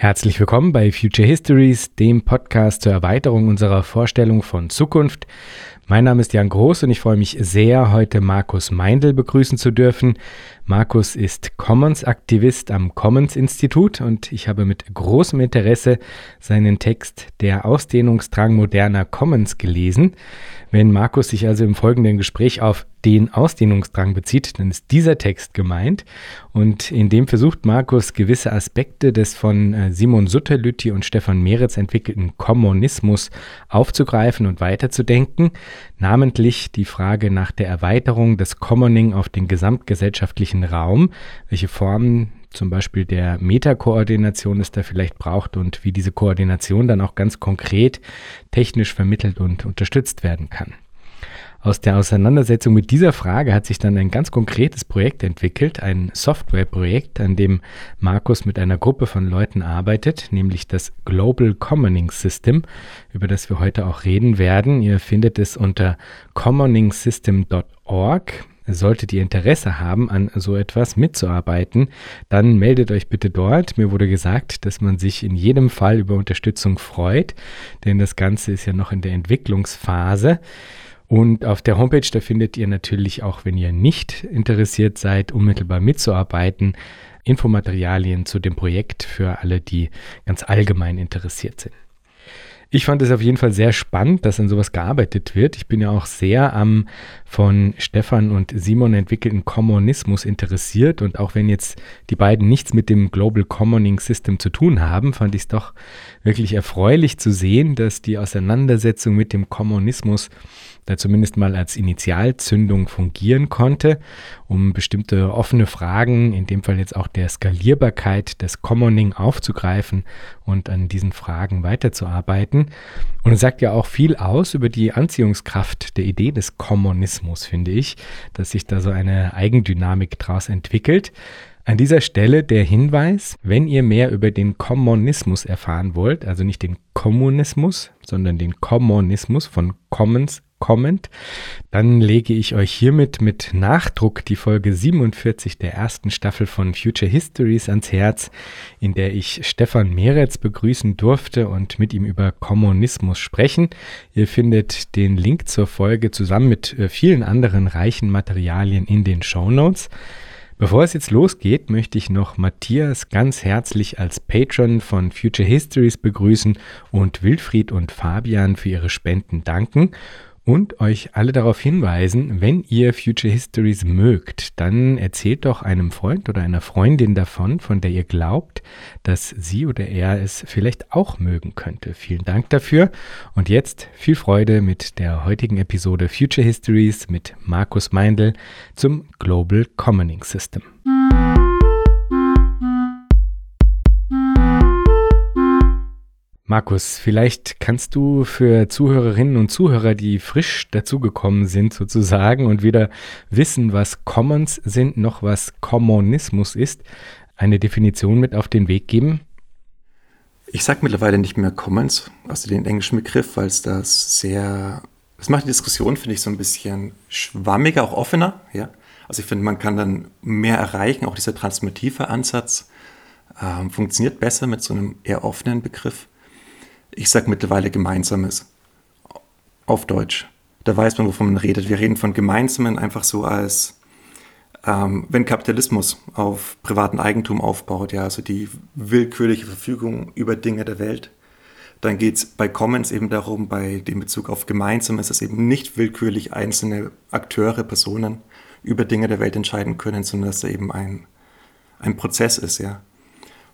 Herzlich willkommen bei Future Histories, dem Podcast zur Erweiterung unserer Vorstellung von Zukunft. Mein Name ist Jan Groß und ich freue mich sehr, heute Markus Meindl begrüßen zu dürfen. Markus ist Commons-Aktivist am Commons-Institut und ich habe mit großem Interesse seinen Text Der Ausdehnungsdrang moderner Commons gelesen. Wenn Markus sich also im folgenden Gespräch auf den Ausdehnungsdrang bezieht, dann ist dieser Text gemeint. Und in dem versucht Markus gewisse Aspekte des von äh, Simon Sutterlütti und Stefan Meretz entwickelten Kommunismus aufzugreifen und weiterzudenken. Namentlich die Frage nach der Erweiterung des Commoning auf den gesamtgesellschaftlichen Raum, welche Formen zum Beispiel der Metakoordination es da vielleicht braucht und wie diese Koordination dann auch ganz konkret technisch vermittelt und unterstützt werden kann. Aus der Auseinandersetzung mit dieser Frage hat sich dann ein ganz konkretes Projekt entwickelt, ein Softwareprojekt, an dem Markus mit einer Gruppe von Leuten arbeitet, nämlich das Global Commoning System, über das wir heute auch reden werden. Ihr findet es unter commoningsystem.org. Solltet ihr Interesse haben, an so etwas mitzuarbeiten, dann meldet euch bitte dort. Mir wurde gesagt, dass man sich in jedem Fall über Unterstützung freut, denn das Ganze ist ja noch in der Entwicklungsphase. Und auf der Homepage, da findet ihr natürlich auch, wenn ihr nicht interessiert seid, unmittelbar mitzuarbeiten, Infomaterialien zu dem Projekt für alle, die ganz allgemein interessiert sind. Ich fand es auf jeden Fall sehr spannend, dass an sowas gearbeitet wird. Ich bin ja auch sehr am von Stefan und Simon entwickelten Kommunismus interessiert und auch wenn jetzt die beiden nichts mit dem Global Commoning System zu tun haben, fand ich es doch wirklich erfreulich zu sehen, dass die Auseinandersetzung mit dem Kommunismus zumindest mal als Initialzündung fungieren konnte, um bestimmte offene Fragen, in dem Fall jetzt auch der Skalierbarkeit des Commoning aufzugreifen und an diesen Fragen weiterzuarbeiten. Und es sagt ja auch viel aus über die Anziehungskraft der Idee des Kommunismus, finde ich, dass sich da so eine Eigendynamik daraus entwickelt. An dieser Stelle der Hinweis, wenn ihr mehr über den Kommunismus erfahren wollt, also nicht den Kommunismus, sondern den Kommunismus von Commons kommend, dann lege ich euch hiermit mit Nachdruck die Folge 47 der ersten Staffel von Future Histories ans Herz, in der ich Stefan Meretz begrüßen durfte und mit ihm über Kommunismus sprechen. Ihr findet den Link zur Folge zusammen mit äh, vielen anderen reichen Materialien in den Show Notes. Bevor es jetzt losgeht, möchte ich noch Matthias ganz herzlich als Patron von Future Histories begrüßen und Wilfried und Fabian für ihre Spenden danken und euch alle darauf hinweisen, wenn ihr Future Histories mögt, dann erzählt doch einem Freund oder einer Freundin davon, von der ihr glaubt, dass sie oder er es vielleicht auch mögen könnte. Vielen Dank dafür und jetzt viel Freude mit der heutigen Episode Future Histories mit Markus Meindl zum Global Commoning System. Markus, vielleicht kannst du für Zuhörerinnen und Zuhörer, die frisch dazugekommen sind sozusagen und weder wissen, was Commons sind, noch was Kommunismus ist, eine Definition mit auf den Weg geben? Ich sage mittlerweile nicht mehr Commons, also den englischen Begriff, weil es das sehr, das macht die Diskussion, finde ich, so ein bisschen schwammiger, auch offener, ja. Also ich finde, man kann dann mehr erreichen, auch dieser transformative Ansatz äh, funktioniert besser mit so einem eher offenen Begriff ich sage mittlerweile Gemeinsames auf Deutsch. Da weiß man, wovon man redet. Wir reden von Gemeinsamen einfach so als, ähm, wenn Kapitalismus auf privaten Eigentum aufbaut, ja, also die willkürliche Verfügung über Dinge der Welt, dann geht es bei Commons eben darum, bei dem Bezug auf Gemeinsames, dass eben nicht willkürlich einzelne Akteure, Personen über Dinge der Welt entscheiden können, sondern dass da eben ein, ein Prozess ist, ja.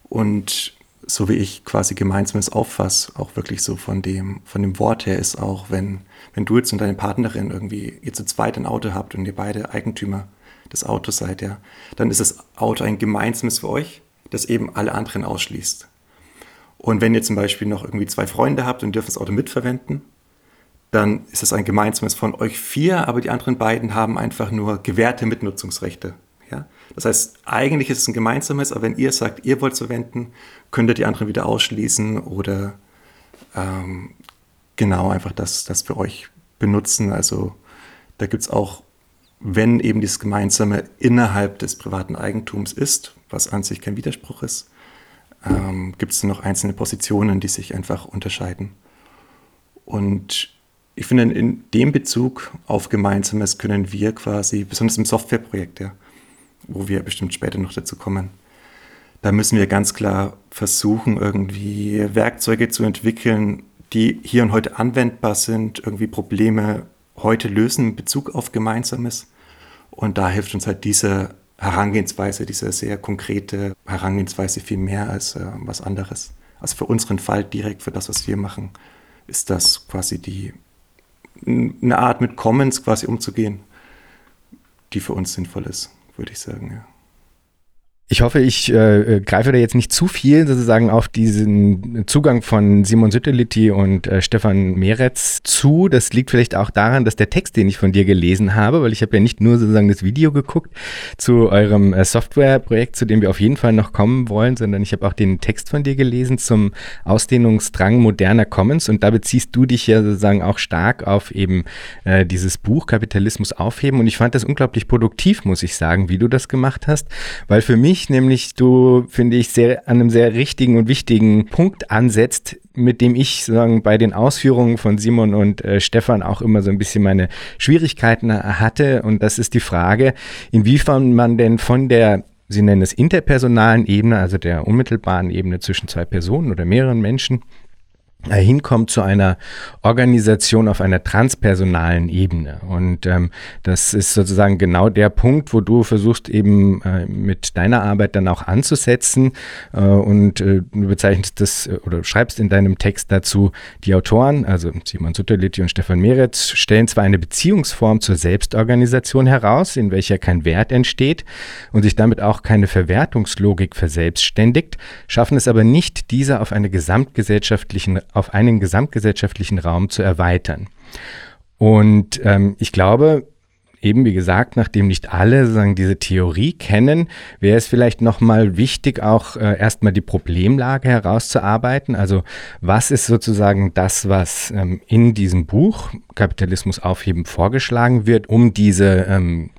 Und so wie ich quasi gemeinsames auffasse, auch wirklich so von dem, von dem Wort her ist auch, wenn, wenn du jetzt und deine Partnerin irgendwie ihr zu zweit ein Auto habt und ihr beide Eigentümer des Autos seid, ja, dann ist das Auto ein gemeinsames für euch, das eben alle anderen ausschließt. Und wenn ihr zum Beispiel noch irgendwie zwei Freunde habt und dürft das Auto mitverwenden, dann ist es ein gemeinsames von euch vier, aber die anderen beiden haben einfach nur gewährte Mitnutzungsrechte. Das heißt, eigentlich ist es ein gemeinsames, aber wenn ihr sagt, ihr wollt verwenden, könnt ihr die anderen wieder ausschließen oder ähm, genau einfach das, das für euch benutzen. Also da gibt es auch, wenn eben dieses Gemeinsame innerhalb des privaten Eigentums ist, was an sich kein Widerspruch ist, ähm, gibt es noch einzelne Positionen, die sich einfach unterscheiden. Und ich finde, in dem Bezug auf Gemeinsames können wir quasi, besonders im Softwareprojekt, ja, wo wir bestimmt später noch dazu kommen, da müssen wir ganz klar versuchen, irgendwie Werkzeuge zu entwickeln, die hier und heute anwendbar sind, irgendwie Probleme heute lösen in Bezug auf Gemeinsames. Und da hilft uns halt diese Herangehensweise, diese sehr konkrete Herangehensweise viel mehr als äh, was anderes. Also für unseren Fall direkt, für das, was wir machen, ist das quasi die eine Art mit Commons quasi umzugehen, die für uns sinnvoll ist, würde ich sagen, ja. Ich hoffe, ich äh, greife da jetzt nicht zu viel sozusagen auf diesen Zugang von Simon Sütteliti und äh, Stefan Meretz zu. Das liegt vielleicht auch daran, dass der Text, den ich von dir gelesen habe, weil ich habe ja nicht nur sozusagen das Video geguckt zu eurem äh, Softwareprojekt, zu dem wir auf jeden Fall noch kommen wollen, sondern ich habe auch den Text von dir gelesen zum Ausdehnungsdrang moderner Commons. Und da beziehst du dich ja sozusagen auch stark auf eben äh, dieses Buch Kapitalismus aufheben. Und ich fand das unglaublich produktiv, muss ich sagen, wie du das gemacht hast, weil für mich mich, nämlich du, finde ich, sehr an einem sehr richtigen und wichtigen Punkt ansetzt, mit dem ich sagen, bei den Ausführungen von Simon und äh, Stefan auch immer so ein bisschen meine Schwierigkeiten hatte. Und das ist die Frage, inwiefern man denn von der Sie nennen es interpersonalen Ebene, also der unmittelbaren Ebene zwischen zwei Personen oder mehreren Menschen, äh, hinkommt zu einer Organisation auf einer transpersonalen Ebene. Und ähm, das ist sozusagen genau der Punkt, wo du versuchst eben äh, mit deiner Arbeit dann auch anzusetzen. Äh, und äh, du bezeichnest das äh, oder schreibst in deinem Text dazu, die Autoren, also Simon Sutterlitti und Stefan Meretz, stellen zwar eine Beziehungsform zur Selbstorganisation heraus, in welcher kein Wert entsteht und sich damit auch keine Verwertungslogik verselbstständigt, schaffen es aber nicht, diese auf eine gesamtgesellschaftlichen auf einen gesamtgesellschaftlichen Raum zu erweitern. Und ähm, ich glaube, eben wie gesagt, nachdem nicht alle sozusagen diese Theorie kennen, wäre es vielleicht nochmal wichtig, auch äh, erstmal die Problemlage herauszuarbeiten. Also was ist sozusagen das, was ähm, in diesem Buch Kapitalismus aufheben vorgeschlagen wird, um diese ähm,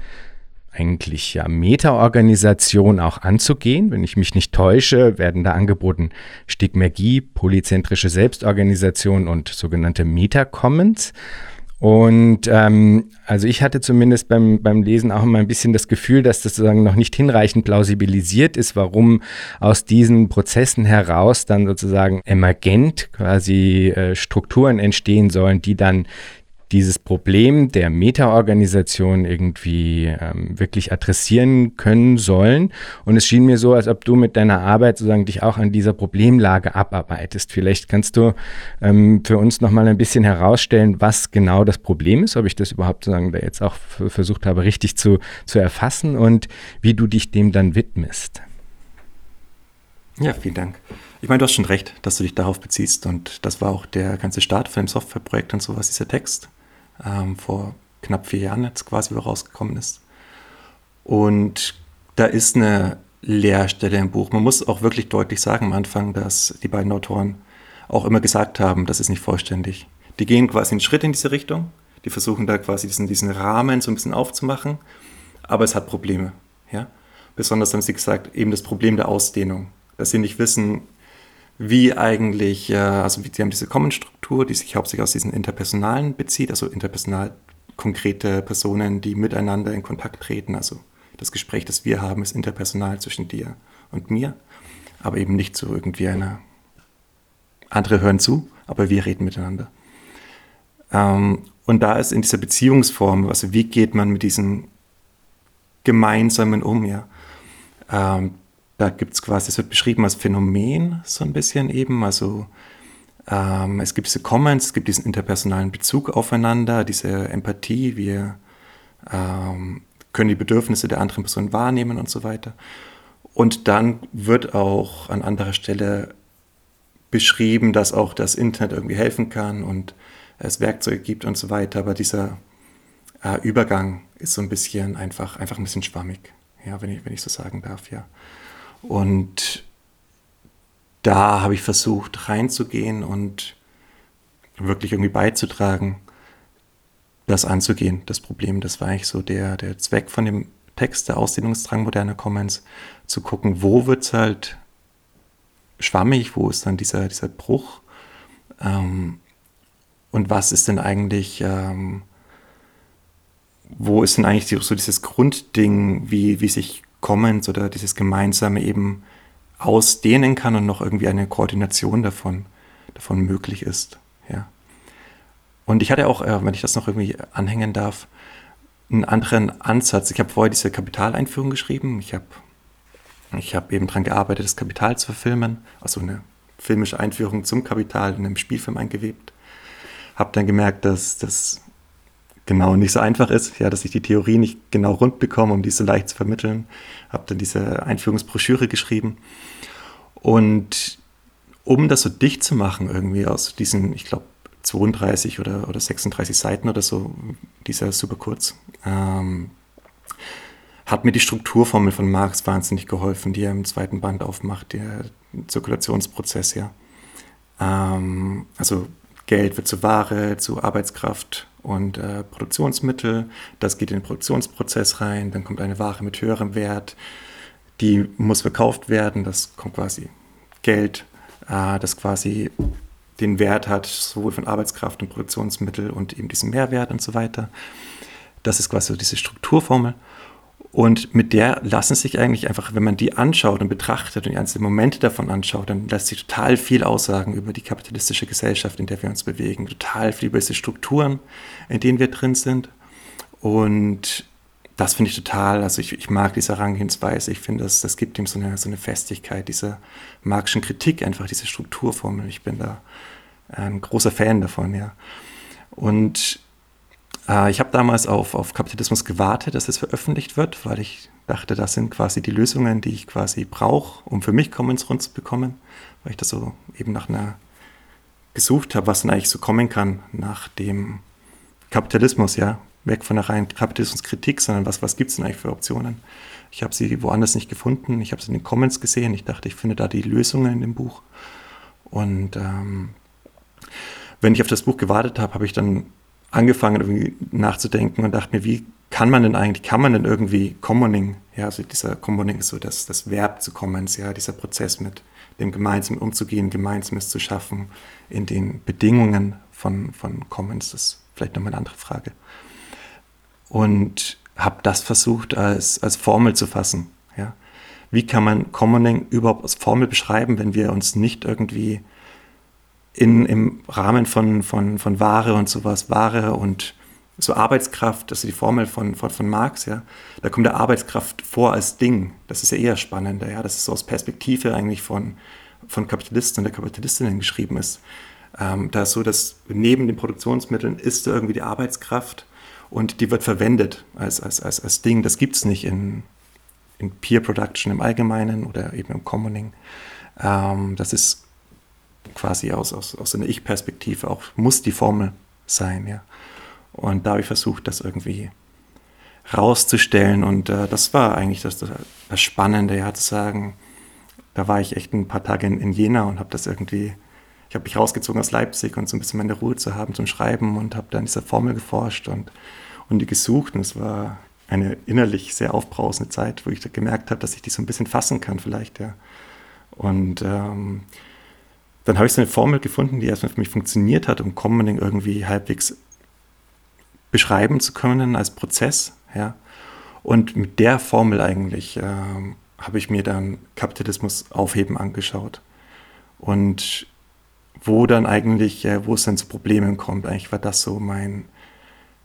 eigentlich ja Meta-Organisation auch anzugehen. Wenn ich mich nicht täusche, werden da angeboten Stigmergie, polyzentrische Selbstorganisation und sogenannte Meta-Commons. Und ähm, also ich hatte zumindest beim, beim Lesen auch immer ein bisschen das Gefühl, dass das sozusagen noch nicht hinreichend plausibilisiert ist, warum aus diesen Prozessen heraus dann sozusagen emergent quasi äh, Strukturen entstehen sollen, die dann dieses Problem der Meta-Organisation irgendwie ähm, wirklich adressieren können sollen. Und es schien mir so, als ob du mit deiner Arbeit sozusagen dich auch an dieser Problemlage abarbeitest. Vielleicht kannst du ähm, für uns nochmal ein bisschen herausstellen, was genau das Problem ist, ob ich das überhaupt sozusagen da jetzt auch versucht habe, richtig zu, zu erfassen und wie du dich dem dann widmest. Ja, vielen Dank. Ich meine, du hast schon recht, dass du dich darauf beziehst und das war auch der ganze Start von dem Softwareprojekt und sowas, dieser Text ähm, vor knapp vier Jahren jetzt quasi rausgekommen ist. Und da ist eine Leerstelle im Buch. Man muss auch wirklich deutlich sagen am Anfang, dass die beiden Autoren auch immer gesagt haben, das ist nicht vollständig. Die gehen quasi einen Schritt in diese Richtung, die versuchen da quasi diesen, diesen Rahmen so ein bisschen aufzumachen, aber es hat Probleme. Ja? Besonders haben sie gesagt, eben das Problem der Ausdehnung, dass sie nicht wissen, wie eigentlich, äh, also sie haben diese Common-Struktur, die sich hauptsächlich aus diesen Interpersonalen bezieht, also interpersonal konkrete Personen, die miteinander in Kontakt treten. Also das Gespräch, das wir haben, ist interpersonal zwischen dir und mir, aber eben nicht so irgendwie einer. Andere hören zu, aber wir reden miteinander. Ähm, und da ist in dieser Beziehungsform, also wie geht man mit diesen Gemeinsamen um, ja, ähm, da gibt es quasi, es wird beschrieben als Phänomen, so ein bisschen eben. Also ähm, es gibt diese Comments, es gibt diesen interpersonalen Bezug aufeinander, diese Empathie, wir ähm, können die Bedürfnisse der anderen Person wahrnehmen und so weiter. Und dann wird auch an anderer Stelle beschrieben, dass auch das Internet irgendwie helfen kann und es Werkzeuge gibt und so weiter. Aber dieser äh, Übergang ist so ein bisschen einfach, einfach ein bisschen schwammig, ja, wenn ich, wenn ich so sagen darf, ja. Und da habe ich versucht reinzugehen und wirklich irgendwie beizutragen, das anzugehen, das Problem. Das war eigentlich so der, der Zweck von dem Text, der Ausdehnungsdrang moderner Commons, zu gucken, wo wird es halt schwammig, wo ist dann dieser, dieser Bruch ähm, und was ist denn eigentlich, ähm, wo ist denn eigentlich so dieses Grundding, wie, wie sich Commons oder dieses Gemeinsame eben ausdehnen kann und noch irgendwie eine Koordination davon, davon möglich ist. Ja. Und ich hatte auch, äh, wenn ich das noch irgendwie anhängen darf, einen anderen Ansatz. Ich habe vorher diese Kapitaleinführung geschrieben. Ich habe ich hab eben daran gearbeitet, das Kapital zu verfilmen, also eine filmische Einführung zum Kapital in einem Spielfilm eingewebt. Habe dann gemerkt, dass das genau nicht so einfach ist, ja, dass ich die Theorie nicht genau rund bekomme, um die so leicht zu vermitteln. Habe dann diese Einführungsbroschüre geschrieben. Und um das so dicht zu machen, irgendwie aus diesen, ich glaube, 32 oder, oder 36 Seiten oder so, dieser super kurz, ähm, hat mir die Strukturformel von Marx wahnsinnig geholfen, die er im zweiten Band aufmacht, der Zirkulationsprozess, ja. Ähm, also Geld wird zu Ware, zu Arbeitskraft und äh, Produktionsmittel. Das geht in den Produktionsprozess rein, dann kommt eine Ware mit höherem Wert, die muss verkauft werden, das kommt quasi Geld, äh, das quasi den Wert hat, sowohl von Arbeitskraft und Produktionsmittel und eben diesen Mehrwert und so weiter. Das ist quasi so diese Strukturformel. Und mit der lassen sich eigentlich einfach, wenn man die anschaut und betrachtet und die einzelnen Momente davon anschaut, dann lässt sich total viel aussagen über die kapitalistische Gesellschaft, in der wir uns bewegen. Total viel über diese Strukturen, in denen wir drin sind. Und das finde ich total, also ich, ich mag diese Herangehensweise. Ich finde, das, das gibt ihm so eine, so eine Festigkeit, diese marxischen Kritik, einfach diese Strukturformel. Ich bin da ein großer Fan davon, ja. Und äh, ich habe damals auf, auf Kapitalismus gewartet, dass es veröffentlicht wird, weil ich dachte, das sind quasi die Lösungen, die ich quasi brauche, um für mich Commons rund zu bekommen, weil ich da so eben nach einer gesucht habe, was denn eigentlich so kommen kann nach dem Kapitalismus, ja, weg von der reinen Kapitalismuskritik, sondern was, was gibt es denn eigentlich für Optionen? Ich habe sie woanders nicht gefunden, ich habe sie in den Comments gesehen, ich dachte, ich finde da die Lösungen in dem Buch. Und ähm, wenn ich auf das Buch gewartet habe, habe ich dann angefangen irgendwie nachzudenken und dachte mir, wie kann man denn eigentlich, kann man denn irgendwie Commoning, ja, also dieser Commoning ist so das, das Verb zu Commons, ja, dieser Prozess mit dem Gemeinsamen umzugehen, Gemeinsames zu schaffen in den Bedingungen von, von Commons, das ist vielleicht nochmal eine andere Frage und habe das versucht als, als Formel zu fassen. Ja. Wie kann man Commoning überhaupt als Formel beschreiben, wenn wir uns nicht irgendwie in, im Rahmen von, von, von Ware und sowas, Ware und so Arbeitskraft, das ist die Formel von, von, von Marx, ja, da kommt der Arbeitskraft vor als Ding. Das ist ja eher spannender, ja, das ist so aus Perspektive eigentlich von, von Kapitalisten und der Kapitalistinnen geschrieben ist. Ähm, da ist so, dass neben den Produktionsmitteln ist da irgendwie die Arbeitskraft und die wird verwendet als, als, als, als Ding. Das gibt es nicht in, in Peer Production im Allgemeinen oder eben im Commoning. Ähm, das ist quasi aus, aus, aus einer Ich-Perspektive auch, muss die Formel sein. Ja. Und da habe ich versucht, das irgendwie rauszustellen. Und äh, das war eigentlich das, das Spannende, ja, zu sagen, da war ich echt ein paar Tage in, in Jena und habe das irgendwie, ich habe mich rausgezogen aus Leipzig und so ein bisschen meine Ruhe zu haben zum Schreiben und habe dann diese Formel geforscht und und die gesucht. Und es war eine innerlich sehr aufbrausende Zeit, wo ich gemerkt habe, dass ich die so ein bisschen fassen kann vielleicht, ja. Und ähm, dann habe ich so eine Formel gefunden, die erstmal für mich funktioniert hat, um Commoning irgendwie halbwegs beschreiben zu können als Prozess, ja. Und mit der Formel eigentlich ähm, habe ich mir dann Kapitalismus aufheben angeschaut. Und wo dann eigentlich, äh, wo es dann zu Problemen kommt, eigentlich war das so mein,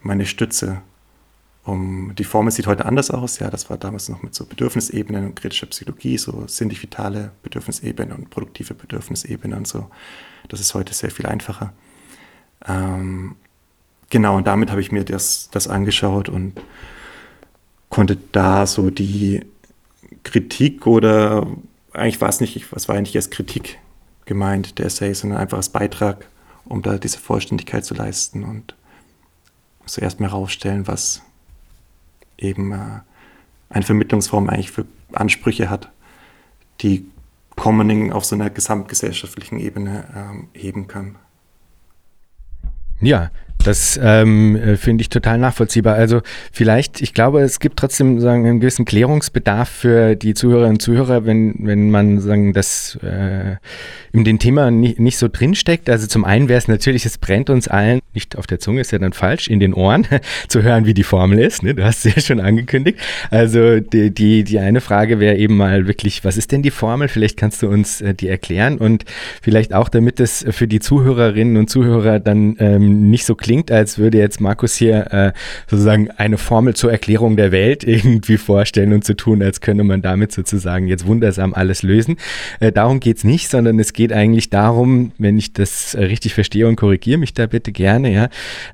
meine Stütze. Um, die Formel sieht heute anders aus. Ja, das war damals noch mit so Bedürfnisebenen und kritischer Psychologie, so sinnlich-vitale Bedürfnisebene und produktive Bedürfnisebene und so. Das ist heute sehr viel einfacher. Ähm, genau, und damit habe ich mir das, das angeschaut und konnte da so die Kritik oder eigentlich war es nicht, was war eigentlich als Kritik gemeint, der Essay, sondern einfach als Beitrag, um da diese Vollständigkeit zu leisten und zuerst mal herausstellen, was eben äh, eine Vermittlungsform eigentlich für Ansprüche hat, die Commoning auf so einer gesamtgesellschaftlichen Ebene ähm, heben kann. Ja, Das ähm, äh, finde ich total nachvollziehbar. Also vielleicht, ich glaube, es gibt trotzdem sagen, einen gewissen Klärungsbedarf für die Zuhörerinnen und Zuhörer, wenn, wenn man sagen, das äh, in dem Thema nicht, nicht so drinsteckt. Also zum einen wäre es natürlich, es brennt uns allen, nicht auf der Zunge ist ja dann falsch, in den Ohren, zu hören, wie die Formel ist. Ne? Du hast es ja schon angekündigt. Also die, die, die eine Frage wäre eben mal wirklich, was ist denn die Formel? Vielleicht kannst du uns äh, die erklären und vielleicht auch, damit es für die Zuhörerinnen und Zuhörer dann ähm, nicht so klingt, klingt, als würde jetzt Markus hier äh, sozusagen eine Formel zur Erklärung der Welt irgendwie vorstellen und zu so tun, als könne man damit sozusagen jetzt wundersam alles lösen. Äh, darum geht es nicht, sondern es geht eigentlich darum, wenn ich das äh, richtig verstehe und korrigiere mich da bitte gerne, ja,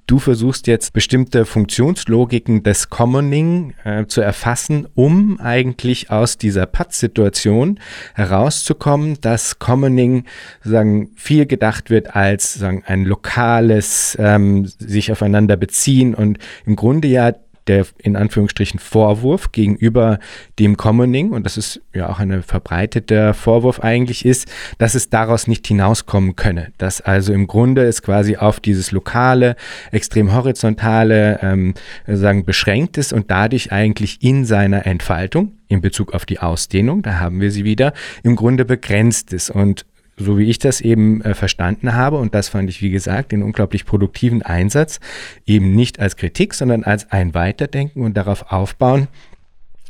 du versuchst jetzt bestimmte Funktionslogiken des Commoning äh, zu erfassen, um eigentlich aus dieser Patz-Situation herauszukommen, dass Commoning sagen viel gedacht wird als sagen ein lokales ähm, sich aufeinander beziehen und im Grunde ja der in Anführungsstrichen Vorwurf gegenüber dem Commoning, und das ist ja auch ein verbreiteter Vorwurf eigentlich ist, dass es daraus nicht hinauskommen könne. Dass also im Grunde es quasi auf dieses lokale, extrem horizontale ähm, sagen beschränkt ist und dadurch eigentlich in seiner Entfaltung in Bezug auf die Ausdehnung, da haben wir sie wieder, im Grunde begrenzt ist. Und so wie ich das eben äh, verstanden habe, und das fand ich, wie gesagt, den unglaublich produktiven Einsatz, eben nicht als Kritik, sondern als ein Weiterdenken und darauf aufbauen,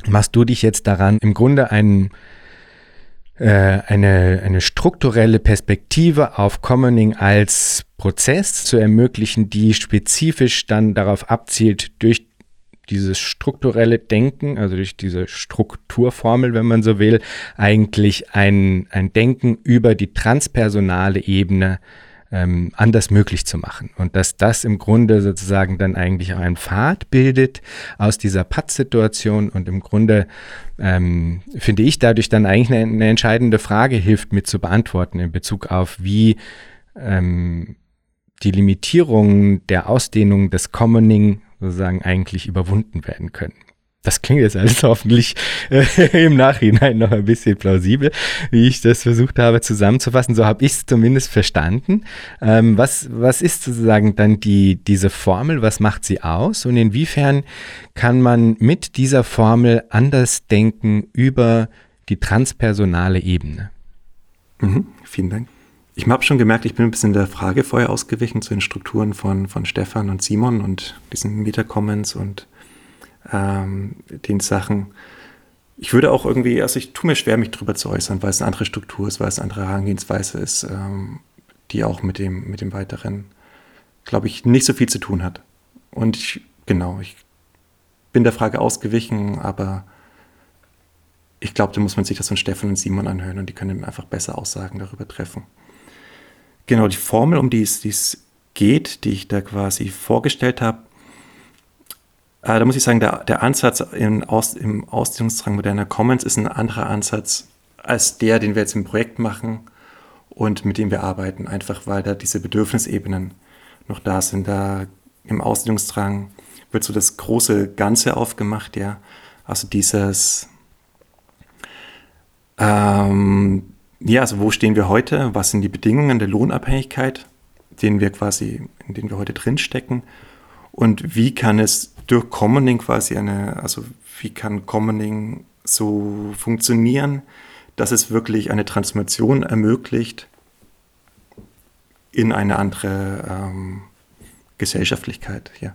machst du dich jetzt daran, im Grunde einen äh, eine, eine strukturelle Perspektive auf Commoning als Prozess zu ermöglichen, die spezifisch dann darauf abzielt, durch dieses strukturelle Denken, also durch diese Strukturformel, wenn man so will, eigentlich ein, ein Denken über die transpersonale Ebene ähm, anders möglich zu machen. Und dass das im Grunde sozusagen dann eigentlich auch einen Pfad bildet aus dieser Pattsituation und im Grunde ähm, finde ich dadurch dann eigentlich eine, eine, entscheidende Frage hilft mit zu beantworten in Bezug auf wie ähm, die Limitierungen der Ausdehnung des Commoning sozusagen eigentlich überwunden werden können. Das klingt jetzt alles hoffentlich äh, im Nachhinein noch ein bisschen plausibel, wie ich das versucht habe zusammenzufassen. So habe ich es zumindest verstanden. Ähm, was, was ist sozusagen dann die, diese Formel? Was macht sie aus? Und inwiefern kann man mit dieser Formel anders denken über die transpersonale Ebene? Mhm, vielen Dank. Ich habe schon gemerkt, ich bin ein bisschen der Frage vorher ausgewichen zu den Strukturen von, von Stefan und Simon und diesen Meta-Comments und ähm, den Sachen. Ich würde auch irgendwie, also ich tue mir schwer, mich darüber zu äußern, weil es eine andere Struktur ist, weil es eine andere Herangehensweise ist, ähm, die auch mit dem, mit dem weiteren, glaube ich, nicht so viel zu tun hat. Und ich, genau, ich bin der Frage ausgewichen, aber ich glaube, da muss man sich das von Stefan und Simon anhören und die können einfach besser Aussagen darüber treffen. Genau, die Formel, um die es, geht, die ich da quasi vorgestellt habe, äh, da muss ich sagen, der, der Ansatz im, Aus, im Ausdehnungsdrang moderner Commons ist ein anderer Ansatz als der, den wir jetzt im Projekt machen und mit dem wir arbeiten, einfach weil da diese Bedürfnisebenen noch da sind. Da im Ausdehnungsdrang wird so das große Ganze aufgemacht, ja. Also dieses ähm, ja, also wo stehen wir heute? Was sind die Bedingungen der Lohnabhängigkeit, denen wir quasi, in denen wir heute drinstecken? Und wie kann es durch Commoning quasi eine, also wie kann Commoning so funktionieren, dass es wirklich eine Transformation ermöglicht in eine andere ähm, Gesellschaftlichkeit, ja.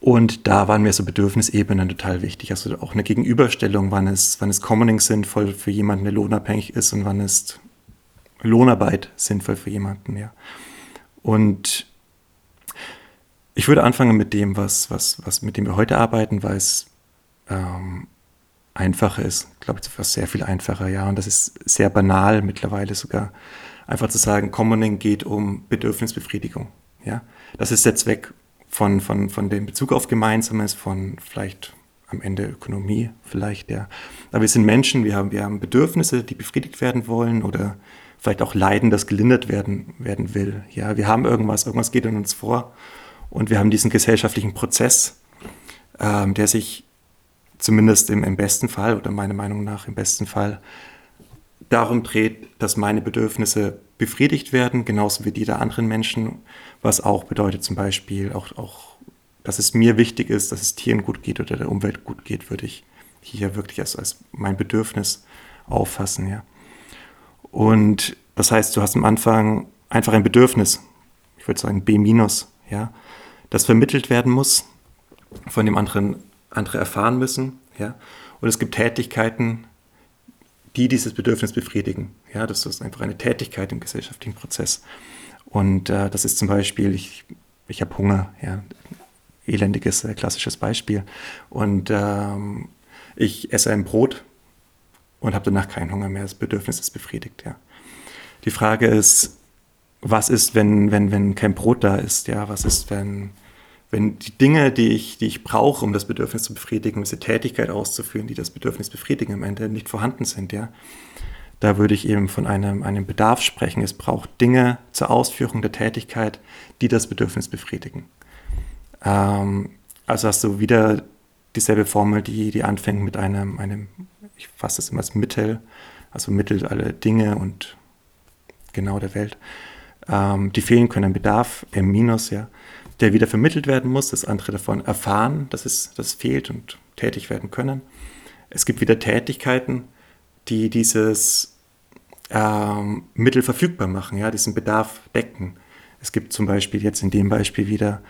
Und da waren mir so Bedürfnisebenen total wichtig. Also auch eine Gegenüberstellung, wann ist, wann ist Commoning sinnvoll für jemanden, der lohnabhängig ist und wann ist Lohnarbeit sinnvoll für jemanden, ja. Und ich würde anfangen mit dem, was, was, was, mit dem wir heute arbeiten, weil es ähm, einfacher ist. Ich glaube, es ist sehr viel einfacher, ja. Und das ist sehr banal mittlerweile sogar. Einfach zu sagen, Commoning geht um Bedürfnisbefriedigung, ja. Das ist der Zweck von, von, von dem Bezug auf Gemeinsames, von vielleicht am Ende Ökonomie vielleicht, ja. Aber wir sind Menschen, wir haben, wir haben Bedürfnisse, die befriedigt werden wollen oder vielleicht auch Leiden, das gelindert werden, werden will. Ja, wir haben irgendwas, irgendwas geht in uns vor und wir haben diesen gesellschaftlichen Prozess, ähm, der sich zumindest im, im besten Fall oder meiner Meinung nach im besten Fall darum dreht, dass meine Bedürfnisse befriedigt werden, genauso wie die der anderen Menschen, was auch bedeutet zum Beispiel auch, auch dass es mir wichtig ist, dass es Tieren gut geht oder der Umwelt gut geht, würde ich hier wirklich als, als mein Bedürfnis auffassen, ja. Und das heißt, du hast am Anfang einfach ein Bedürfnis, ich würde sagen B ja, das vermittelt werden muss, von dem anderen andere erfahren müssen, ja. Und es gibt Tätigkeiten, die dieses Bedürfnis befriedigen. Ja, das ist einfach eine Tätigkeit im gesellschaftlichen Prozess. Und äh, das ist zum Beispiel, ich, ich habe Hunger, ja, elendiges äh, klassisches Beispiel. Und ähm, ich esse ein Brot und habe danach keinen Hunger mehr. Das Bedürfnis ist befriedigt, ja. Die Frage ist, was ist, wenn, wenn, wenn kein Brot da ist? Ja, was ist, wenn, wenn die Dinge, die ich, die ich brauche, um das Bedürfnis zu befriedigen, diese Tätigkeit auszuführen, die das Bedürfnis befriedigen, am Ende nicht vorhanden sind, ja? Da würde ich eben von einem, einem Bedarf sprechen. Es braucht Dinge zur Ausführung der Tätigkeit, die das Bedürfnis befriedigen. Ähm, also hast du wieder dieselbe Formel, die, die anfängt mit einem, einem, ich fasse das immer als Mittel, also Mittel aller Dinge und genau der Welt, ähm, die fehlen können, Bedarf, M minus, ja, der wieder vermittelt werden muss, das andere davon erfahren, dass es das fehlt und tätig werden können. Es gibt wieder Tätigkeiten, die dieses ähm, Mittel verfügbar machen, ja, diesen Bedarf decken. Es gibt zum Beispiel jetzt in dem Beispiel wieder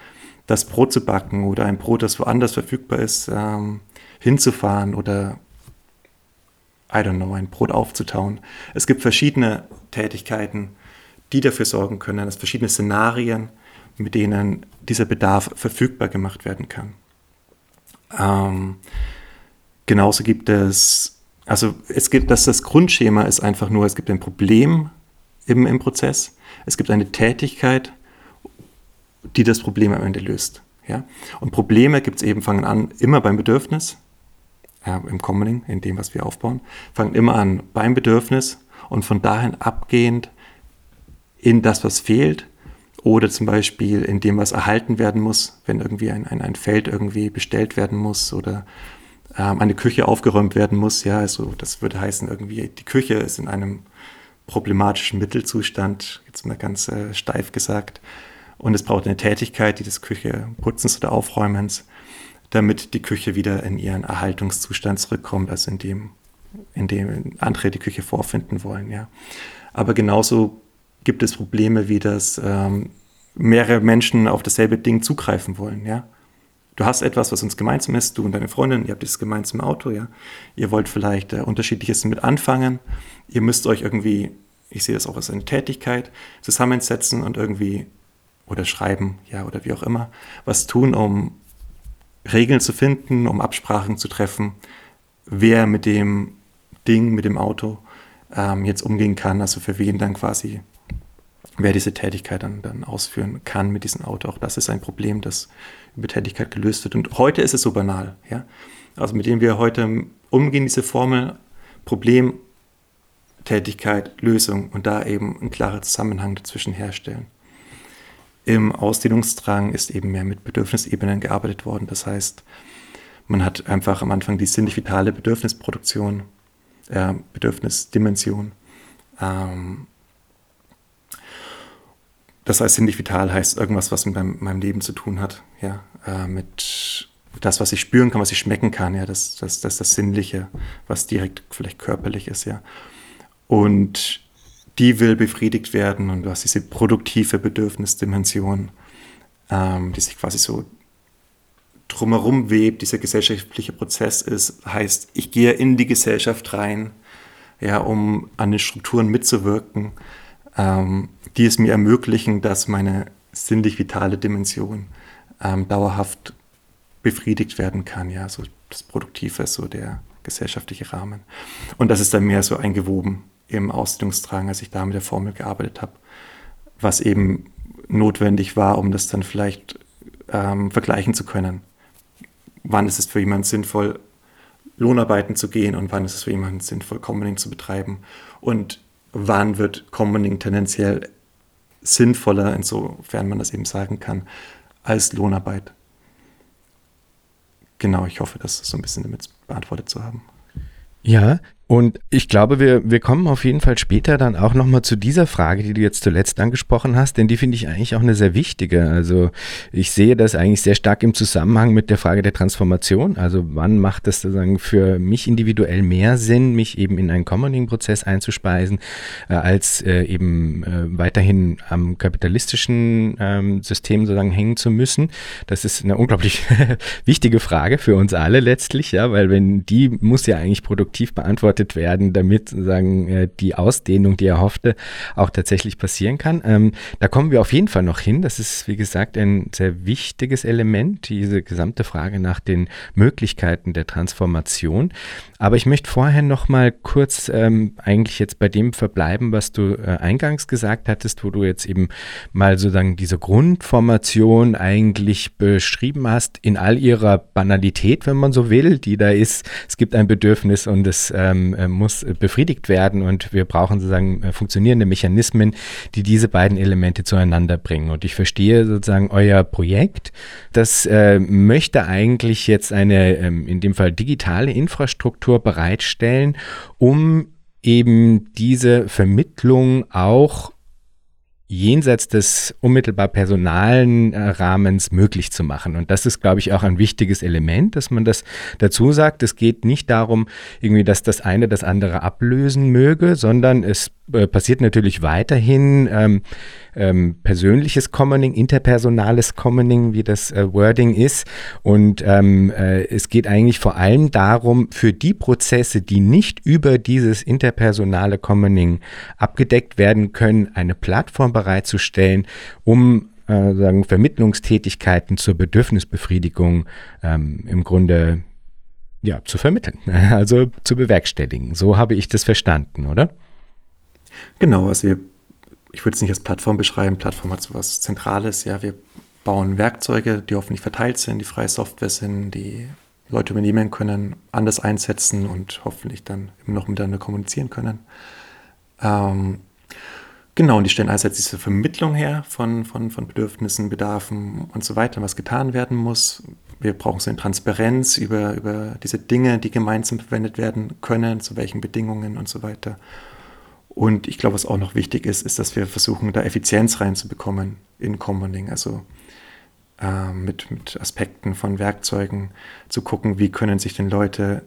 das Brot zu backen oder ein Brot, das woanders verfügbar ist, ähm, hinzufahren oder I don't know, ein Brot aufzutauen. Es gibt verschiedene Tätigkeiten, die dafür sorgen können, dass verschiedene Szenarien, mit denen dieser Bedarf verfügbar gemacht werden kann. Ähm, genauso gibt es, also es gibt, dass das Grundschema ist einfach nur, es gibt ein Problem im, im Prozess, es gibt eine Tätigkeit die das Problem am Ende löst. Ja? Und Probleme gibt es eben, fangen an immer beim Bedürfnis, ja, im Commoning, in dem, was wir aufbauen, fangen immer an beim Bedürfnis und von dahin abgehend in das, was fehlt oder zum Beispiel in dem, was erhalten werden muss, wenn irgendwie ein, ein, ein Feld irgendwie bestellt werden muss oder ähm, eine Küche aufgeräumt werden muss. Ja, also das würde heißen, irgendwie die Küche ist in einem problematischen Mittelzustand, jetzt mal ganz äh, steif gesagt. Und es braucht eine Tätigkeit, die des Kücheputzens oder Aufräumens, damit die Küche wieder in ihren Erhaltungszustand zurückkommt, also in dem, in dem andere die Küche vorfinden wollen. Ja. Aber genauso gibt es Probleme, wie das ähm, mehrere Menschen auf dasselbe Ding zugreifen wollen. Ja. Du hast etwas, was uns gemeinsam ist, du und deine Freundin, ihr habt dieses gemeinsame Auto, ja. Ihr wollt vielleicht äh, unterschiedliches mit anfangen. Ihr müsst euch irgendwie, ich sehe das auch als eine Tätigkeit, zusammensetzen und irgendwie oder schreiben, ja, oder wie auch immer, was tun, um Regeln zu finden, um Absprachen zu treffen, wer mit dem Ding, mit dem Auto ähm, jetzt umgehen kann, also für wen dann quasi, wer diese Tätigkeit dann, dann ausführen kann mit diesem Auto. Auch das ist ein Problem, das über Tätigkeit gelöst wird. Und heute ist es so banal, ja. Also mit dem wir heute umgehen, diese Formel Problem, Tätigkeit, Lösung und da eben einen klaren Zusammenhang dazwischen herstellen. Im Ausdehnungsdrang ist eben mehr mit Bedürfnisebenen gearbeitet worden. Das heißt, man hat einfach am Anfang die sinnlich-vitale Bedürfnisproduktion, äh, Bedürfnisdimension. Ähm, das heißt, sinnlich vital heißt irgendwas, was mit meinem, meinem Leben zu tun hat. Ja, äh, mit das, was ich spüren kann, was ich schmecken kann. Ja, das, das, das, das Sinnliche, was direkt vielleicht körperlich ist. Ja, und die will befriedigt werden und du hast diese produktive Bedürfnisdimension, ähm, die sich quasi so drumherum webt, dieser gesellschaftliche Prozess ist, heißt, ich gehe in die Gesellschaft rein, ja, um an den Strukturen mitzuwirken, ähm, die es mir ermöglichen, dass meine sinnlich vitale Dimension ähm, dauerhaft befriedigt werden kann, ja, so das Produktive, so der gesellschaftliche Rahmen. Und das ist dann mehr so eingewoben im Ausdehnungsdrang, als ich da mit der Formel gearbeitet habe, was eben notwendig war, um das dann vielleicht ähm, vergleichen zu können. Wann ist es für jemanden sinnvoll, Lohnarbeiten zu gehen und wann ist es für jemanden sinnvoll, Commoning zu betreiben und wann wird Commoning tendenziell sinnvoller, insofern man das eben sagen kann, als Lohnarbeit. Genau, ich hoffe, das so ein bisschen damit beantwortet zu haben. Ja, Und ich glaube, wir, wir kommen auf jeden Fall später dann auch nochmal zu dieser Frage, die du jetzt zuletzt angesprochen hast, denn die finde ich eigentlich auch eine sehr wichtige. Also ich sehe das eigentlich sehr stark im Zusammenhang mit der Frage der Transformation. Also wann macht es sozusagen für mich individuell mehr Sinn, mich eben in einen Commoning-Prozess einzuspeisen, äh, als äh, eben äh, weiterhin am kapitalistischen ähm, System sozusagen hängen zu müssen. Das ist eine unglaublich wichtige Frage für uns alle letztlich, ja, weil wenn die muss ja eigentlich produktiv beantwortet bearbeitet werden, damit sagen äh, die Ausdehnung, die er hoffte, auch tatsächlich passieren kann. Ähm, da kommen wir auf jeden Fall noch hin. Das ist, wie gesagt, ein sehr wichtiges Element, diese gesamte Frage nach den Möglichkeiten der Transformation. Aber ich möchte vorher noch mal kurz ähm, eigentlich jetzt bei dem verbleiben, was du äh, eingangs gesagt hattest, wo du jetzt eben mal sozusagen diese Grundformation eigentlich beschrieben hast, in all ihrer Banalität, wenn man so will, die da ist. Es gibt ein Bedürfnis und es ähm, äh, muss befriedigt werden und wir brauchen sozusagen äh, funktionierende Mechanismen, die diese beiden Elemente zueinander bringen. Und ich verstehe sozusagen euer Projekt, das äh, möchte eigentlich jetzt eine, ähm, in dem Fall digitale Infrastruktur bereitstellen, um eben diese Vermittlung auch jenseits des unmittelbar personalen äh, Rahmens möglich zu machen. Und das ist, glaube ich, auch ein wichtiges Element, dass man das dazu sagt. Es geht nicht darum, irgendwie, dass das eine das andere ablösen möge, sondern es äh, passiert natürlich weiterhin ähm, ähm, persönliches Commoning, interpersonales Commoning, wie das äh, Wording ist. Und ähm, äh, es geht eigentlich vor allem darum, für die Prozesse, die nicht über dieses interpersonale Commoning abgedeckt werden können, eine Plattform bereitzustellen, um äh, sagen, Vermittlungstätigkeiten zur Bedürfnisbefriedigung ähm, im Grunde ja, zu vermitteln, also zu bewerkstelligen. So habe ich das verstanden, oder? Genau, also wir, ich würde es nicht als Plattform beschreiben. Plattform hat so was Zentrales. Ja, wir bauen Werkzeuge, die hoffentlich verteilt sind, die freie Software sind, die Leute übernehmen können, anders einsetzen und hoffentlich dann immer noch miteinander kommunizieren können. Ähm, genau, und die stellen einerseits diese Vermittlung her von, von, von Bedürfnissen, Bedarfen und so weiter, was getan werden muss. Wir brauchen so eine Transparenz über, über diese Dinge, die gemeinsam verwendet werden können, zu welchen Bedingungen und so weiter. Und ich glaube, was auch noch wichtig ist, ist, dass wir versuchen, da Effizienz reinzubekommen in Commoning, also äh, mit, mit Aspekten von Werkzeugen zu gucken, wie können sich denn Leute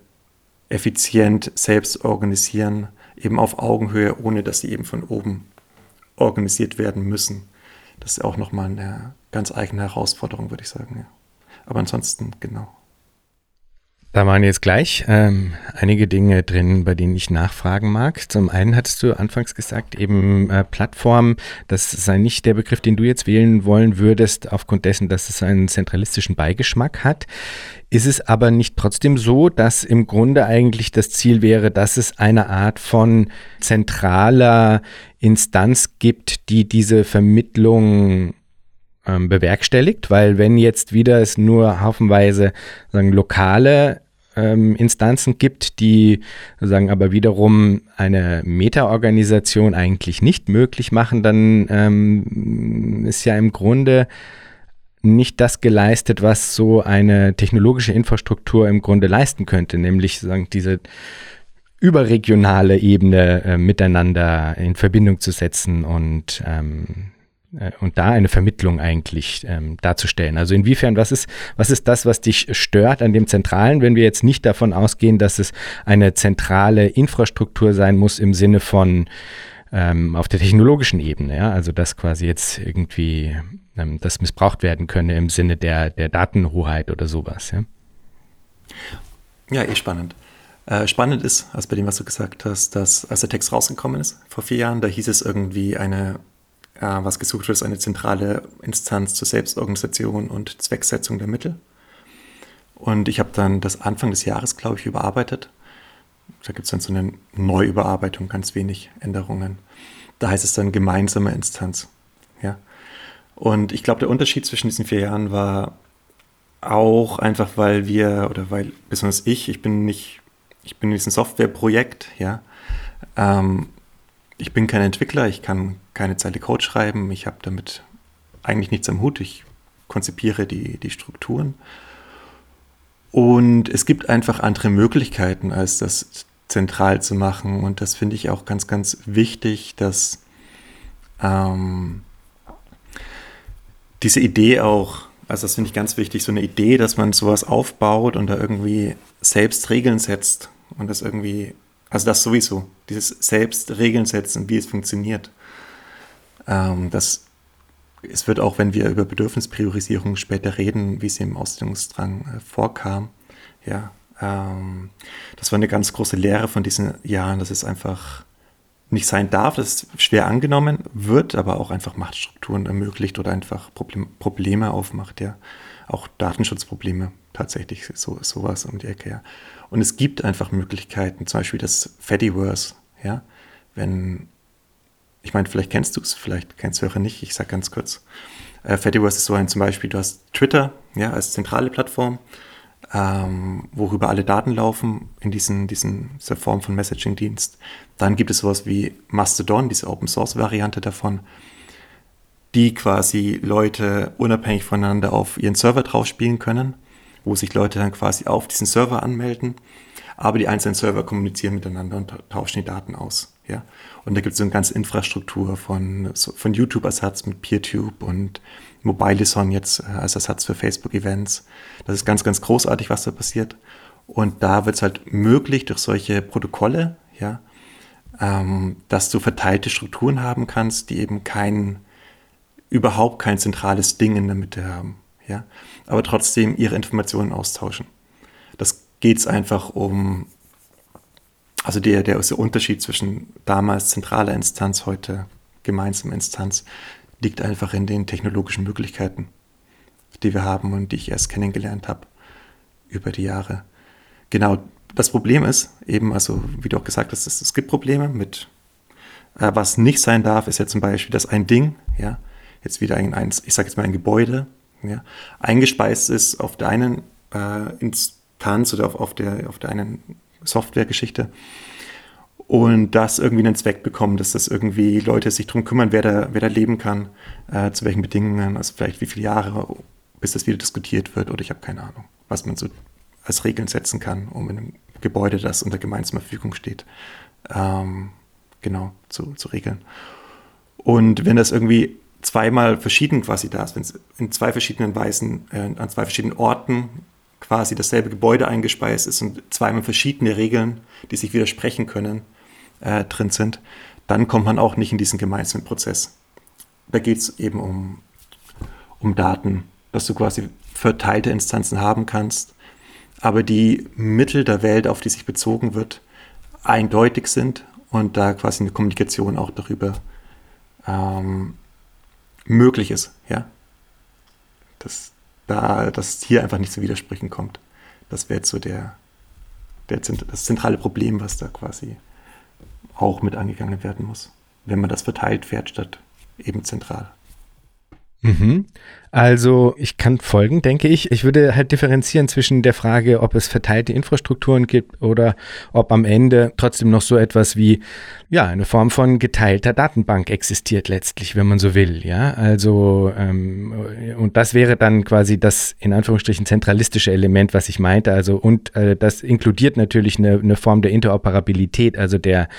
effizient selbst organisieren, eben auf Augenhöhe, ohne dass sie eben von oben organisiert werden müssen. Das ist auch nochmal eine ganz eigene Herausforderung, würde ich sagen. Ja. Aber ansonsten, genau. Da waren jetzt gleich ähm, einige Dinge drin, bei denen ich nachfragen mag. Zum einen hattest du anfangs gesagt, eben äh, Plattform, das sei nicht der Begriff, den du jetzt wählen wollen würdest, aufgrund dessen, dass es einen zentralistischen Beigeschmack hat. Ist es aber nicht trotzdem so, dass im Grunde eigentlich das Ziel wäre, dass es eine Art von zentraler Instanz gibt, die diese Vermittlung ähm, bewerkstelligt, weil wenn jetzt wieder es nur haufenweise sagen, lokale ähm, Instanzen gibt, die sagen aber wiederum eine Meta-Organisation eigentlich nicht möglich machen, dann ähm, ist ja im Grunde nicht das geleistet, was so eine technologische Infrastruktur im Grunde leisten könnte, nämlich sagen, diese überregionale Ebene äh, miteinander in Verbindung zu setzen und ähm, äh, und da eine Vermittlung eigentlich ähm, darzustellen. Also inwiefern, was ist, was ist das, was dich stört an dem Zentralen, wenn wir jetzt nicht davon ausgehen, dass es eine zentrale Infrastruktur sein muss im Sinne von ähm, auf der technologischen Ebene, ja, also dass quasi jetzt irgendwie ähm, das missbraucht werden könne im Sinne der, der Datenhoheit oder sowas, ja. Ja, eh spannend. Äh, spannend ist, also bei dem, was du gesagt hast, dass als der Text rausgekommen ist vor vier Jahren, da hieß es irgendwie eine was gesucht wird, ist eine zentrale Instanz zur Selbstorganisation und Zwecksetzung der Mittel. Und ich habe dann das Anfang des Jahres, glaube ich, überarbeitet. Da gibt es dann so eine Neuüberarbeitung, ganz wenig Änderungen. Da heißt es dann gemeinsame Instanz. Ja? Und ich glaube, der Unterschied zwischen diesen vier Jahren war auch einfach, weil wir, oder weil, besonders ich, ich bin nicht, ich bin in diesem Softwareprojekt, ja. Ähm, ich bin kein Entwickler, ich kann keine Zeile Code schreiben, ich habe damit eigentlich nichts am Hut, ich konzipiere die, die Strukturen. Und es gibt einfach andere Möglichkeiten, als dass zentral zu machen. Und das finde ich auch ganz, ganz wichtig, dass ähm, diese Idee auch, also das finde ich ganz wichtig, so eine Idee, dass man sowas aufbaut und da irgendwie selbst Regeln setzt und das irgendwie, also das sowieso, dieses selbst Regeln setzen, wie es funktioniert. Ähm, das es wird auch, wenn wir über Bedürfnispriorisierung später reden, wie sie im Ausstellungsdrang äh, vorkam, ja, ähm, das war eine ganz große Lehre von diesen Jahren, dass es einfach nicht sein darf, dass es schwer angenommen wird, aber auch einfach Machtstrukturen ermöglicht oder einfach Problem, Probleme aufmacht, ja. Auch Datenschutzprobleme tatsächlich, so, sowas um die Ecke, ja. Und es gibt einfach Möglichkeiten, zum Beispiel das Fediverse, ja. Wenn, ich meine, vielleicht kennst du es, vielleicht kennst du es nicht, ich sag ganz kurz. Äh, Fediverse ist so ein zum Beispiel, du hast Twitter, ja, als zentrale Plattform ähm, worüber alle Daten laufen in diesen, diesen, dieser Form von Messaging-Dienst. Dann gibt es sowas wie Mastodon, diese Open-Source-Variante davon, die quasi Leute unabhängig voneinander auf ihren Server drauf spielen können, wo sich Leute dann quasi auf diesen Server anmelden, aber die einzelnen Server kommunizieren miteinander und tauschen die Daten aus. Ja? Und da gibt es so eine ganze Infrastruktur von, von YouTube-Ersatz mit PeerTube und Mobilison jetzt äh, als Ersatz für Facebook-Events. Das ist ganz, ganz großartig, was da passiert. Und da wird es halt möglich durch solche Protokolle, ja, ähm, dass du verteilte Strukturen haben kannst, die eben kein, überhaupt kein zentrales Ding in der Mitte haben, ja, aber trotzdem ihre Informationen austauschen. Das geht es einfach um, also der, der, der Unterschied zwischen damals zentraler Instanz, heute gemeinsamer Instanz, liegt einfach in den technologischen Möglichkeiten, die wir haben und die ich erst kennengelernt habe über die Jahre. Genau, das Problem ist eben, also wie du auch gesagt hast, es, gibt Probleme mit, äh, was nicht sein darf, ist ja zum Beispiel, dass ein Ding, ja, jetzt wieder ein, ein ich sage jetzt mal ein Gebäude, ja, eingespeist ist auf der einen äh, Instanz oder auf, auf, der, auf der einen Softwaregeschichte und das irgendwie einen Zweck bekommen, dass das irgendwie Leute sich darum kümmern, wer da, wer da leben kann, äh, zu welchen Bedingungen, also vielleicht wie viele Jahre, bis das wieder diskutiert wird oder ich habe keine Ahnung, was man so als Regeln setzen kann, um in einem Gebäude, das unter gemeinsamer Verfügung steht, ähm, genau zu, zu regeln. Und wenn das irgendwie zweimal verschieden quasi da ist, wenn es in zwei verschiedenen Weisen, äh, an zwei verschiedenen Orten quasi dasselbe Gebäude eingespeist ist und zweimal verschiedene Regeln, die sich widersprechen können, äh, drin sind, dann kommt man auch nicht in diesen gemeinsamen Prozess. Da geht es eben um, um Daten, dass du quasi verteilte Instanzen haben kannst, aber die Mittel der Welt, auf die sich bezogen wird, eindeutig sind und da quasi eine Kommunikation auch darüber ähm, möglich ist, ja. Dass, da, dass hier einfach nicht zu Widersprüchen kommt. Das wäre jetzt so der, der, das zentrale Problem, was da quasi auch mit angegangen werden muss, wenn man das verteilt fährt statt eben zentral. Mhm. Also ich kann folgen, denke ich. Ich würde halt differenzieren zwischen der Frage, ob es verteilte Infrastrukturen gibt oder ob am Ende trotzdem noch so etwas wie ja eine Form von geteilter Datenbank existiert letztlich, wenn man so will. Ja, also ähm, und das wäre dann quasi das in Anführungsstrichen zentralistische Element, was ich meinte. Also und äh, das inkludiert natürlich eine, eine Form der Interoperabilität, also der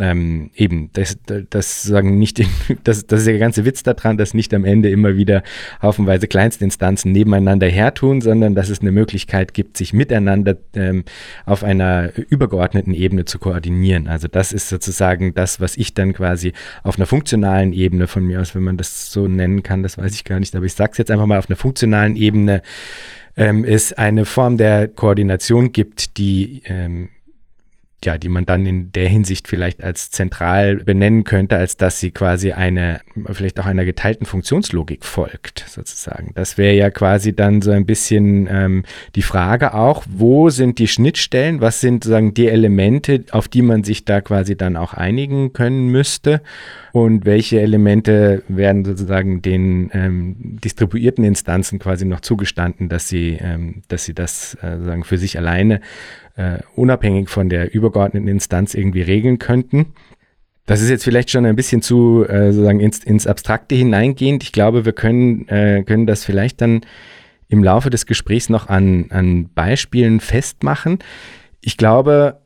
ähm, eben das, das sagen nicht, das, das ist der ganze Witz daran, dass nicht am Ende immer wieder auf haufenweise Kleinstinstanzen nebeneinander hertun, sondern dass es eine Möglichkeit gibt, sich miteinander ähm, auf einer übergeordneten Ebene zu koordinieren. Also das ist sozusagen das, was ich dann quasi auf einer funktionalen Ebene von mir aus, wenn man das so nennen kann, das weiß ich gar nicht, aber ich sage es jetzt einfach mal auf einer funktionalen Ebene, ähm, es eine Form der Koordination gibt, die ähm, ja, die man dann in der Hinsicht vielleicht als zentral benennen könnte, als dass sie quasi eine, vielleicht auch einer geteilten Funktionslogik folgt, sozusagen. Das wäre ja quasi dann so ein bisschen ähm, die Frage auch, wo sind die Schnittstellen, was sind sozusagen die Elemente, auf die man sich da quasi dann auch einigen können müsste und welche Elemente werden sozusagen den ähm, distribuierten Instanzen quasi noch zugestanden, dass sie, ähm, dass sie das äh, sozusagen für sich alleine äh, unabhängig von der übergeordneten Instanz irgendwie regeln könnten. Das ist jetzt vielleicht schon ein bisschen zu äh, sozusagen ins, ins Abstrakte hineingehend. Ich glaube, wir können, äh, können das vielleicht dann im Laufe des Gesprächs noch an, an Beispielen festmachen. Ich glaube,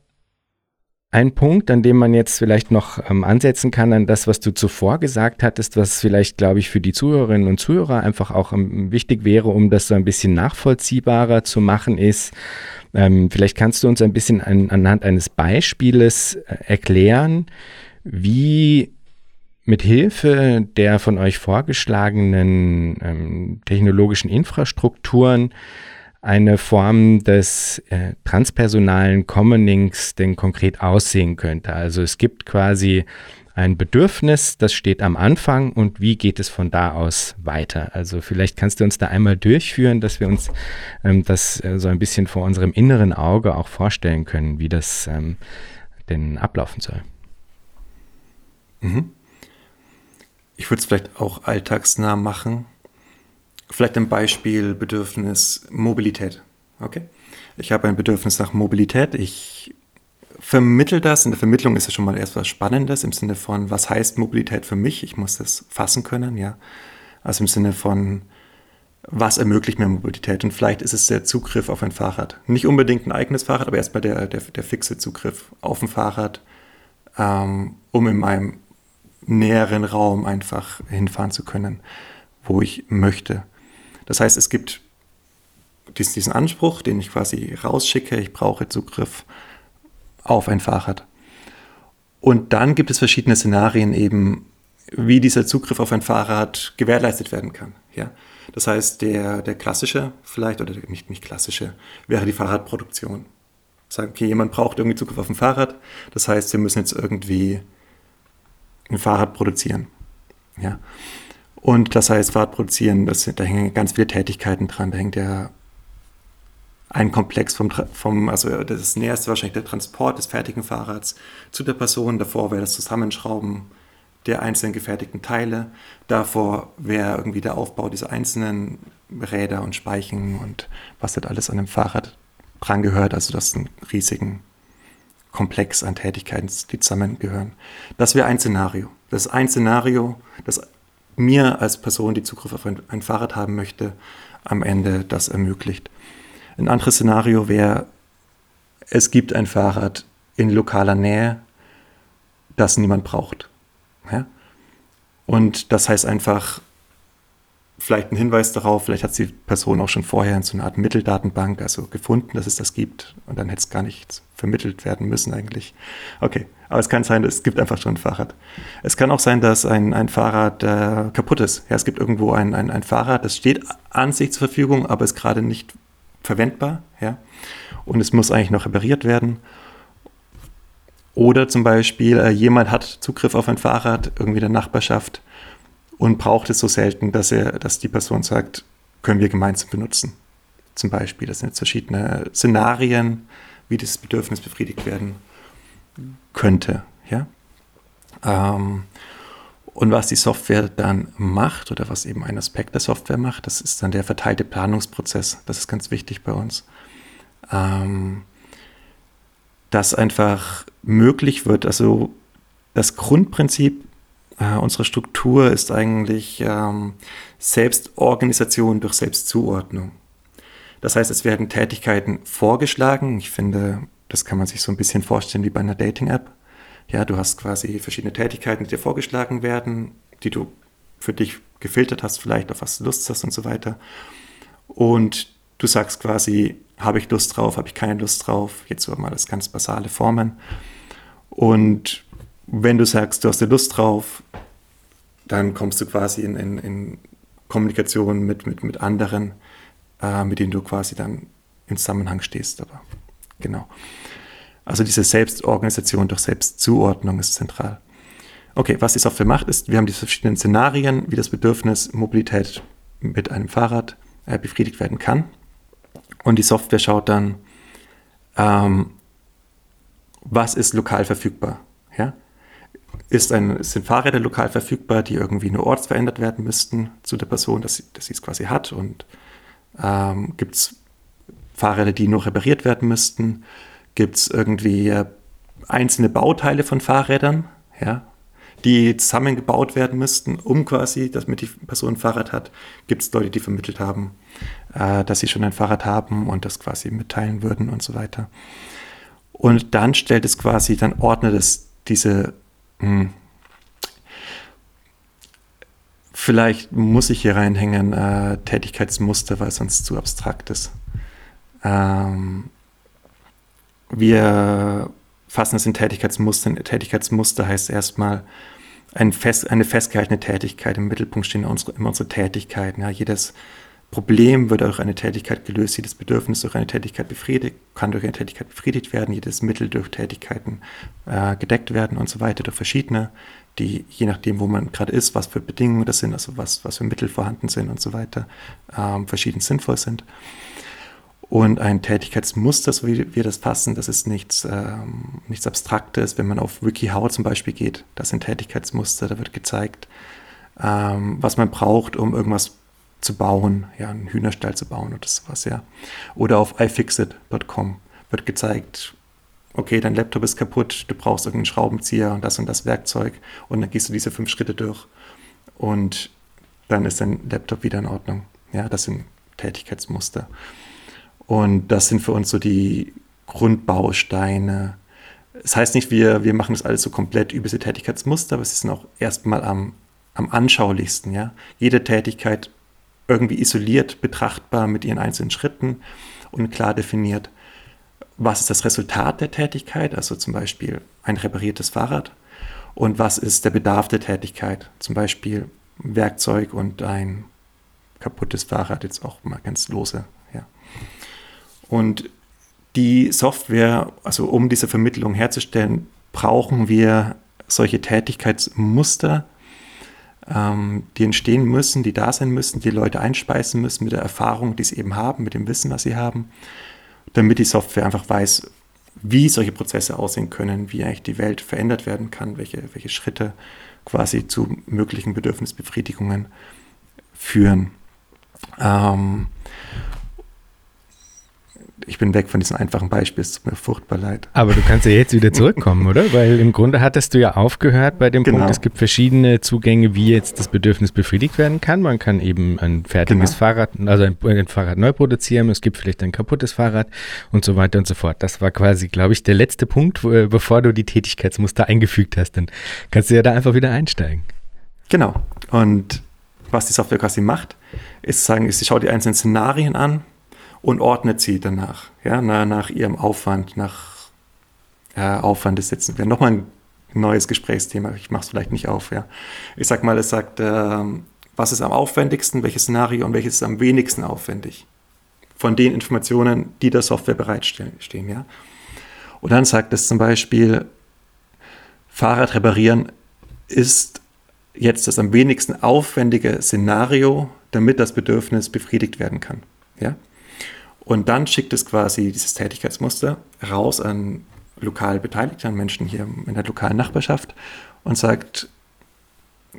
ein Punkt, an dem man jetzt vielleicht noch ähm, ansetzen kann, an das, was du zuvor gesagt hattest, was vielleicht, glaube ich, für die Zuhörerinnen und Zuhörer einfach auch ähm, wichtig wäre, um das so ein bisschen nachvollziehbarer zu machen, ist, ähm, vielleicht kannst du uns ein bisschen an, anhand eines Beispieles äh, erklären, wie mit Hilfe der von euch vorgeschlagenen ähm, technologischen Infrastrukturen eine Form des äh, transpersonalen Commonings denn konkret aussehen könnte. Also es gibt quasi ein Bedürfnis, das steht am Anfang und wie geht es von da aus weiter? Also vielleicht kannst du uns da einmal durchführen, dass wir uns ähm, das äh, so ein bisschen vor unserem inneren Auge auch vorstellen können, wie das ähm, denn ablaufen soll. Mhm. Ich würde es vielleicht auch alltagsnah machen. Vielleicht ein Beispiel Bedürfnis Mobilität. Okay? Ich habe ein Bedürfnis nach Mobilität. Ich vermittel das. In der Vermittlung ist ja schon mal erst was Spannendes im Sinne von, was heißt Mobilität für mich? Ich muss das fassen können, ja. Also im Sinne von, was ermöglicht mir Mobilität? Und vielleicht ist es der Zugriff auf ein Fahrrad. Nicht unbedingt ein eigenes Fahrrad, aber erstmal der, der, der fixe Zugriff auf ein Fahrrad, ähm, um in meinem näheren Raum einfach hinfahren zu können, wo ich möchte. Das heißt, es gibt diesen Anspruch, den ich quasi rausschicke, ich brauche Zugriff auf ein Fahrrad. Und dann gibt es verschiedene Szenarien eben, wie dieser Zugriff auf ein Fahrrad gewährleistet werden kann. Ja? Das heißt, der, der klassische, vielleicht, oder nicht, nicht klassische, wäre die Fahrradproduktion. Sagen, okay, jemand braucht irgendwie Zugriff auf ein Fahrrad, das heißt, wir müssen jetzt irgendwie ein Fahrrad produzieren. Ja? Und das heißt, Fahrrad produzieren, das, da hängen ganz viele Tätigkeiten dran. Da hängt ja ein Komplex vom, vom, also das Näherste wahrscheinlich der Transport des fertigen Fahrrads zu der Person. Davor wäre das Zusammenschrauben der einzelnen gefertigten Teile. Davor wäre irgendwie der Aufbau dieser einzelnen Räder und Speichen und was das alles an dem Fahrrad dran gehört. Also das ist ein riesigen Komplex an Tätigkeiten, die zusammengehören. Das wäre ein Szenario. Das ist ein Szenario, das mir als Person, die Zugriff auf ein, ein Fahrrad haben möchte, am Ende das ermöglicht. Ein anderes Szenario wäre, es gibt ein Fahrrad in lokaler Nähe, das niemand braucht. Ja? Und das heißt einfach, vielleicht ein Hinweis darauf, vielleicht hat die Person auch schon vorher in so einer Art Mitteldatenbank also gefunden, dass es das gibt und dann hätte es gar nicht vermittelt werden müssen eigentlich. Okay, aber es kann sein, es gibt einfach schon ein Fahrrad. Es kann auch sein, dass ein, ein Fahrrad äh, kaputt ist. Ja, es gibt irgendwo ein, ein, ein Fahrrad, das steht an sich zur Verfügung, aber ist gerade nicht verwendbar. Ja? Und es muss eigentlich noch repariert werden. Oder zum Beispiel, äh, jemand hat Zugriff auf ein Fahrrad irgendwie der Nachbarschaft und braucht es so selten, dass, er, dass die Person sagt, können wir gemeinsam benutzen. Zum Beispiel, das sind jetzt verschiedene Szenarien, wie dieses Bedürfnis befriedigt werden könnte. Ja? Ähm, und was die Software dann macht oder was eben ein Aspekt der Software macht, das ist dann der verteilte Planungsprozess. Das ist ganz wichtig bei uns. Ähm, dass einfach möglich wird, also das Grundprinzip äh, unserer Struktur ist eigentlich ähm, Selbstorganisation durch Selbstzuordnung. Das heißt, es werden Tätigkeiten vorgeschlagen. Ich finde, das kann man sich so ein bisschen vorstellen wie bei einer Dating-App. Ja, du hast quasi verschiedene Tätigkeiten, die dir vorgeschlagen werden, die du für dich gefiltert hast, vielleicht auf was du Lust hast und so weiter. Und du sagst quasi, habe ich Lust drauf, habe ich keine Lust drauf, jetzt so mal das ganz basale Formen. Und wenn du sagst, du hast Lust drauf, dann kommst du quasi in, in, in Kommunikation mit, mit, mit anderen, äh, mit denen du quasi dann im Zusammenhang stehst. Aber genau. Also diese Selbstorganisation durch Selbstzuordnung ist zentral. Okay, was die Software macht, ist, wir haben diese verschiedenen Szenarien, wie das Bedürfnis Mobilität mit einem Fahrrad äh, befriedigt werden kann. Und die Software schaut dann, ähm, was ist lokal verfügbar. Ja? Ist ein, sind Fahrräder lokal verfügbar, die irgendwie nur ortsverändert werden müssten zu der Person, dass sie, dass sie es quasi hat? Und ähm, gibt es Fahrräder, die nur repariert werden müssten? Gibt es irgendwie äh, einzelne Bauteile von Fahrrädern, ja, die zusammengebaut werden müssten, um quasi, damit die Person ein Fahrrad hat? Gibt es Leute, die vermittelt haben, äh, dass sie schon ein Fahrrad haben und das quasi mitteilen würden und so weiter? Und dann stellt es quasi, dann ordnet es diese, hm, vielleicht muss ich hier reinhängen, äh, Tätigkeitsmuster, weil es sonst zu abstrakt ist. Ähm, wir fassen es in Tätigkeitsmuster. Tätigkeitsmuster heißt erstmal ein fest, eine festgehaltene Tätigkeit. Im Mittelpunkt stehen unsere, immer unsere Tätigkeiten. Ja, jedes Problem wird durch eine Tätigkeit gelöst, jedes Bedürfnis durch eine Tätigkeit befriedigt, kann durch eine Tätigkeit befriedigt werden, jedes Mittel durch Tätigkeiten äh, gedeckt werden und so weiter, durch verschiedene, die je nachdem, wo man gerade ist, was für Bedingungen das sind, also was, was für Mittel vorhanden sind und so weiter, ähm, verschieden sinnvoll sind. Und ein Tätigkeitsmuster, so wie wir das fassen, das ist nichts, ähm, nichts Abstraktes. Wenn man auf WikiHow zum Beispiel geht, das sind Tätigkeitsmuster, da wird gezeigt, ähm, was man braucht, um irgendwas zu bauen, ja, einen Hühnerstall zu bauen oder sowas, ja. Oder auf iFixit.com wird gezeigt, okay, dein Laptop ist kaputt, du brauchst irgendeinen Schraubenzieher und das und das Werkzeug und dann gehst du diese fünf Schritte durch und dann ist dein Laptop wieder in Ordnung. Ja, das sind Tätigkeitsmuster. Und das sind für uns so die Grundbausteine. Das heißt nicht, wir, wir machen das alles so komplett über diese Tätigkeitsmuster, aber es ist auch erstmal am, am anschaulichsten. Ja? Jede Tätigkeit irgendwie isoliert betrachtbar mit ihren einzelnen Schritten und klar definiert, was ist das Resultat der Tätigkeit, also zum Beispiel ein repariertes Fahrrad, und was ist der Bedarf der Tätigkeit, zum Beispiel Werkzeug und ein kaputtes Fahrrad, jetzt auch mal ganz lose. Und die Software, also um diese Vermittlung herzustellen, brauchen wir solche Tätigkeitsmuster, ähm, die entstehen müssen, die da sein müssen, die Leute einspeisen müssen mit der Erfahrung, die sie eben haben, mit dem Wissen, was sie haben, damit die Software einfach weiß, wie solche Prozesse aussehen können, wie eigentlich die Welt verändert werden kann, welche, welche Schritte quasi zu möglichen Bedürfnisbefriedigungen führen. Ähm, ich bin weg von diesem einfachen Beispiel, es tut mir furchtbar leid. Aber du kannst ja jetzt wieder zurückkommen, oder? Weil im Grunde hattest du ja aufgehört bei dem genau. Punkt, es gibt verschiedene Zugänge, wie jetzt das Bedürfnis befriedigt werden kann. Man kann eben ein fertiges genau. Fahrrad, also ein, ein, Fahrrad neu produzieren, es gibt vielleicht ein kaputtes Fahrrad und so weiter und so fort. Das war quasi, glaube ich, der letzte Punkt, wo, bevor du die Tätigkeitsmuster eingefügt hast. Dann kannst du ja da einfach wieder einsteigen. Genau. Und was die Software quasi macht, ist sagen, sie schaut die einzelnen Szenarien an, und ordnet sie danach, ja, nach, ihrem Aufwand, nach äh, Aufwand des Sitzens. Wäre nochmal ein neues Gesprächsthema, ich mache es vielleicht nicht auf, ja. Ich sag mal, es sagt, äh, was ist am aufwendigsten, welches Szenario und welches ist am wenigsten aufwendig von den Informationen, die der Software bereitstehen, ja. Und dann sagt es zum Beispiel, Fahrrad reparieren ist jetzt das am wenigsten aufwendige Szenario, damit das Bedürfnis befriedigt werden kann. Ja? Und dann schickt es quasi dieses Tätigkeitsmuster raus an lokal Beteiligte, an Menschen hier in der lokalen Nachbarschaft und sagt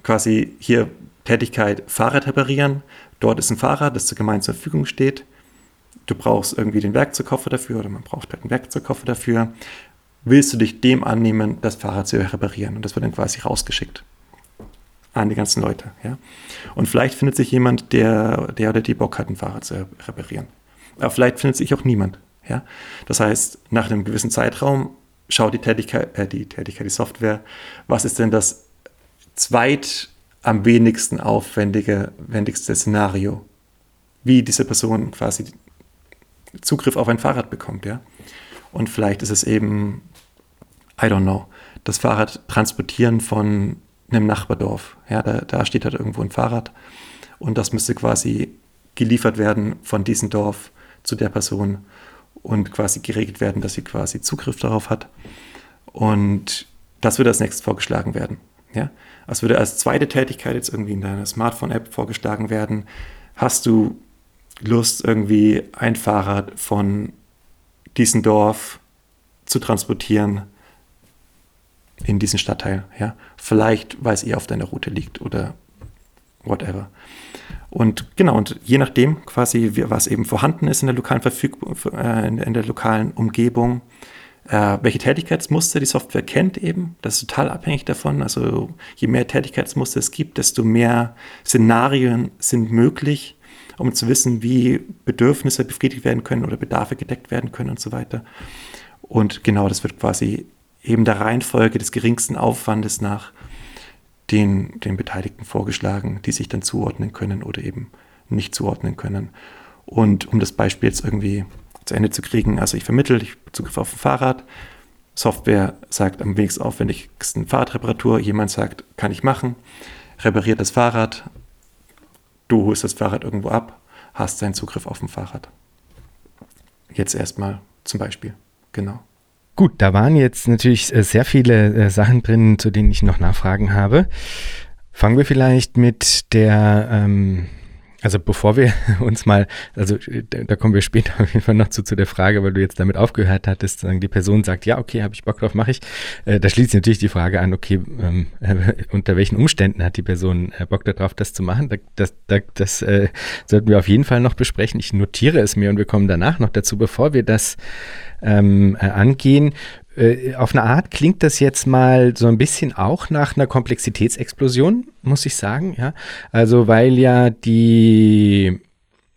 quasi hier Tätigkeit Fahrrad reparieren. Dort ist ein Fahrrad, das zur Gemeinde zur Verfügung steht. Du brauchst irgendwie den Werkzeugkoffer dafür oder man braucht halt einen Werkzeugkoffer dafür. Willst du dich dem annehmen, das Fahrrad zu reparieren? Und das wird dann quasi rausgeschickt an die ganzen Leute. Ja? Und vielleicht findet sich jemand, der, der oder die Bock hat, ein Fahrrad zu reparieren. Aber vielleicht findet sich auch niemand. Ja? Das heißt, nach einem gewissen Zeitraum schaut die Tätigkeit, äh, die Tätigkeit, die Software, was ist denn das zweit am wenigsten aufwendige, wendigste Szenario, wie diese Person quasi Zugriff auf ein Fahrrad bekommt, ja. Und vielleicht ist es eben, I don't know, das Fahrrad transportieren von einem Nachbardorf. Ja, da, da steht halt irgendwo ein Fahrrad und das müsste quasi geliefert werden von diesem Dorf zu der Person und quasi geregelt werden, dass sie quasi Zugriff darauf hat. Und das würde als nächstes vorgeschlagen werden. Ja? Das würde als zweite Tätigkeit jetzt irgendwie in deiner Smartphone-App vorgeschlagen werden. Hast du Lust, irgendwie ein Fahrrad von diesem Dorf zu transportieren in diesen Stadtteil? Ja? Vielleicht, weil es eher auf deiner Route liegt oder whatever. Und genau, und je nachdem quasi, was eben vorhanden ist in der lokalen Verfügung, äh, in der lokalen Umgebung, äh, welche Tätigkeitsmuster die Software kennt eben, das ist total abhängig davon. Also je mehr Tätigkeitsmuster es gibt, desto mehr Szenarien sind möglich, um zu wissen, wie Bedürfnisse befriedigt werden können oder Bedarfe gedeckt werden können und so weiter. Und genau, das wird quasi eben der Reihenfolge des geringsten Aufwandes nach den, den Beteiligten vorgeschlagen, die sich dann zuordnen können oder eben nicht zuordnen können. Und um das Beispiel jetzt irgendwie zu Ende zu kriegen, also ich vermittle, ich Zugriff auf ein Fahrrad, Software sagt am wenigsten aufwendigsten Fahrradreparatur, jemand sagt, kann ich machen, repariert das Fahrrad, du holst das Fahrrad irgendwo ab, hast seinen Zugriff auf ein Fahrrad. Jetzt erstmal zum Beispiel, genau. Gut, da waren jetzt natürlich äh, sehr viele äh, Sachen drin, zu denen ich noch Nachfragen habe. Fangen wir vielleicht mit der ähm, also bevor wir uns mal, also da kommen wir später auf jeden Fall noch zu, zu der Frage, weil du jetzt damit aufgehört hattest, die Person sagt, ja, okay, habe ich Bock drauf, mache ich. Äh, da schließt sich natürlich die Frage an, okay, ähm, äh, unter welchen Umständen hat die Person äh, Bock darauf, das zu machen? Da, das das, das äh, sollten wir auf jeden Fall noch besprechen. Ich notiere es mir und wir kommen danach noch dazu, bevor wir das ähm, äh, angehen. Äh, auf eine Art klingt das jetzt mal so ein bisschen auch nach einer Komplexitätsexplosion, muss ich sagen. Ja? Also weil ja die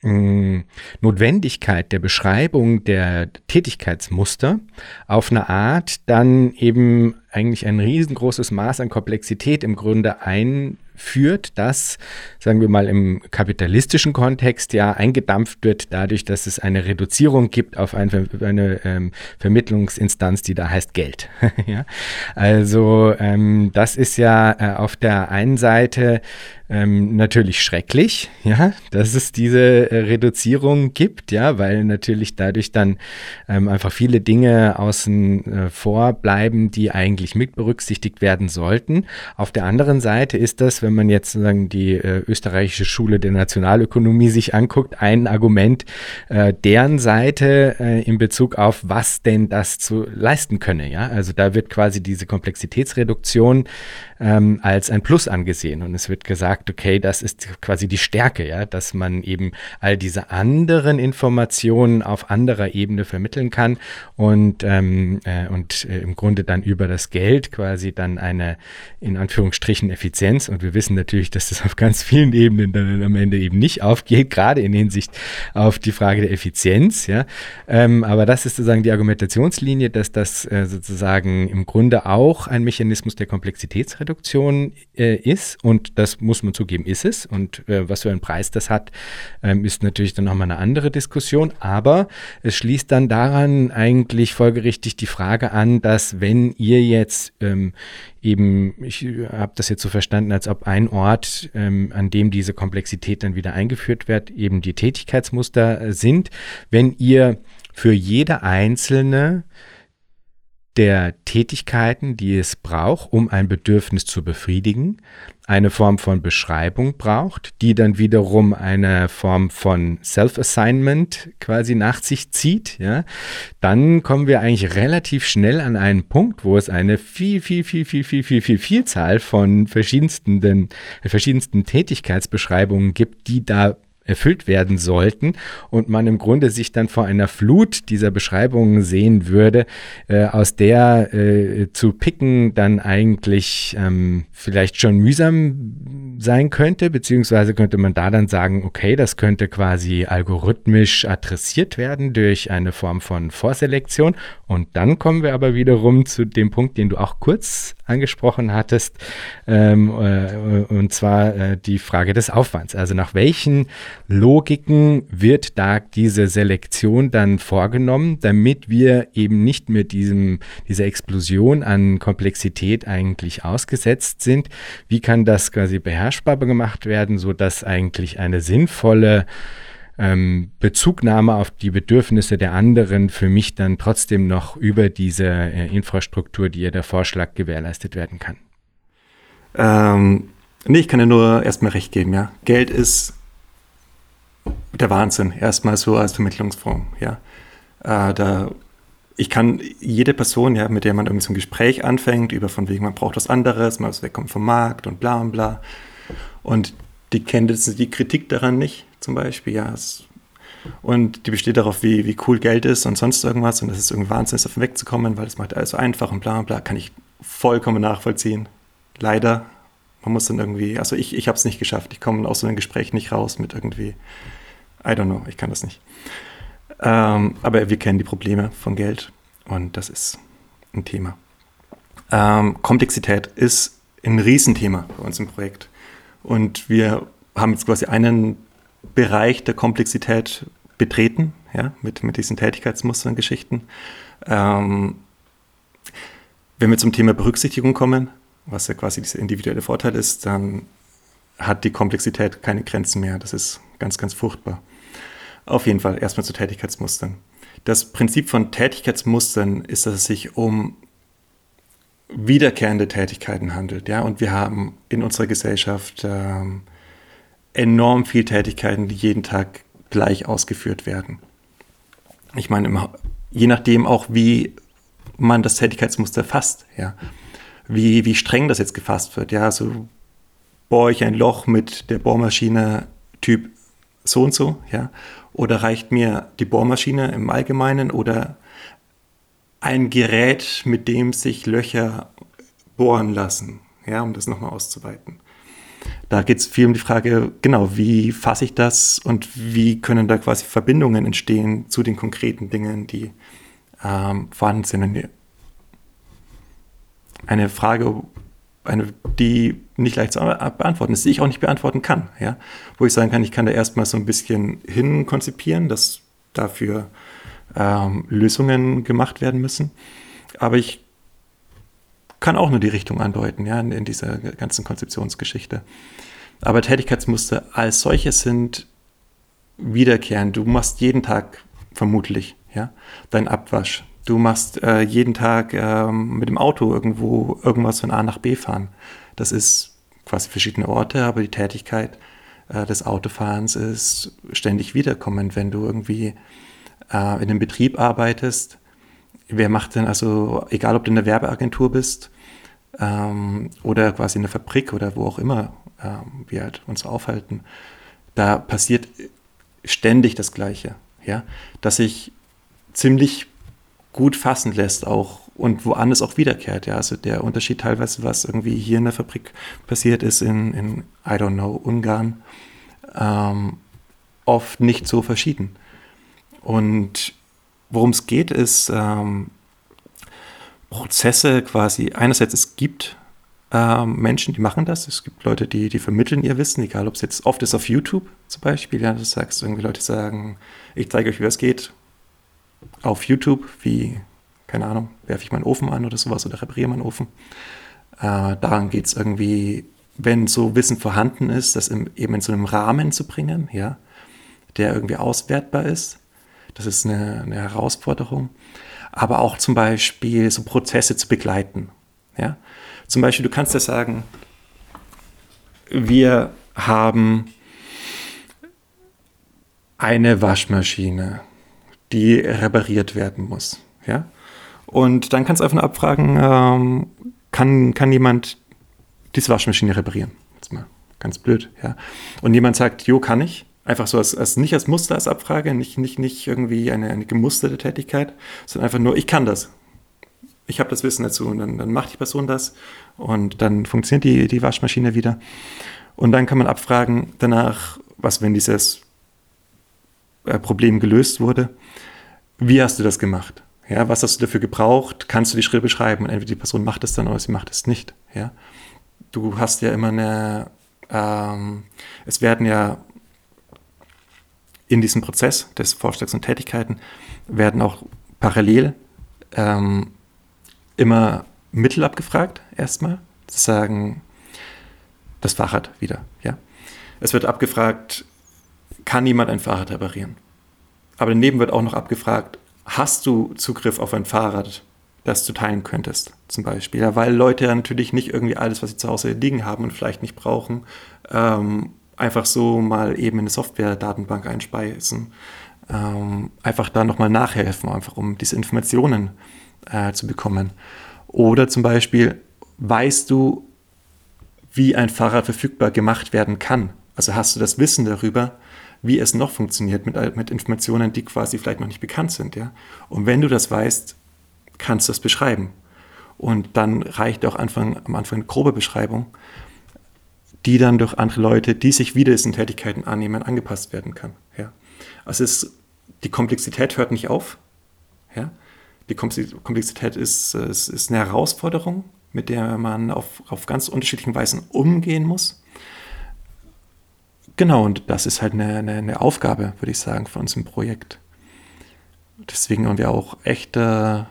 mh, hm, Notwendigkeit der Beschreibung der Tätigkeitsmuster auf eine Art dann eben eigentlich ein riesengroßes Maß an Komplexität im Grunde ein führt, dass, sagen wir mal, im kapitalistischen Kontext ja eingedampft wird dadurch, dass es eine Reduzierung gibt auf eine, eine ähm, Vermittlungsinstanz, die da heißt Geld. ja? Also ähm, das ist ja äh, auf der einen Seite ähm, natürlich schrecklich, ja, dass es diese äh, Reduzierung gibt, ja, weil natürlich dadurch dann ähm, einfach viele Dinge außen äh, vor bleiben, die eigentlich mit berücksichtigt werden sollten. Auf der anderen Seite ist das, wenn man jetzt sozusagen die äh, österreichische Schule der Nationalökonomie sich anguckt, ein Argument äh, deren Seite äh, in Bezug auf was denn das zu leisten könne, ja. Also da wird quasi diese Komplexitätsreduktion ähm, als ein Plus angesehen und es wird gesagt, sagt, okay, das ist quasi die Stärke, ja, dass man eben all diese anderen Informationen auf anderer Ebene vermitteln kann und, ähm, äh, und äh, im Grunde dann über das Geld quasi dann eine in Anführungsstrichen Effizienz und wir wissen natürlich, dass das auf ganz vielen Ebenen dann am Ende eben nicht aufgeht, gerade in Hinsicht auf die Frage der Effizienz, ja. Ähm, aber das ist sozusagen die Argumentationslinie, dass das äh, sozusagen im Grunde auch ein Mechanismus der Komplexitätsreduktion äh, ist und das muss man zugeben, ist es. Und äh, was für einen Preis das hat, ähm, ist natürlich dann nochmal eine andere Diskussion. Aber es schließt dann daran eigentlich folgerichtig die Frage an, dass wenn ihr jetzt ähm, eben, ich habe das jetzt so verstanden, als ob ein Ort, ähm, an dem diese Komplexität dann wieder eingeführt wird, eben die Tätigkeitsmuster äh, sind, wenn ihr für jede einzelne der Tätigkeiten, die es braucht, um ein Bedürfnis zu befriedigen, eine Form von Beschreibung braucht, die dann wiederum eine Form von Self-Assignment quasi nach sich zieht, ja, dann kommen wir eigentlich relativ schnell an einen Punkt, wo es eine viel, viel, viel, viel, viel, viel, viel Vielzahl von verschiedensten, verschiedensten Tätigkeitsbeschreibungen gibt, die da erfüllt werden sollten und man im Grunde sich dann vor einer Flut dieser Beschreibungen sehen würde, äh, aus der äh, zu picken dann eigentlich ähm, vielleicht schon mühsam sein könnte, beziehungsweise könnte man da dann sagen, okay, das könnte quasi algorithmisch adressiert werden durch eine Form von Vorselektion. Und dann kommen wir aber wiederum zu dem Punkt, den du auch kurz angesprochen hattest, ähm, äh, und zwar äh, die Frage des Aufwands. Also nach welchen Logiken wird da diese Selektion dann vorgenommen, damit wir eben nicht mit diesem, dieser Explosion an Komplexität eigentlich ausgesetzt sind? Wie kann das quasi beherrschbar gemacht werden, sodass eigentlich eine sinnvolle ähm, Bezugnahme auf die Bedürfnisse der anderen für mich dann trotzdem noch über diese äh, Infrastruktur, die ihr der Vorschlag gewährleistet werden kann? Ähm, nee, ich kann dir nur erstmal recht geben, ja. Geld ist der Wahnsinn, erstmal so als Vermittlungsform, ja. Äh, da, ich kann jede Person, ja, mit der man irgendwie so ein Gespräch anfängt, über von wegen, man braucht was anderes, man muss wegkommen vom Markt und bla und bla. Und die kennt jetzt die Kritik daran nicht, zum Beispiel, ja. Und die besteht darauf, wie, wie cool Geld ist und sonst irgendwas und dass es irgendwie Wahnsinn ist, davon wegzukommen, weil es macht alles so einfach und bla bla, kann ich vollkommen nachvollziehen. Leider, man muss dann irgendwie, also ich, ich habe es nicht geschafft, ich komme aus so einem Gespräch nicht raus mit irgendwie, I don't know, ich kann das nicht. Ähm, aber wir kennen die Probleme von Geld Und das ist ein Thema. Ähm, Komplexität ist ein Riesenthema bei uns im Projekt. Und wir haben jetzt quasi einen Bereich der Komplexität betreten, ja, mit, mit diesen Tätigkeitsmustern, Geschichten. Ähm, wenn wir zum Thema Berücksichtigung kommen, was ja quasi dieser individuelle Vorteil ist, dann hat die Komplexität keine Grenzen mehr. Das ist ganz, ganz furchtbar. Auf jeden Fall erstmal zu Tätigkeitsmustern. Das Prinzip von Tätigkeitsmustern ist, dass es sich um wiederkehrende Tätigkeiten handelt. Ja? Und wir haben in unserer Gesellschaft ähm, enorm viel Tätigkeiten, die jeden Tag gleich ausgeführt werden. Ich meine, je nachdem auch, wie man das Tätigkeitsmuster fasst, ja. Wie, wie streng das jetzt gefasst wird, ja. Also bohre ich ein Loch mit der Bohrmaschine Typ so und so, ja. Oder reicht mir die Bohrmaschine im Allgemeinen oder ein Gerät, mit dem sich Löcher bohren lassen, ja, um das nochmal auszuweiten. Da geht es viel um die Frage, genau, wie fasse ich das und wie können da quasi Verbindungen entstehen zu den konkreten Dingen, die ähm, vorhanden sind. Eine Frage, eine, die nicht leicht zu beantworten ist, die ich auch nicht beantworten kann. Ja? Wo ich sagen kann, ich kann da erstmal so ein bisschen hin konzipieren, dass dafür ähm, Lösungen gemacht werden müssen. Aber ich kann auch nur die Richtung andeuten, ja, in, in dieser ganzen Konzeptionsgeschichte. Aber Tätigkeitsmuster als solche sind wiederkehrend. Du machst jeden Tag vermutlich, ja, dein Abwasch. Du machst äh, jeden Tag ähm, mit dem Auto irgendwo irgendwas von A nach B fahren. Das ist quasi verschiedene Orte, aber die Tätigkeit äh, des Autofahrens ist ständig wiederkommend, wenn du irgendwie äh, in einem Betrieb arbeitest. Wer macht denn also, egal ob du in der Werbeagentur bist ähm, oder quasi in der Fabrik oder wo auch immer ähm, wir halt uns aufhalten, da passiert ständig das Gleiche. Ja? Dass sich ziemlich gut fassen lässt auch und woanders auch wiederkehrt. Ja? Also der Unterschied teilweise, was irgendwie hier in der Fabrik passiert ist, in, in I don't know, Ungarn, ähm, oft nicht so verschieden. Und worum es geht, ist ähm, Prozesse quasi. Einerseits, es gibt ähm, Menschen, die machen das. Es gibt Leute, die, die vermitteln ihr Wissen, egal ob es jetzt oft ist auf YouTube zum Beispiel. Ja, du sagst irgendwie Leute sagen, ich zeige euch, wie das geht. Auf YouTube, wie, keine Ahnung, werfe ich meinen Ofen an oder sowas oder repariere meinen Ofen. Äh, daran geht es irgendwie, wenn so Wissen vorhanden ist, das im, eben in so einem Rahmen zu bringen, ja, der irgendwie auswertbar ist. Das ist eine, eine Herausforderung. Aber auch zum Beispiel so Prozesse zu begleiten. Ja? Zum Beispiel, du kannst ja sagen, wir haben eine Waschmaschine, die repariert werden muss. Ja? Und dann kannst du einfach abfragen, ähm, kann, kann jemand diese Waschmaschine reparieren? Jetzt mal ganz blöd. Ja? Und jemand sagt, jo, kann ich einfach so als, als nicht als Muster, als Abfrage, nicht, nicht, nicht irgendwie eine, eine gemusterte Tätigkeit, sondern einfach nur, ich kann das. Ich habe das Wissen dazu und dann, dann macht die Person das und dann funktioniert die, die Waschmaschine wieder. Und dann kann man abfragen danach, was, wenn dieses äh, Problem gelöst wurde, wie hast du das gemacht? Ja, was hast du dafür gebraucht? Kannst du die Schritte beschreiben? Und entweder die Person macht es dann oder sie macht es nicht. Ja, du hast ja immer eine, ähm, es werden ja in diesem Prozess des Vorschlags und Tätigkeiten werden auch parallel ähm, immer Mittel abgefragt, erstmal. Zu sagen, das Fahrrad wieder, ja. Es wird abgefragt, kann jemand ein Fahrrad reparieren? Aber daneben wird auch noch abgefragt, hast du Zugriff auf ein Fahrrad, das du teilen könntest, zum Beispiel? Ja, weil Leute ja natürlich nicht irgendwie alles, was sie zu Hause liegen haben und vielleicht nicht brauchen, ähm, einfach so mal eben in eine Software-Datenbank einspeisen. Ähm, einfach da nochmal nachhelfen, einfach um diese Informationen äh, zu bekommen. Oder zum Beispiel, weißt du, wie ein Fahrrad verfügbar gemacht werden kann? Also hast du das Wissen darüber, wie es noch funktioniert mit, mit Informationen, die quasi vielleicht noch nicht bekannt sind. Ja? Und wenn du das weißt, kannst du das beschreiben. Und dann reicht auch Anfang, am Anfang eine grobe Beschreibung die dann durch andere Leute, die sich wieder diesen Tätigkeiten annehmen, angepasst werden kann. Ja. Also es, die Komplexität hört nicht auf. Ja. Die Komplexität ist, ist, ist eine Herausforderung, mit der man auf, auf ganz unterschiedlichen Weisen umgehen muss. Genau, und das ist halt eine, eine, eine Aufgabe, würde ich sagen, von uns im Projekt. Deswegen haben wir auch echte,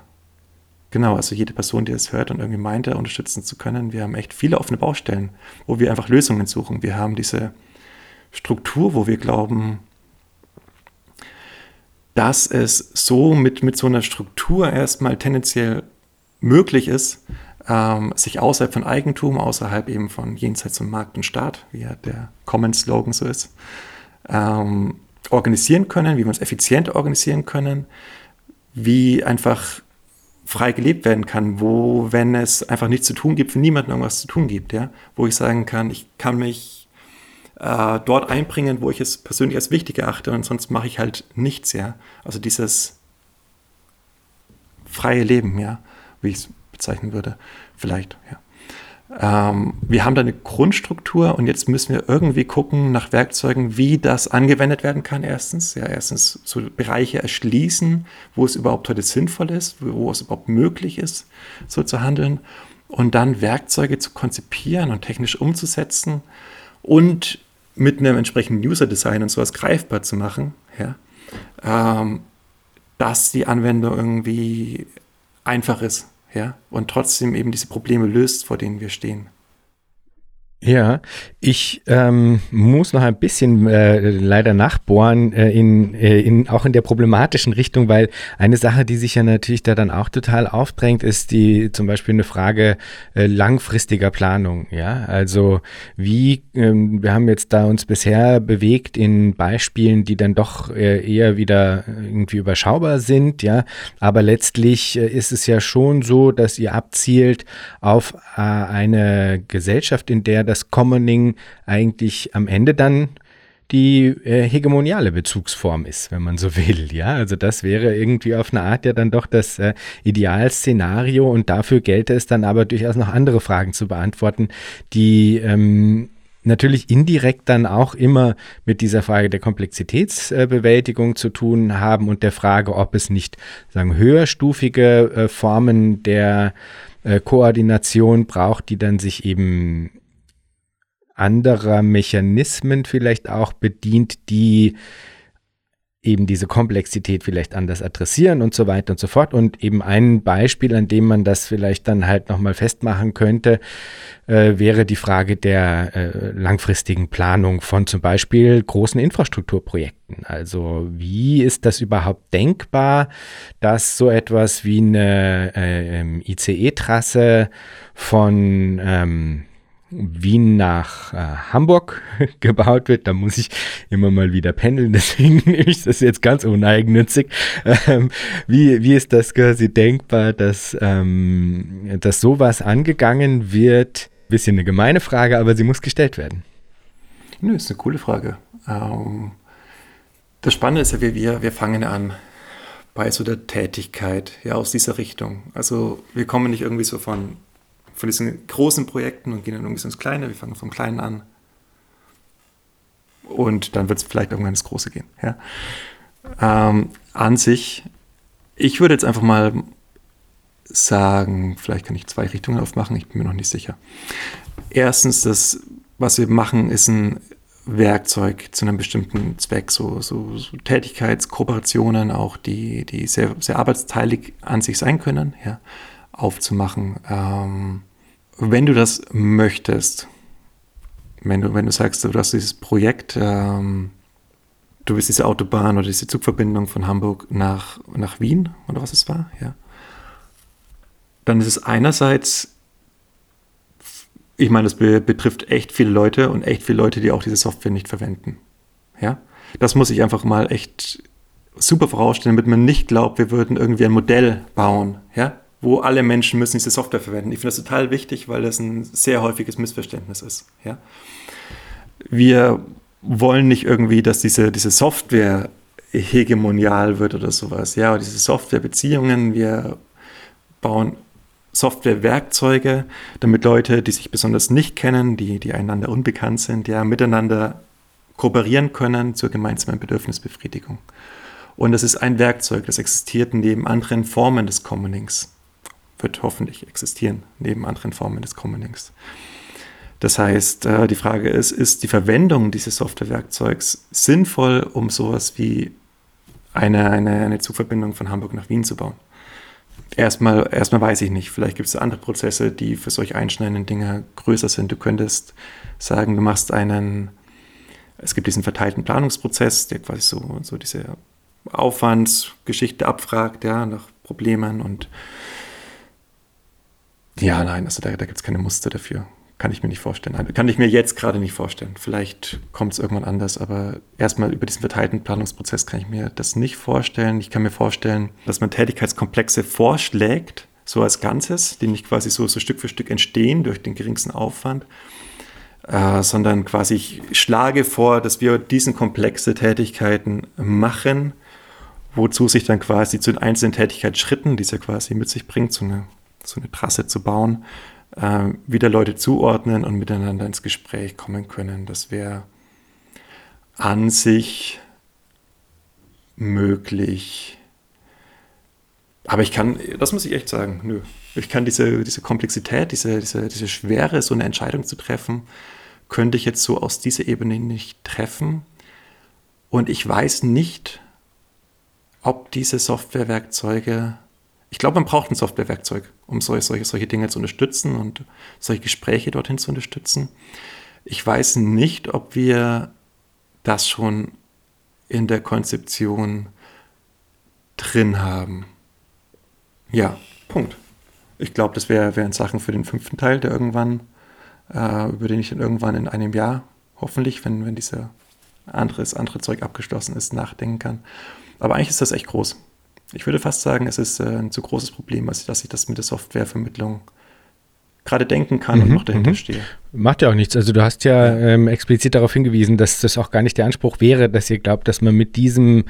genau, also jede Person, die es hört und irgendwie meinte, unterstützen zu können, wir haben echt viele offene Baustellen, wo wir einfach Lösungen suchen. Wir haben diese Struktur, wo wir glauben, dass es so mit, mit so einer Struktur erstmal tendenziell möglich ist, ähm, sich außerhalb von Eigentum, außerhalb eben von jenseits von Markt und Staat, wie ja der Common-Slogan so ist, ähm, organisieren können, wie wir uns effizient organisieren können, wie einfach frei gelebt werden kann, wo, wenn es einfach nichts zu tun gibt, für niemanden irgendwas zu tun gibt, ja, wo ich sagen kann, ich kann mich äh, dort einbringen, wo ich es persönlich als wichtig erachte und sonst mache ich halt nichts, ja. Also dieses freie Leben, ja, wie ich es bezeichnen würde, vielleicht, ja. Ähm, wir haben da eine Grundstruktur und jetzt müssen wir irgendwie gucken nach Werkzeugen, wie das angewendet werden kann. Erstens, ja, erstens so Bereiche erschließen, wo es überhaupt heute sinnvoll ist, wo es überhaupt möglich ist, so zu handeln. Und dann Werkzeuge zu konzipieren und technisch umzusetzen und mit einem entsprechenden User-Design und sowas greifbar zu machen, ja, ähm, dass die Anwendung irgendwie einfach ist, ja, und trotzdem eben diese Probleme löst, vor denen wir stehen. Ja, ich ähm, muss noch ein bisschen äh, leider nachbohren, äh, in, äh, in, auch in der problematischen Richtung, weil eine Sache, die sich ja natürlich da dann auch total aufdrängt, ist die zum Beispiel eine Frage äh, langfristiger Planung. Ja, also wie, ähm, wir haben jetzt da uns bisher bewegt in Beispielen, die dann doch äh, eher wieder irgendwie überschaubar sind, ja, aber letztlich äh, ist es ja schon so, dass ihr abzielt auf eine Gesellschaft, in der das Commoning eigentlich am Ende dann die äh, hegemoniale Bezugsform ist, wenn man so will. Ja, also das wäre irgendwie auf eine Art ja dann doch das äh, Idealszenario und dafür gelte es dann aber durchaus noch andere Fragen zu beantworten, die ähm, natürlich indirekt dann auch immer mit dieser Frage der Komplexitätsbewältigung äh, zu tun haben und der Frage, ob es nicht sagen höherstufige äh, Formen der äh, Koordination braucht, die dann sich eben anderer Mechanismen vielleicht auch bedient, die eben diese Komplexität vielleicht anders adressieren und so weiter und so fort. Und eben ein Beispiel, an dem man das vielleicht dann halt nochmal festmachen könnte, äh, wäre die Frage der äh, langfristigen Planung von zum Beispiel großen Infrastrukturprojekten. Also wie ist das überhaupt denkbar, dass so etwas wie eine äh, ähm, ICE-Trasse von ähm, Wien nach äh, Hamburg gebaut wird. Da muss ich immer mal wieder pendeln, deswegen nehme ich das jetzt ganz uneigennützig. Ähm, wie, wie ist das quasi denkbar, dass, ähm, dass sowas angegangen wird? Bisschen eine gemeine Frage, aber sie muss gestellt werden. Nö, ist eine coole Frage. Ähm, das Spannende ist ja, wir, wir fangen an bei so der Tätigkeit, ja, aus dieser Richtung. Also wir kommen nicht irgendwie so von von diesen großen Projekten und gehen dann irgendwie ins Kleine. Wir fangen vom Kleinen an. Und dann wird es vielleicht irgendwann ins Große gehen. Ja. Ähm, an sich, ich würde jetzt einfach mal sagen, vielleicht kann ich zwei Richtungen aufmachen, ich bin mir noch nicht sicher. Erstens, das, was wir machen, ist ein Werkzeug zu einem bestimmten Zweck, so, so, so Tätigkeitskooperationen, auch die, die sehr, sehr arbeitsteilig an sich sein können, ja, aufzumachen. Ähm, wenn du das möchtest, wenn du, wenn du sagst, du hast dieses Projekt, ähm, du bist diese Autobahn oder diese Zugverbindung von Hamburg nach, nach Wien oder was es war, ja, dann ist es einerseits, ich meine, das be betrifft echt viele Leute und echt viele Leute, die auch diese Software nicht verwenden. Ja, das muss ich einfach mal echt super vorausstellen, damit man nicht glaubt, wir würden irgendwie ein Modell bauen, ja, wo alle Menschen müssen diese Software verwenden. Ich finde das total wichtig, weil das ein sehr häufiges Missverständnis ist. Ja? Wir wollen nicht irgendwie, dass diese, diese Software hegemonial wird oder sowas. Ja, aber diese Softwarebeziehungen, wir bauen Softwarewerkzeuge, damit Leute, die sich besonders nicht kennen, die, die einander unbekannt sind, ja, miteinander kooperieren können zur gemeinsamen Bedürfnisbefriedigung. Und das ist ein Werkzeug, das existiert neben anderen Formen des Commonings. Wird hoffentlich existieren neben anderen Formen des Commonings. Das heißt, äh, die Frage ist, ist die Verwendung dieses Softwarewerkzeugs sinnvoll, um sowas wie eine, eine, eine Zugverbindung von Hamburg nach Wien zu bauen? Erstmal, erstmal weiß ich nicht. Vielleicht gibt es andere Prozesse, die für solche einschneidenden Dinge größer sind. Du könntest sagen, du machst einen, es gibt diesen verteilten Planungsprozess, der quasi so, so diese Aufwandsgeschichte abfragt, ja, nach Problemen und ja, nein, also da, da gibt es keine Muster dafür. Kann ich mir nicht vorstellen. Kann ich mir jetzt gerade nicht vorstellen. Vielleicht kommt es irgendwann anders, aber erstmal über diesen verteilten Planungsprozess kann ich mir das nicht vorstellen. Ich kann mir vorstellen, dass man Tätigkeitskomplexe vorschlägt, so als Ganzes, die nicht quasi so, so Stück für Stück entstehen durch den geringsten Aufwand, äh, sondern quasi ich schlage vor, dass wir diesen komplexe Tätigkeiten machen, wozu sich dann quasi zu den einzelnen Tätigkeitsschritten, die es ja quasi mit sich bringt, so eine, so eine Trasse zu bauen, äh, wieder Leute zuordnen und miteinander ins Gespräch kommen können. Das wäre an sich möglich. Aber ich kann, das muss ich echt sagen, nö. Ich kann diese, diese Komplexität, diese, diese, diese Schwere, so eine Entscheidung zu treffen, könnte ich jetzt so aus dieser Ebene nicht treffen. Und ich weiß nicht, ob diese Softwarewerkzeuge ich glaube, man braucht ein Softwarewerkzeug, um solche, solche, Dinge zu unterstützen und solche Gespräche dorthin zu unterstützen. Ich weiß nicht, ob wir das schon in der Konzeption drin haben. Ja, Punkt. Ich glaube, das wären wär Sachen für den fünften Teil, der irgendwann, äh, über den ich dann irgendwann in einem Jahr, hoffentlich, wenn, wenn anderes, andere Zeug abgeschlossen ist, nachdenken kann. Aber eigentlich ist das echt groß. Ich würde fast sagen, es ist äh, ein zu großes Problem, dass ich das mit der Softwarevermittlung gerade denken kann mhm, und noch dahinter mhm. stehe. Macht ja auch nichts. Also du hast ja ähm, explizit darauf hingewiesen, dass das auch gar nicht der Anspruch wäre, dass ihr glaubt, dass man mit diesem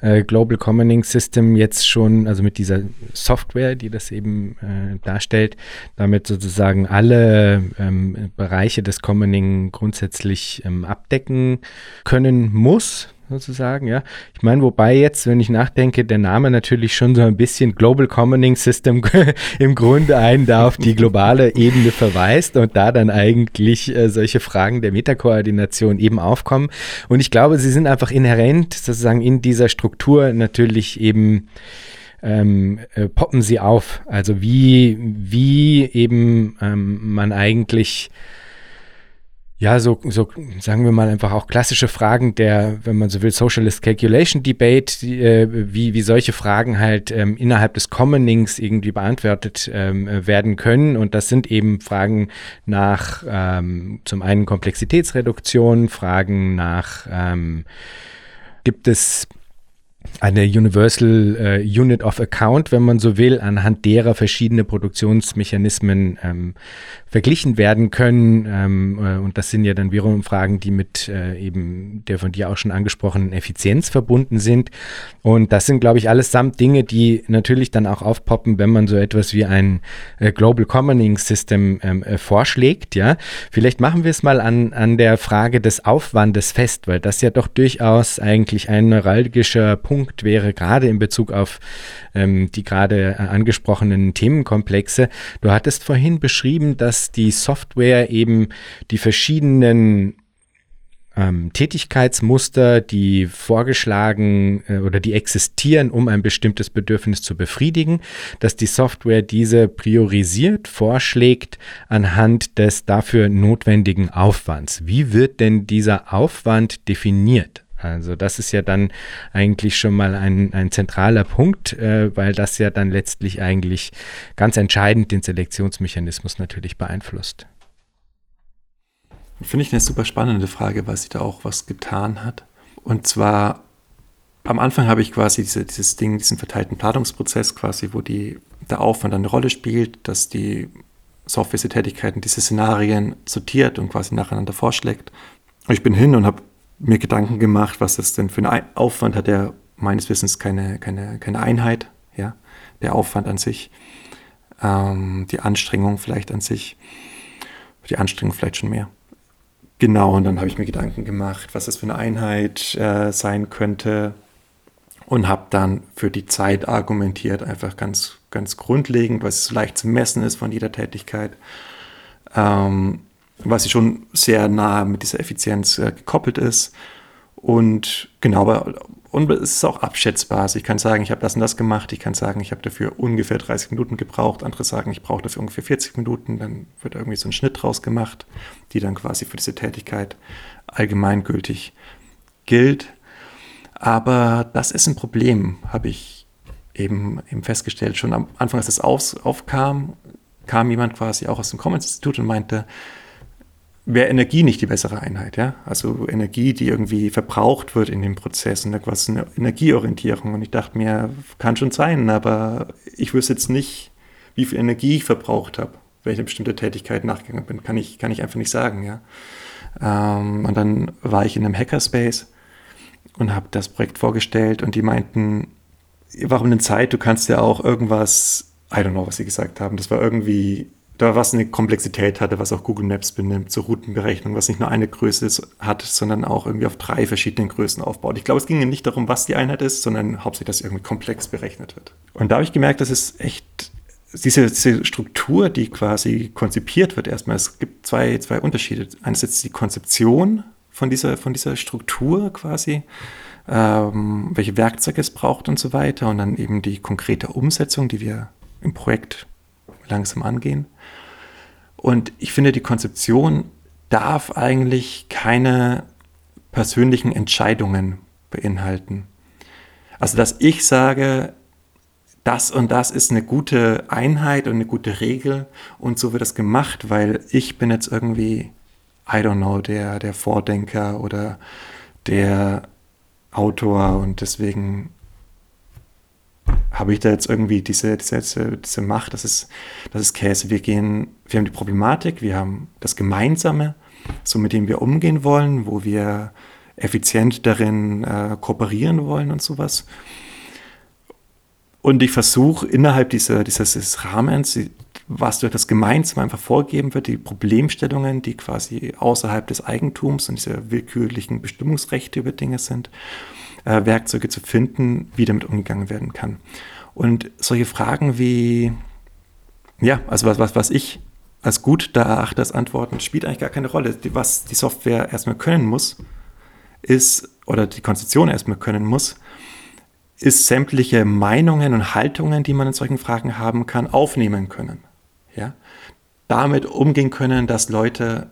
äh, Global Commoning System jetzt schon, also mit dieser Software, die das eben äh, darstellt, damit sozusagen alle ähm, Bereiche des Commoning grundsätzlich ähm, abdecken können muss sozusagen, ja. Ich meine, wobei jetzt, wenn ich nachdenke, der Name natürlich schon so ein bisschen Global Commoning System im Grunde einen da auf die globale Ebene verweist und da dann eigentlich äh, solche Fragen der Metakoordination eben aufkommen. Und ich glaube, sie sind einfach inhärent sozusagen in dieser Struktur natürlich eben ähm, äh, poppen sie auf. Also wie, wie eben ähm, man eigentlich ja, so, so sagen wir mal einfach auch klassische Fragen der, wenn man so will, Socialist Calculation Debate, die, äh, wie, wie solche Fragen halt ähm, innerhalb des Commonings irgendwie beantwortet ähm, werden können. Und das sind eben Fragen nach ähm, zum einen Komplexitätsreduktion, Fragen nach ähm, gibt es eine Universal äh, Unit of Account, wenn man so will, anhand derer verschiedene Produktionsmechanismen ähm, verglichen werden können. Ähm, äh, und das sind ja dann wiederum Fragen, die mit äh, eben der von dir auch schon angesprochenen Effizienz verbunden sind. Und das sind, glaube ich, allesamt Dinge, die natürlich dann auch aufpoppen, wenn man so etwas wie ein äh, Global Commoning System ähm, äh, vorschlägt. Ja, vielleicht machen wir es mal an, an der Frage des Aufwandes fest, weil das ja doch durchaus eigentlich ein neuralgischer Punkt wäre, gerade in Bezug auf ähm, die gerade äh, angesprochenen Themenkomplexe. Du hattest vorhin beschrieben, dass die Software eben die verschiedenen ähm, Tätigkeitsmuster, die vorgeschlagen äh, oder die existieren, um ein bestimmtes Bedürfnis zu befriedigen, dass die Software diese priorisiert, vorschlägt anhand des dafür notwendigen Aufwands. Wie wird denn dieser Aufwand definiert? Also das ist ja dann eigentlich schon mal ein, ein zentraler Punkt, äh, weil das ja dann letztlich eigentlich ganz entscheidend den Selektionsmechanismus natürlich beeinflusst. Finde ich eine super spannende Frage, weil sie da auch was getan hat. Und zwar am Anfang habe ich quasi diese, dieses Ding, diesen verteilten Planungsprozess quasi, wo die, der Aufwand eine Rolle spielt, dass die Software diese Tätigkeiten, diese Szenarien sortiert und quasi nacheinander vorschlägt. Ich bin hin und habe mir Gedanken gemacht, was das denn für ein Aufwand hat, der meines Wissens keine, keine, keine Einheit, ja, der Aufwand an sich, ähm, die Anstrengung vielleicht an sich, die Anstrengung vielleicht schon mehr. Genau, und dann habe ich mir Gedanken gemacht, was das für eine Einheit äh, sein könnte. und habe dann für die Zeit argumentiert, einfach ganz, ganz grundlegend, was so leicht zu messen ist von jeder Tätigkeit, ähm, was sie schon sehr nah mit dieser Effizienz äh, gekoppelt ist. Und genau, aber und es ist auch abschätzbar. Also ich kann sagen, ich habe das und das gemacht. Ich kann sagen, ich habe dafür ungefähr 30 Minuten gebraucht. Andere sagen, ich brauche dafür ungefähr 40 Minuten. Dann wird irgendwie so ein Schnitt draus gemacht, die dann quasi für diese Tätigkeit allgemeingültig gilt. Aber das ist ein Problem, habe ich eben, eben festgestellt. Schon am Anfang, als das auf, aufkam, kam jemand quasi auch aus dem Commons-Institut und meinte, wäre Energie nicht die bessere Einheit, ja? Also Energie, die irgendwie verbraucht wird in dem Prozess und etwas eine Energieorientierung. Und ich dachte mir, kann schon sein, aber ich wüsste jetzt nicht, wie viel Energie ich verbraucht habe, wenn ich eine bestimmte Tätigkeit nachgegangen bin. Kann ich, kann ich einfach nicht sagen, ja. Ähm, und dann war ich in einem Hackerspace und habe das Projekt vorgestellt und die meinten, warum denn Zeit? Du kannst ja auch irgendwas, I don't know, was sie gesagt haben. Das war irgendwie, da was eine Komplexität hatte, was auch Google Maps benimmt zur Routenberechnung, was nicht nur eine Größe hat, sondern auch irgendwie auf drei verschiedenen Größen aufbaut. Ich glaube, es ging nicht darum, was die Einheit ist, sondern hauptsächlich, dass irgendwie komplex berechnet wird. Und da habe ich gemerkt, dass es echt diese, diese, Struktur, die quasi konzipiert wird, erstmal, es gibt zwei, zwei Unterschiede. Einerseits die Konzeption von dieser, von dieser Struktur quasi, ähm, welche Werkzeuge es braucht und so weiter. Und dann eben die konkrete Umsetzung, die wir im Projekt langsam angehen. Und ich finde, die Konzeption darf eigentlich keine persönlichen Entscheidungen beinhalten. Also, dass ich sage, das und das ist eine gute Einheit und eine gute Regel und so wird das gemacht, weil ich bin jetzt irgendwie I don't know, der, der Vordenker oder der Autor und deswegen habe ich da jetzt irgendwie diese, diese, diese Macht, das ist, das ist Käse. Wir gehen, wir haben die Problematik, wir haben das Gemeinsame, so mit dem wir umgehen wollen, wo wir effizient darin äh, kooperieren wollen und sowas. Und ich versuche innerhalb dieser, dieses Rahmens was durch das Gemeinsame einfach vorgegeben wird, die Problemstellungen, die quasi außerhalb des Eigentums und dieser willkürlichen Bestimmungsrechte über Dinge sind, äh, Werkzeuge zu finden, wie damit umgegangen werden kann. Und solche Fragen wie, ja, also was, was, was ich als gut da erachte als Antworten, spielt eigentlich gar keine Rolle. Was die Software erstmal können muss, ist, oder die Konzeption erstmal können muss, ist sämtliche Meinungen und Haltungen, die man in solchen Fragen haben kann, aufnehmen können ja, damit umgehen können, dass Leute,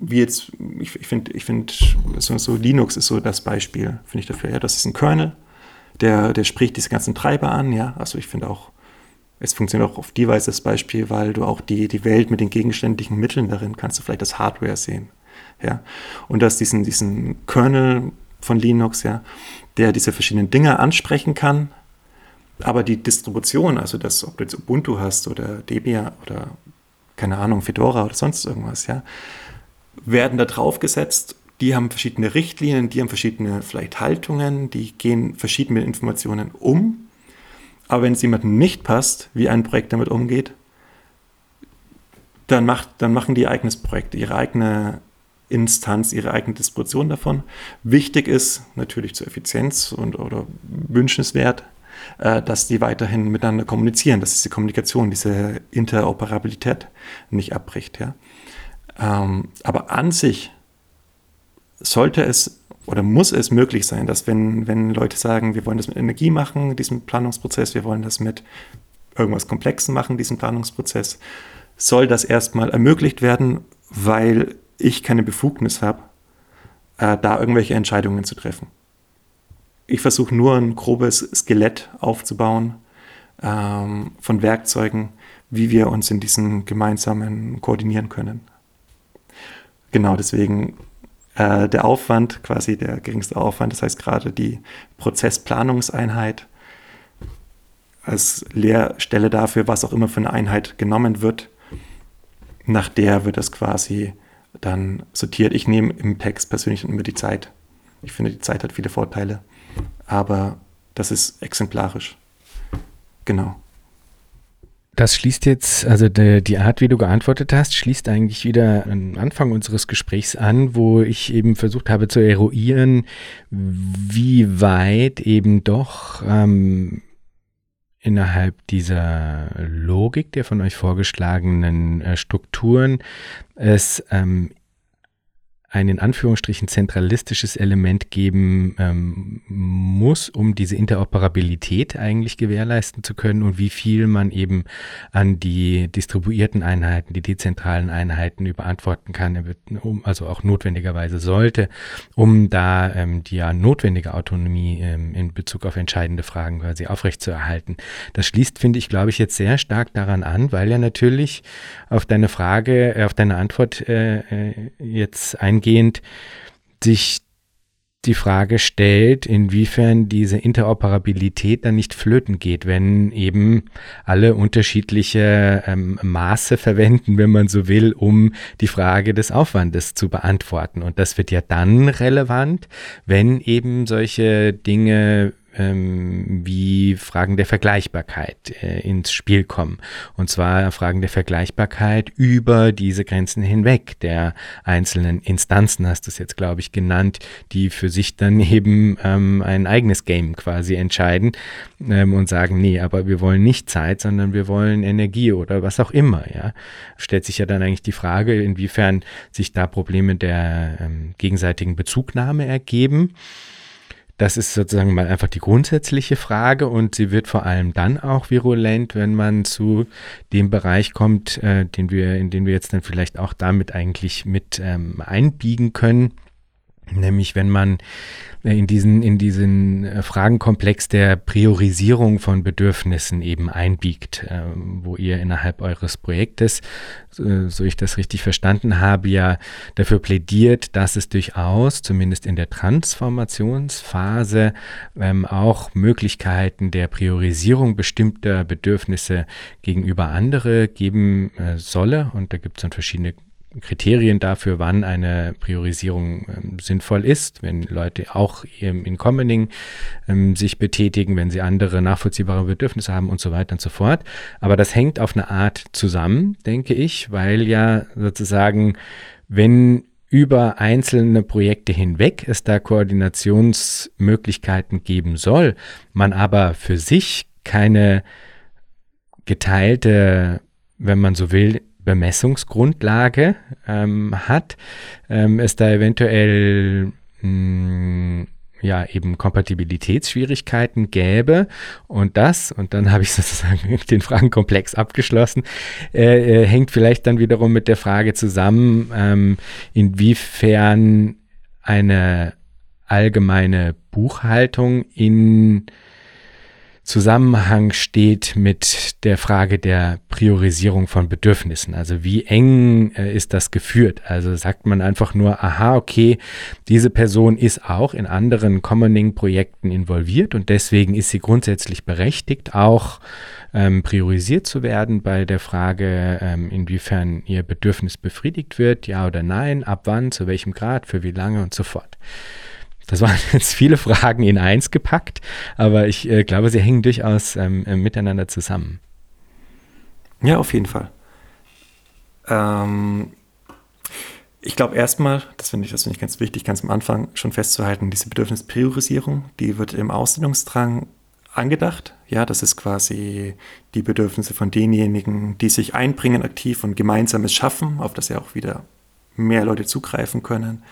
wie jetzt, ich, finde, ich find, so, so, Linux ist so das Beispiel, finde ich dafür, ja, das ist ein Kernel, der, der spricht diese ganzen Treiber an, ja, also ich finde auch, es funktioniert auch auf die Weise das Beispiel, weil du auch die, die Welt mit den gegenständlichen Mitteln darin kannst du vielleicht als Hardware sehen, ja, und dass diesen, diesen Kernel von Linux, ja, der diese verschiedenen Dinge ansprechen kann, aber die Distribution, also das, ob du jetzt Ubuntu hast oder Debian oder keine Ahnung, Fedora oder sonst irgendwas, ja, werden da drauf gesetzt. Die haben verschiedene Richtlinien, die haben verschiedene vielleicht Haltungen, die gehen verschiedene Informationen um. Aber wenn es jemandem nicht passt, wie ein Projekt damit umgeht, dann, macht, dann machen die ihr eigenes Projekt, ihre eigene Instanz, ihre eigene Distribution davon. Wichtig ist natürlich zur Effizienz und oder wünschenswert, äh, dass die weiterhin miteinander kommunizieren, dass diese Kommunikation, diese Interoperabilität nicht abbricht. Ja? Ähm, aber an sich sollte es oder muss es möglich sein, dass wenn, wenn Leute sagen, wir wollen das mit Energie machen, diesen Planungsprozess, wir wollen das mit irgendwas Komplexen machen, diesen Planungsprozess, soll das erstmal ermöglicht werden, weil ich keine Befugnis habe, äh, da irgendwelche Entscheidungen zu treffen ich versuche nur ein grobes Skelett aufzubauen ähm, von Werkzeugen, wie wir uns in diesen gemeinsamen koordinieren können. Genau, deswegen äh, der Aufwand, quasi der geringste Aufwand, das heißt gerade die Prozessplanungseinheit als Leerstelle dafür, was auch immer für eine Einheit genommen wird. Nach der wird das quasi dann sortiert. Ich nehme im Text persönlich immer die Zeit. Ich finde, die Zeit hat viele Vorteile aber das ist exemplarisch. Genau. Das schließt jetzt, also die, die, Art, wie du geantwortet hast, schließt eigentlich wieder am Anfang unseres Gesprächs an, wo ich eben versucht habe zu eruieren, wie weit eben doch ähm, innerhalb dieser Logik der von euch vorgeschlagenen äh, Strukturen es ähm, ein in Anführungsstrichen zentralistisches Element geben ähm, muss, um diese Interoperabilität eigentlich gewährleisten zu können und wie viel man eben an die distribuierten Einheiten, die dezentralen Einheiten überantworten kann, also auch notwendigerweise sollte, um da ähm, die ja notwendige Autonomie ähm, in Bezug auf entscheidende Fragen quasi aufrechtzuerhalten. Das schließt, finde ich, glaube ich, jetzt sehr stark daran an, weil ja natürlich auf deine Frage, äh, auf deine Antwort äh, äh jetzt ein eingehend sich die Frage stellt, inwiefern diese Interoperabilität dann nicht flöten geht, wenn eben alle unterschiedliche ähm, Maße verwenden, wenn man so will, um die Frage des Aufwandes zu beantworten. Und das wird ja dann relevant, wenn eben solche Dinge ähm, wie Fragen der Vergleichbarkeit äh, ins Spiel kommen. Und zwar Fragen der Vergleichbarkeit über diese Grenzen hinweg der einzelnen Instanzen, hast du es jetzt, glaube ich, genannt, die für sich dann eben ähm, ein eigenes Game quasi entscheiden ähm, und sagen, nee, aber wir wollen nicht Zeit, sondern wir wollen Energie oder was auch immer. Ja, stellt sich ja dann eigentlich die Frage, inwiefern sich da Probleme der ähm, gegenseitigen Bezugnahme ergeben. Das ist sozusagen mal einfach die grundsätzliche Frage und sie wird vor allem dann auch virulent, wenn man zu dem Bereich kommt, äh, den wir, in den wir jetzt dann vielleicht auch damit eigentlich mit ähm, einbiegen können. Nämlich wenn man in diesen, in diesen äh, Fragenkomplex der Priorisierung von Bedürfnissen eben einbiegt, äh, wo ihr innerhalb eures Projektes, so ich das richtig verstanden habe, ja dafür plädiert, dass es durchaus, zumindest in der Transformationsphase, ähm, auch Möglichkeiten der Priorisierung bestimmter Bedürfnisse gegenüber andere geben äh, solle. Und da gibt es dann verschiedene Kriterien dafür, wann eine Priorisierung ähm, sinnvoll ist, wenn Leute auch in Commoning ähm, sich betätigen, wenn sie andere nachvollziehbare Bedürfnisse haben und so weiter und so fort. Aber das hängt auf eine Art zusammen, denke ich, weil ja sozusagen, wenn über einzelne Projekte hinweg es da Koordinationsmöglichkeiten geben soll, man aber für sich keine geteilte, wenn man so will, Bemessungsgrundlage ähm, hat, ähm, es da eventuell mh, hm, ja eben Kompatibilitätsschwierigkeiten gäbe. Und das, und dann habe ich sozusagen den Fragenkomplex abgeschlossen, äh, äh, hängt vielleicht dann wiederum mit der Frage zusammen, ähm, inwiefern eine allgemeine Buchhaltung in Zusammenhang steht mit der Frage der Priorisierung von Bedürfnissen. Also wie eng äh, ist das geführt? Also sagt man einfach nur, aha, okay, diese Person ist auch in anderen Commoning-Projekten involviert und deswegen ist sie grundsätzlich berechtigt, auch ähm, priorisiert zu werden bei der Frage, ähm, inwiefern ihr Bedürfnis befriedigt wird, ja oder nein, ab wann, zu welchem Grad, für wie lange und so fort. Das waren jetzt viele Fragen in eins gepackt, aber ich äh, glaube, sie hängen durchaus ähm, äh, miteinander zusammen. Ja, auf jeden Fall. Ähm, ich glaube erstmal, das finde ich, das ich ganz wichtig, ganz am Anfang schon festzuhalten, diese Bedürfnispriorisierung, die wird im Ausbildungsdrang angedacht. Ja, das ist quasi die Bedürfnisse von denjenigen, die sich einbringen aktiv und gemeinsames schaffen, auf das ja auch wieder mehr Leute zugreifen können,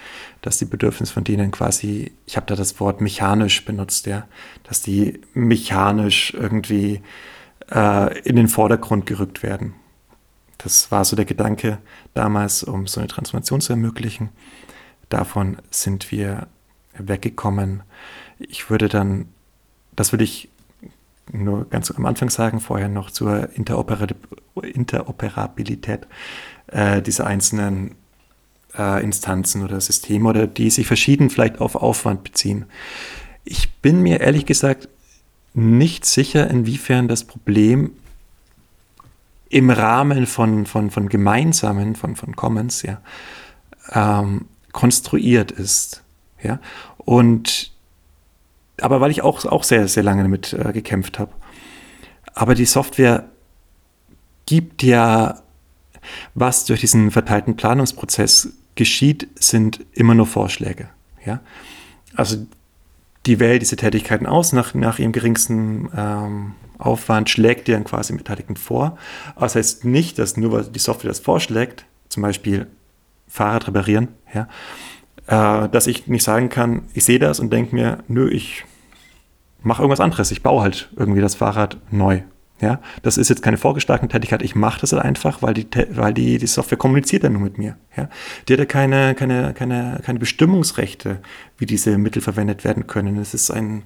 dass die Bedürfnisse von denen quasi, ich habe da das Wort mechanisch benutzt, ja, dass die mechanisch irgendwie äh, in den Vordergrund gerückt werden. Das war so der Gedanke damals, um so eine Transformation zu ermöglichen. Davon sind wir weggekommen. Ich würde dann, das würde ich nur ganz am Anfang sagen, vorher noch zur Interoperabilität äh, dieser einzelnen äh, Instanzen oder Systeme oder die sich verschieden vielleicht auf Aufwand beziehen. Ich bin mir ehrlich gesagt nicht sicher, inwiefern das Problem im Rahmen von, von, von gemeinsamen, von, von Commons, ja, ähm, konstruiert ist. Ja? Und aber weil ich auch, auch sehr, sehr lange damit äh, gekämpft habe. Aber die Software gibt ja, was durch diesen verteilten Planungsprozess geschieht, sind immer nur Vorschläge. Ja? Also die wählt diese Tätigkeiten aus nach, nach ihrem geringsten ähm, Aufwand, schlägt die dann quasi Beteiligten vor. Aber das heißt nicht, dass nur weil die Software das vorschlägt, zum Beispiel Fahrrad reparieren, ja, äh, dass ich nicht sagen kann, ich sehe das und denke mir, nö, ich mache irgendwas anderes. Ich baue halt irgendwie das Fahrrad neu. Ja, das ist jetzt keine vorgeschlagene Tätigkeit. Ich mache das halt einfach, weil die, weil die, die Software kommuniziert ja nur mit mir. Ja, die hat ja keine, keine, keine, keine Bestimmungsrechte, wie diese Mittel verwendet werden können. Es ist ein,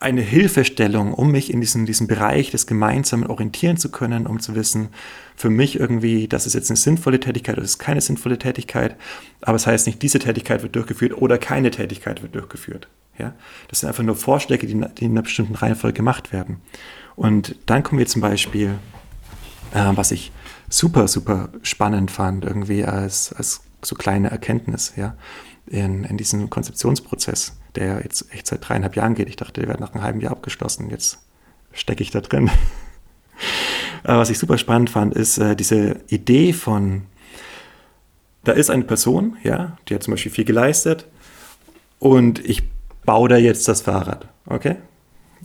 eine Hilfestellung, um mich in diesem, diesem Bereich des Gemeinsamen orientieren zu können, um zu wissen, für mich irgendwie, das ist jetzt eine sinnvolle Tätigkeit oder das ist keine sinnvolle Tätigkeit. Aber es das heißt nicht, diese Tätigkeit wird durchgeführt oder keine Tätigkeit wird durchgeführt. Ja? Das sind einfach nur Vorschläge, die, die in einer bestimmten Reihenfolge gemacht werden. Und dann kommen wir zum Beispiel, äh, was ich super, super spannend fand, irgendwie als, als so kleine Erkenntnis, ja, in, in diesem Konzeptionsprozess, der jetzt echt seit dreieinhalb Jahren geht. Ich dachte, der wird nach einem halben Jahr abgeschlossen. Jetzt stecke ich da drin. was ich super spannend fand, ist äh, diese Idee von, da ist eine Person, ja, die hat zum Beispiel viel geleistet und ich baue da jetzt das Fahrrad, okay?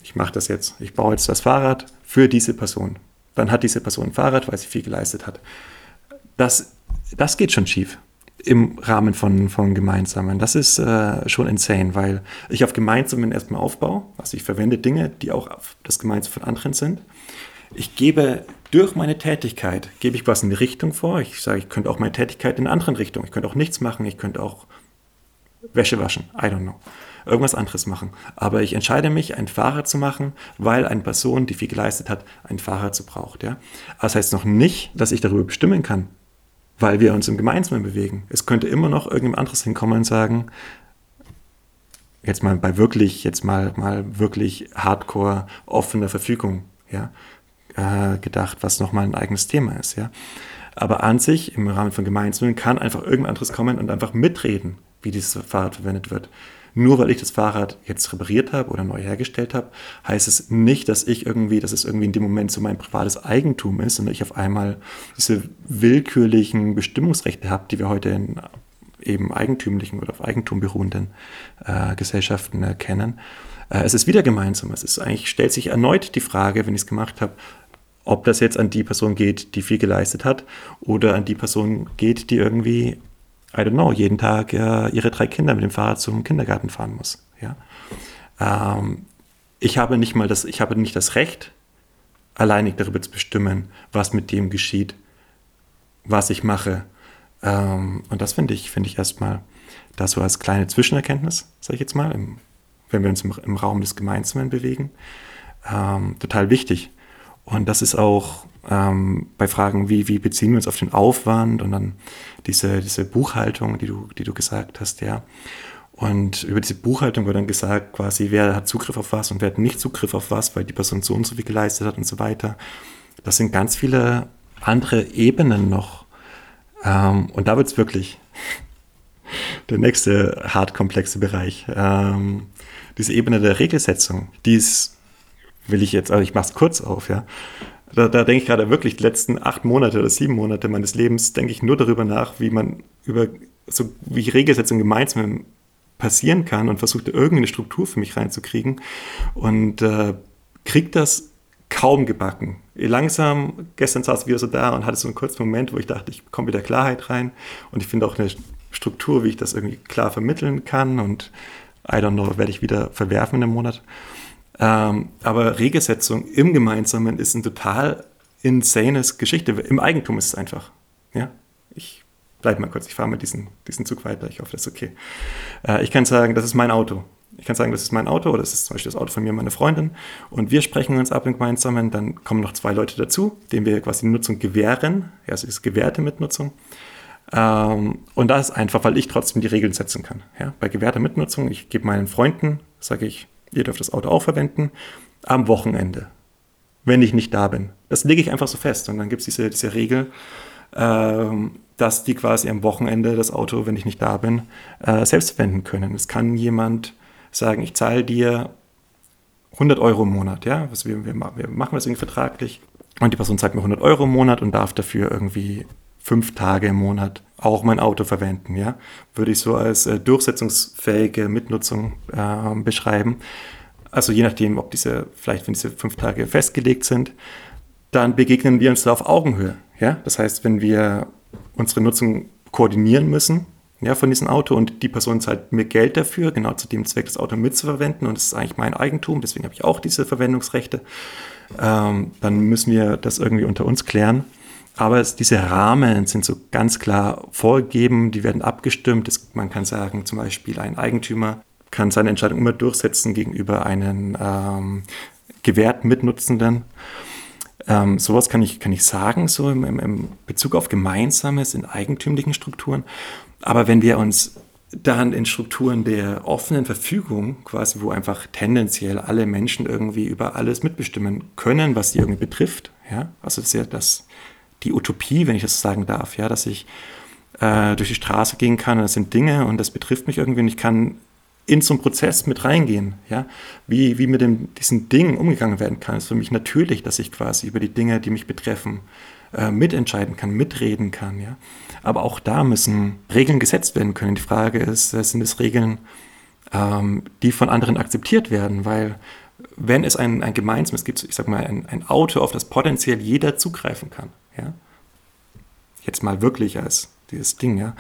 Ich mache das jetzt. Ich baue jetzt das Fahrrad für diese Person. Dann hat diese Person ein Fahrrad, weil sie viel geleistet hat. Das, das geht schon schief im Rahmen von, von Gemeinsamen. Das ist äh, schon insane, weil ich auf Gemeinsamen erstmal aufbaue. Also ich verwende Dinge, die auch auf das Gemeinsame von anderen sind. Ich gebe durch meine Tätigkeit, gebe ich was in die Richtung vor. Ich sage, ich könnte auch meine Tätigkeit in eine andere Richtung. Ich könnte auch nichts machen. Ich könnte auch Wäsche waschen. I don't know irgendwas anderes machen. Aber ich entscheide mich, ein Fahrrad zu machen, weil eine Person, die viel geleistet hat, ein Fahrrad zu braucht. Ja? das heißt noch nicht, dass ich darüber bestimmen kann, weil wir uns im Gemeinsamen bewegen. Es könnte immer noch irgendjemand anderes hinkommen und sagen, jetzt mal bei wirklich, jetzt mal, mal wirklich hardcore offener Verfügung, ja, äh, gedacht, was nochmal ein eigenes Thema ist, ja. Aber an sich, im Rahmen von Gemeinsamen, kann einfach irgendwas anderes kommen und einfach mitreden, wie dieses Fahrrad verwendet wird. Nur weil ich das Fahrrad jetzt repariert habe oder neu hergestellt habe, heißt es nicht, dass ich irgendwie, dass es irgendwie in dem Moment so mein privates Eigentum ist und ich auf einmal diese willkürlichen Bestimmungsrechte habe, die wir heute in eben eigentümlichen oder auf Eigentum beruhenden äh, Gesellschaften erkennen. Äh, es ist wieder gemeinsam. Es ist eigentlich, stellt sich erneut die Frage, wenn ich es gemacht habe, ob das jetzt an die Person geht, die viel geleistet hat, oder an die Person geht, die irgendwie I don't know, jeden Tag äh, ihre drei Kinder mit dem Fahrrad zum Kindergarten fahren muss. Ja? Ähm, ich habe nicht mal das, ich habe nicht das Recht, alleinig darüber zu bestimmen, was mit dem geschieht, was ich mache. Ähm, und das finde ich, finde ich erstmal das so als kleine Zwischenerkenntnis, sage ich jetzt mal, im, wenn wir uns im, im, Raum des Gemeinsamen bewegen, ähm, total wichtig. Und das ist auch ähm, bei Fragen wie, wie beziehen wir uns auf den Aufwand und dann diese, diese Buchhaltung, die du, die du gesagt hast, ja. Und über diese Buchhaltung wird dann gesagt, quasi, wer hat Zugriff auf was und wer hat nicht Zugriff auf was, weil die Person so und so viel geleistet hat und so weiter. Das sind ganz viele andere Ebenen noch. Ähm, und da wird es wirklich der nächste hart komplexe Bereich. Ähm, diese Ebene der Regelsetzung, die ist, will ich jetzt, also ich mache es kurz auf, ja. Da, da denke ich gerade wirklich, die letzten acht Monate oder sieben Monate meines Lebens, denke ich nur darüber nach, wie man über, so wie Regelsetzung gemeinsam passieren kann und versuchte irgendeine Struktur für mich reinzukriegen und äh, kriegt das kaum gebacken. Langsam, gestern saß ich wieder so da und hatte so einen kurzen Moment, wo ich dachte, ich bekomme wieder Klarheit rein und ich finde auch eine Struktur, wie ich das irgendwie klar vermitteln kann und I don't know, werde ich wieder verwerfen in einem Monat. Ähm, aber Regelsetzung im Gemeinsamen ist ein total insanes Geschichte. Im Eigentum ist es einfach. Ja, ich bleibe mal kurz, ich fahre mal diesen, diesen Zug weiter, ich hoffe, das ist okay. Äh, ich kann sagen, das ist mein Auto. Ich kann sagen, das ist mein Auto oder das ist zum Beispiel das Auto von mir und meiner Freundin und wir sprechen uns ab im Gemeinsamen, dann kommen noch zwei Leute dazu, denen wir quasi die Nutzung gewähren, ja, also ist gewährte Mitnutzung. Ähm, und das ist einfach, weil ich trotzdem die Regeln setzen kann. Ja? Bei gewährter Mitnutzung, ich gebe meinen Freunden, sage ich, Ihr dürft das Auto auch verwenden. Am Wochenende, wenn ich nicht da bin. Das lege ich einfach so fest. Und dann gibt es diese, diese Regel, ähm, dass die quasi am Wochenende das Auto, wenn ich nicht da bin, äh, selbst verwenden können. Es kann jemand sagen, ich zahle dir 100 Euro im Monat. Ja? Also wir, wir, wir machen das irgendwie vertraglich. und die Person zahlt mir 100 Euro im Monat und darf dafür irgendwie fünf Tage im Monat auch mein Auto verwenden, ja, würde ich so als äh, durchsetzungsfähige Mitnutzung äh, beschreiben. Also je nachdem, ob diese, vielleicht wenn diese fünf Tage festgelegt sind, dann begegnen wir uns da auf Augenhöhe, ja. Das heißt, wenn wir unsere Nutzung koordinieren müssen, ja, von diesem Auto und die Person zahlt mir Geld dafür, genau zu dem Zweck, das Auto mitzuverwenden und es ist eigentlich mein Eigentum, deswegen habe ich auch diese Verwendungsrechte, ähm, dann müssen wir das irgendwie unter uns klären. Aber es, diese Rahmen sind so ganz klar vorgegeben, die werden abgestimmt. Es, man kann sagen, zum Beispiel ein Eigentümer kann seine Entscheidung immer durchsetzen gegenüber einem ähm, gewährten Mitnutzenden. Ähm, sowas kann ich, kann ich sagen, so im, im Bezug auf Gemeinsames in eigentümlichen Strukturen. Aber wenn wir uns dann in Strukturen der offenen Verfügung, quasi, wo einfach tendenziell alle Menschen irgendwie über alles mitbestimmen können, was sie irgendwie betrifft, ja, also das ist ja das, die Utopie, wenn ich das sagen darf, ja, dass ich äh, durch die Straße gehen kann und das sind Dinge und das betrifft mich irgendwie und ich kann in so einen Prozess mit reingehen, ja, wie, wie mit dem, diesen Dingen umgegangen werden kann, ist für mich natürlich, dass ich quasi über die Dinge, die mich betreffen, äh, mitentscheiden kann, mitreden kann, ja. Aber auch da müssen Regeln gesetzt werden können. Die Frage ist, äh, sind es Regeln, ähm, die von anderen akzeptiert werden? Weil wenn es ein, ein gemeinsames gibt, ich sag mal, ein, ein Auto, auf das potenziell jeder zugreifen kann, ja. Jetzt mal wirklich als dieses Ding, ja.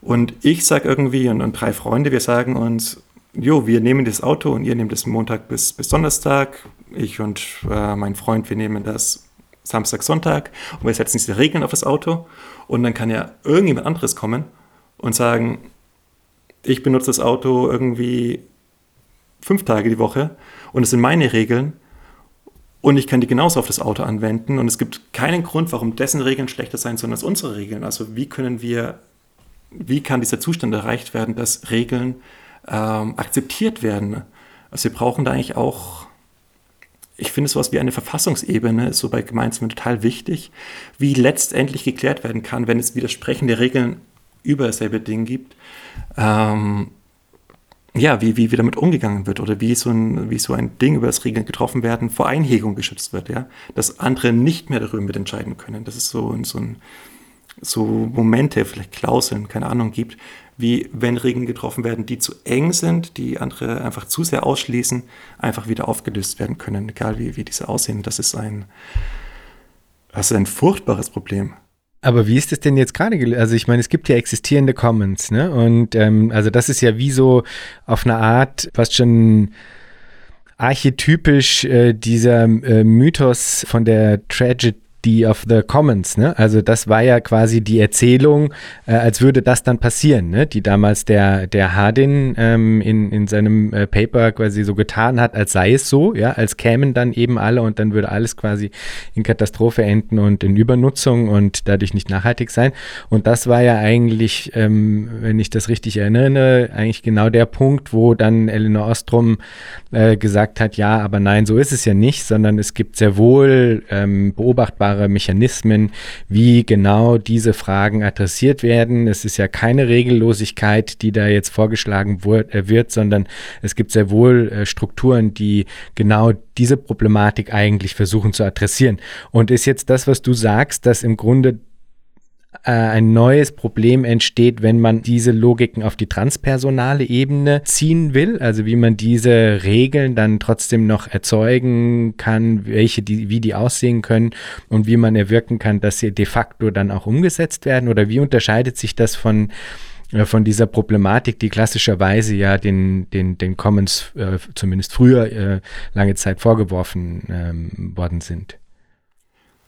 Und ich sage irgendwie, und, und drei Freunde, wir sagen uns, jo, wir nehmen das Auto und ihr nehmt es Montag bis, bis Donnerstag. Ich und äh, mein Freund, wir nehmen das Samstag, Sonntag und wir setzen diese Regeln auf das Auto und dann kann ja irgendjemand anderes kommen und sagen, ich benutze das Auto irgendwie fünf Tage die Woche und es sind meine Regeln und ich kann die genauso auf das Auto anwenden und es gibt keinen Grund, warum dessen Regeln schlechter sein sollen als unsere Regeln. Also wie können wir, wie kann dieser Zustand erreicht werden, dass Regeln ähm, akzeptiert werden? Also wir brauchen da eigentlich auch ich finde sowas wie eine Verfassungsebene ist so bei Gemeinsamen total wichtig, wie letztendlich geklärt werden kann, wenn es widersprechende Regeln über dasselbe Ding gibt. Ähm, ja, wie, wie, wie damit umgegangen wird oder wie so, ein, wie so ein Ding, über das Regeln getroffen werden, vor Einhegung geschützt wird, ja. Dass andere nicht mehr darüber mitentscheiden können. Das ist so, so ein, so Momente, vielleicht Klauseln, keine Ahnung, gibt, wie wenn Regeln getroffen werden, die zu eng sind, die andere einfach zu sehr ausschließen, einfach wieder aufgelöst werden können, egal wie, wie diese aussehen. Das ist ein, das ist ein furchtbares Problem. Aber wie ist es denn jetzt gerade? Also ich meine, es gibt ja existierende Commons, ne? Und ähm, also das ist ja wie so auf eine Art fast schon archetypisch äh, dieser äh, Mythos von der Tragedy die of the Commons, ne? Also das war ja quasi die Erzählung, äh, als würde das dann passieren, ne? Die damals der, der Hardin ähm, in, in seinem äh, Paper quasi so getan hat, als sei es so, ja, als kämen dann eben alle und dann würde alles quasi in Katastrophe enden und in Übernutzung und dadurch nicht nachhaltig sein. Und das war ja eigentlich, ähm, wenn ich das richtig erinnere, eigentlich genau der Punkt, wo dann Elinor Ostrom äh, gesagt hat, ja, aber nein, so ist es ja nicht, sondern es gibt sehr wohl ähm, beobachtbare klare Mechanismen, wie genau diese Fragen adressiert werden. Es ist ja keine Regellosigkeit, die da jetzt vorgeschlagen äh, wird, sondern es gibt sehr wohl äh, Strukturen, die genau diese Problematik eigentlich versuchen zu adressieren. Und ist jetzt das, was du sagst, dass im Grunde ein neues Problem entsteht, wenn man diese Logiken auf die transpersonale Ebene ziehen will, also wie man diese Regeln dann trotzdem noch erzeugen kann, welche die, wie die aussehen können und wie man erwirken kann, dass sie de facto dann auch umgesetzt werden oder wie unterscheidet sich das von äh, von dieser Problematik, die klassischerweise ja den, den, den Commons äh, zumindest früher äh, lange Zeit vorgeworfen ähm, worden sind.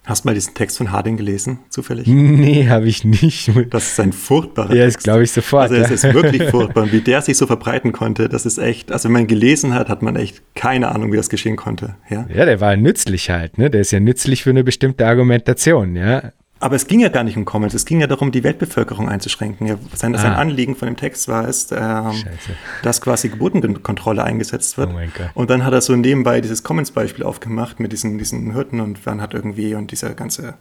Hast du mal diesen Text von Harding gelesen, zufällig? Nee, habe ich nicht. Das ist ein furchtbarer ja, Text. Ja, glaube ich sofort. Also es ja. ist wirklich furchtbar. Und wie der sich so verbreiten konnte, das ist echt, also wenn man gelesen hat, hat man echt keine Ahnung, wie das geschehen konnte. Ja, ja der war nützlich halt, ne? Der ist ja nützlich für eine bestimmte Argumentation, ja. Aber es ging ja gar nicht um Commons, es ging ja darum, die Weltbevölkerung einzuschränken. Sein, ah. sein Anliegen von dem Text war es, ähm, dass quasi Geburtenkontrolle eingesetzt wird. Oh und dann hat er so nebenbei dieses Commons-Beispiel aufgemacht mit diesen, diesen Hürden und dann hat irgendwie und dieser ganze,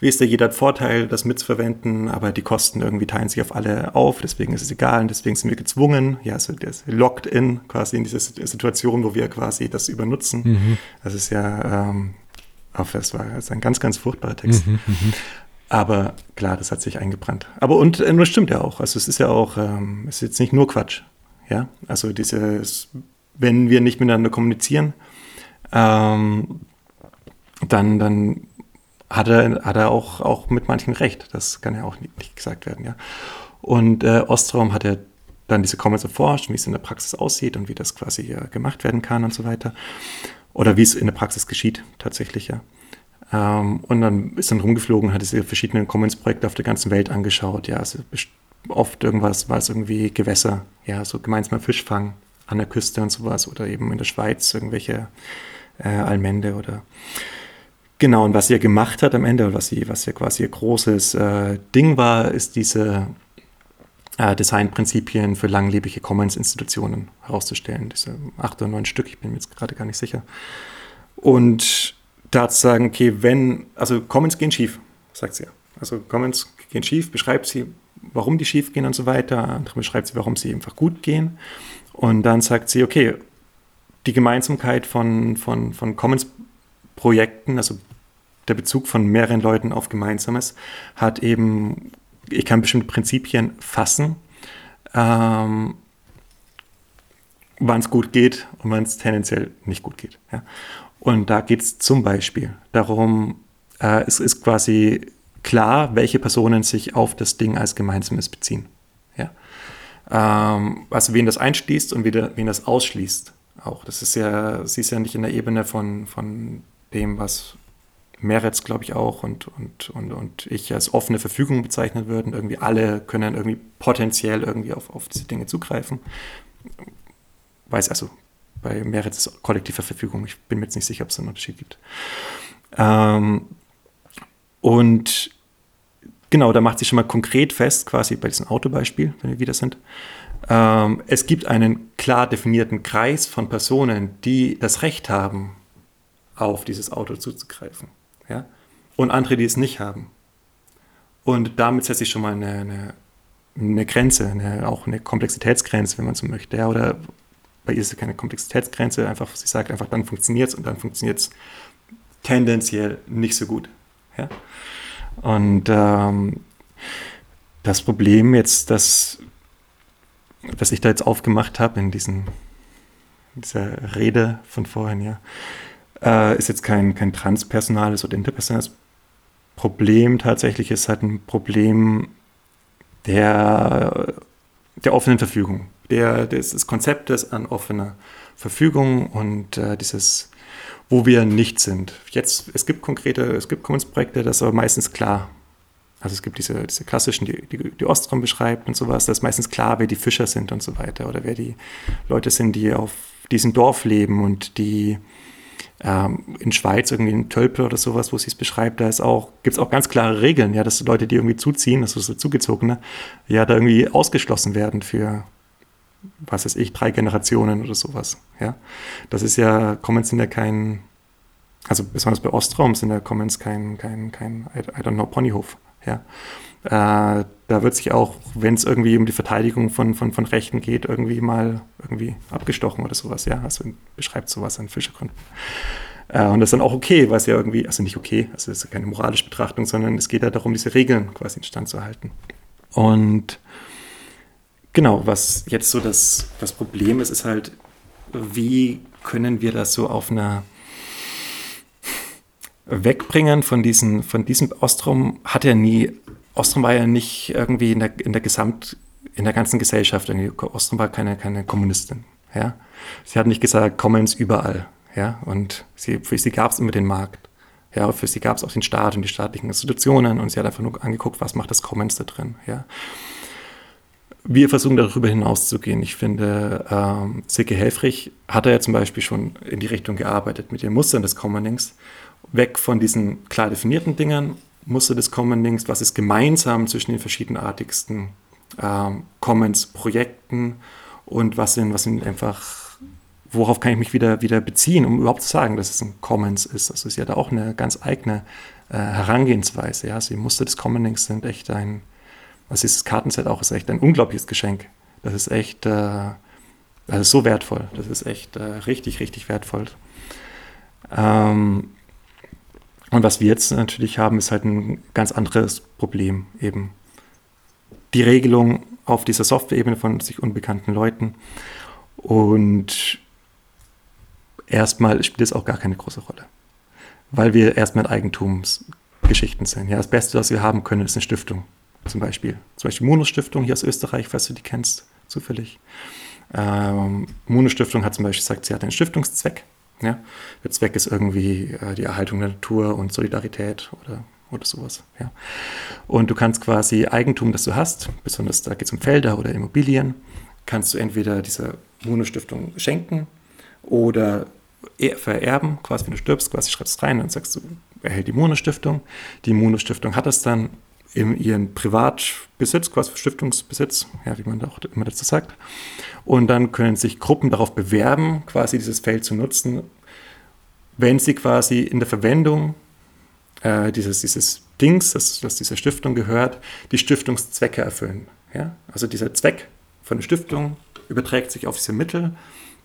wie ist der, jeder hat Vorteil, das mitzuverwenden, aber die Kosten irgendwie teilen sich auf alle auf, deswegen ist es egal und deswegen sind wir gezwungen, ja, also das locked in quasi in diese Situation, wo wir quasi das übernutzen. Mhm. Das ist ja, ähm, hoffe, es war es ein ganz, ganz furchtbarer Text. Mhm, mhm, Aber klar, das hat sich eingebrannt. Aber und äh, das stimmt ja auch. Also es ist ja auch, ähm, es ist jetzt nicht nur Quatsch. Ja, also dieses, wenn wir nicht miteinander kommunizieren, ähm, dann, dann hat er, hat er auch, auch mit manchen recht. Das kann ja auch nicht, nicht gesagt werden, ja. Und äh, Ostrom hat ja dann diese Comments erforscht, wie es in der Praxis aussieht und wie das quasi äh, gemacht werden kann und so weiter. Oder wie es in der Praxis geschieht, tatsächlich, ja. Ähm, und dann ist dann rumgeflogen, hat diese verschiedenen Commons-Projekte auf der ganzen Welt angeschaut. Ja, also oft irgendwas war es irgendwie Gewässer, ja, so gemeinsam Fischfang an der Küste und sowas oder eben in der Schweiz irgendwelche äh, Almende oder genau. Und was sie ja gemacht hat am Ende, was sie, was ja quasi ihr großes äh, Ding war, ist diese äh, Designprinzipien für langlebige Commons-Institutionen herauszustellen. Diese acht oder neun Stück, ich bin mir jetzt gerade gar nicht sicher. Und da zu sagen, okay, wenn, also Commons gehen schief, sagt sie ja. Also Commons gehen schief, beschreibt sie, warum die schief gehen und so weiter. Andere beschreibt sie, warum sie einfach gut gehen. Und dann sagt sie, okay, die Gemeinsamkeit von, von, von Commons-Projekten, also der Bezug von mehreren Leuten auf Gemeinsames, hat eben ich kann bestimmte Prinzipien fassen, ähm, wann es gut geht und wann es tendenziell nicht gut geht. Ja? Und da geht es zum Beispiel darum, äh, es ist quasi klar, welche Personen sich auf das Ding als Gemeinsames beziehen. Ja? Ähm, also wen das einschließt und wen das ausschließt. Auch. Das ist ja, sie ist ja nicht in der Ebene von, von dem, was Meretz, glaube ich, auch und, und, und, und ich als offene Verfügung bezeichnet würden. Irgendwie alle können irgendwie potenziell irgendwie auf, auf diese Dinge zugreifen. Weiß also, bei Meretz ist kollektive Verfügung. Ich bin mir jetzt nicht sicher, ob es einen Unterschied gibt. Ähm, und genau, da macht sich schon mal konkret fest, quasi bei diesem Autobeispiel, wenn wir wieder sind. Ähm, es gibt einen klar definierten Kreis von Personen, die das Recht haben, auf dieses Auto zuzugreifen ja? und andere, die es nicht haben. Und damit setze ich schon mal eine, eine, eine Grenze, eine, auch eine Komplexitätsgrenze, wenn man so möchte. Ja? Oder bei ihr ist es keine Komplexitätsgrenze, einfach, sie sagt einfach, dann funktioniert es und dann funktioniert es tendenziell nicht so gut. Ja? Und ähm, das Problem jetzt, das, das ich da jetzt aufgemacht habe in diesen, dieser Rede von vorhin, ja, äh, ist jetzt kein, kein transpersonales oder interpersonales Problem. Tatsächlich ist halt ein Problem der, der offenen Verfügung, der, des Konzeptes an offener Verfügung und äh, dieses, wo wir nicht sind. Jetzt, es gibt konkrete, es gibt Kunstprojekte, das ist aber meistens klar. Also es gibt diese, diese klassischen, die, die, die Ostrom beschreibt und sowas, das ist meistens klar, wer die Fischer sind und so weiter oder wer die Leute sind, die auf diesem Dorf leben und die ähm, in Schweiz irgendwie in Tölpe oder sowas, wo sie es beschreibt, da ist auch, gibt es auch ganz klare Regeln, ja, dass Leute, die irgendwie zuziehen, das ist so Zugezogene, ja, da irgendwie ausgeschlossen werden für, was weiß ich, drei Generationen oder sowas, ja. Das ist ja, Commons sind ja kein, also besonders bei Ostraum sind ja Commons kein, kein, kein, I don't know, Ponyhof, ja. Äh, da wird sich auch, wenn es irgendwie um die Verteidigung von, von, von Rechten geht, irgendwie mal irgendwie abgestochen oder sowas, ja. Also beschreibt sowas an Fischergründen. Äh, und das ist dann auch okay, weil es ja irgendwie, also nicht okay, also es ist keine moralische Betrachtung, sondern es geht ja darum, diese Regeln quasi in Stand zu halten. Und genau, was jetzt so das, das Problem ist, ist halt, wie können wir das so auf einer wegbringen von diesen, von diesem Ostrom hat er nie Ostrom war ja nicht irgendwie in der, in der Gesamt, in der ganzen Gesellschaft, Ostrom war keine, keine Kommunistin, ja. Sie hat nicht gesagt, Commons überall, ja, und sie, für sie gab es immer den Markt, ja, für sie gab es auch den Staat und die staatlichen Institutionen und sie hat einfach nur angeguckt, was macht das Commons da drin, ja. Wir versuchen darüber hinaus zu gehen. Ich finde, ähm, Silke Helfrich hat ja zum Beispiel schon in die Richtung gearbeitet mit den Mustern des Commonings, weg von diesen klar definierten Dingen Muster des Common was ist gemeinsam zwischen den verschiedenartigsten ähm, Commons-Projekten und was sind, was sind einfach, worauf kann ich mich wieder, wieder beziehen, um überhaupt zu sagen, dass es ein Commons ist. Also ist ja da auch eine ganz eigene äh, Herangehensweise. Ja? Also die Muster des Common sind echt ein, was ist das Kartenset auch, ist echt ein unglaubliches Geschenk. Das ist echt, äh, das ist so wertvoll. Das ist echt äh, richtig, richtig wertvoll. Ähm, Und was wir jetzt natürlich haben, ist halt ein ganz anderes Problem eben. Die Regelung auf dieser Software-Ebene von sich unbekannten Leuten. Und erstmal spielt es auch gar keine große Rolle. Weil wir erstmal Eigentumsgeschichten sind. Ja, das Beste, was wir haben können, ist eine Stiftung. Zum Beispiel. Zum Beispiel Munus Stiftung hier aus Österreich, falls du die kennst, zufällig. Ähm, Munus Stiftung hat zum Beispiel gesagt, sie hat einen Stiftungszweck. Ja? Der Zweck ist irgendwie äh, die Erhaltung der Natur und Solidarität oder, oder sowas. Ja? Und du kannst quasi Eigentum, das du hast, besonders da geht es um Felder oder Immobilien, kannst du entweder dieser Mono-Stiftung schenken oder vererben, quasi wenn du stirbst, quasi schreibst es rein und sagst du, erhält die Mono-Stiftung. Die Mono-Stiftung hat das dann in ihren Privatbesitz, quasi Stiftungsbesitz, ja, wie man auch immer dazu sagt. Und dann können sich Gruppen darauf bewerben, quasi dieses Feld zu nutzen, wenn sie quasi in der Verwendung äh, dieses, dieses Dings, das, das dieser Stiftung gehört, die Stiftungszwecke erfüllen. Ja? Also dieser Zweck von der Stiftung überträgt sich auf diese Mittel,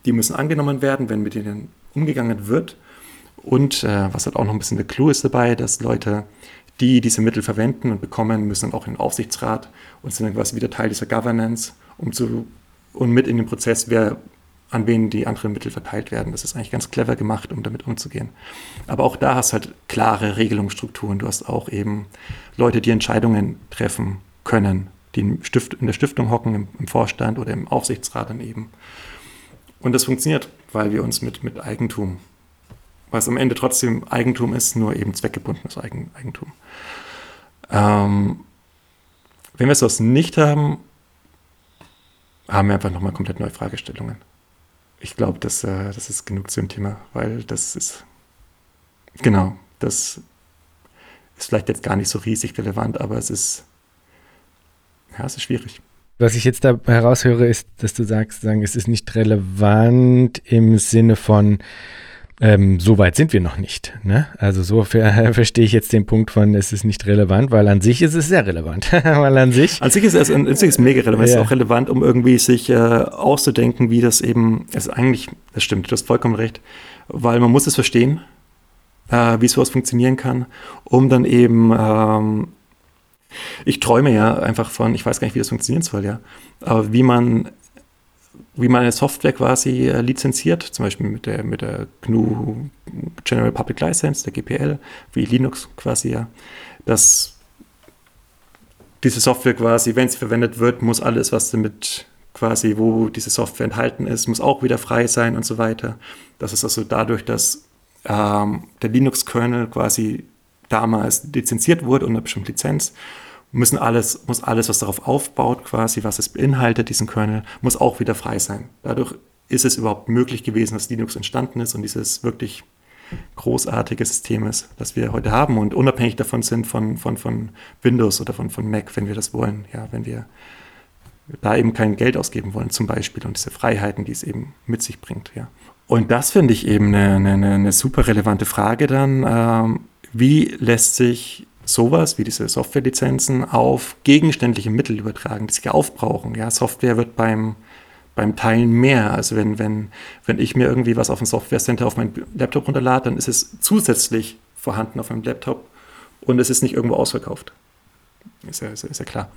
die müssen angenommen werden, wenn mit denen umgegangen wird. Und äh, was halt auch noch ein bisschen der Clou ist dabei, dass Leute, die diese Mittel verwenden und bekommen, müssen auch in den Aufsichtsrat und sind dann quasi wieder Teil dieser Governance, um zu und mit in den Prozess, wer an wen die anderen Mittel verteilt werden. Das ist eigentlich ganz clever gemacht, um damit umzugehen. Aber auch da hast du halt klare Regelungsstrukturen. Du hast auch eben Leute, die Entscheidungen treffen können, die in der Stiftung hocken, im, Vorstand oder im Aufsichtsrat dann eben. Und das funktioniert, weil wir uns mit, mit Eigentum, was am Ende trotzdem Eigentum ist, nur eben zweckgebundenes Eigentum. Ähm, wenn wir sowas nicht haben, haben wir einfach nochmal komplett neue Fragestellungen. Ich glaube, das, äh, das ist genug zu dem Thema, weil das ist, genau, das ist vielleicht jetzt gar nicht so riesig relevant, aber es ist, ja, es ist schwierig. Was ich jetzt da heraushöre, ist, dass du sagst, sagen, es ist nicht relevant im Sinne von, ähm, so weit sind wir noch nicht. Ne? Also so ver verstehe ich jetzt den Punkt von, es ist nicht relevant, weil an sich ist es sehr relevant. weil an sich. An sich ist es an sich ist mega relevant. Ja. Es ist auch relevant, um irgendwie sich äh, auszudenken, wie das eben, es ist eigentlich, das stimmt, du hast vollkommen recht, weil man muss es verstehen, äh, wie sowas funktionieren kann, um dann eben ähm, ich träume ja einfach von, ich weiß gar nicht, wie das funktionieren soll, ja, aber wie man wie man eine Software quasi äh, lizenziert, zum Beispiel mit der, mit der GNU General Public License, der GPL, wie Linux quasi ja, dass diese Software quasi, wenn sie verwendet wird, muss alles, was damit quasi, wo diese Software enthalten ist, muss auch wieder frei sein und so weiter. Das ist also dadurch, dass ähm, der Linux-Kernel quasi damals lizenziert wurde unter bestimmter Lizenz müssen alles, muss alles, was darauf aufbaut, quasi, was es beinhaltet, diesen Kernel, muss auch wieder frei sein. Dadurch ist es überhaupt möglich gewesen, dass Linux entstanden ist und dieses wirklich großartige System ist, das wir heute haben und unabhängig davon sind von, von, von Windows oder von, von Mac, wenn wir das wollen, ja, wenn wir da eben kein Geld ausgeben wollen, zum Beispiel, und diese Freiheiten, die es eben mit sich bringt, ja. Und das finde ich eben eine, eine, eine super relevante Frage dann. Ähm, wie lässt sich sowas wie diese Softwarelizenzen auf gegenständliche Mittel übertragen, die sich aufbrauchen. Ja, Software wird beim, beim Teilen mehr. Also wenn, wenn, wenn ich mir irgendwie was auf dem Software Center auf meinen Laptop runterlade, dann ist es zusätzlich vorhanden auf meinem Laptop und es ist nicht irgendwo ausverkauft. Ist ja, ist ja, ist ja klar.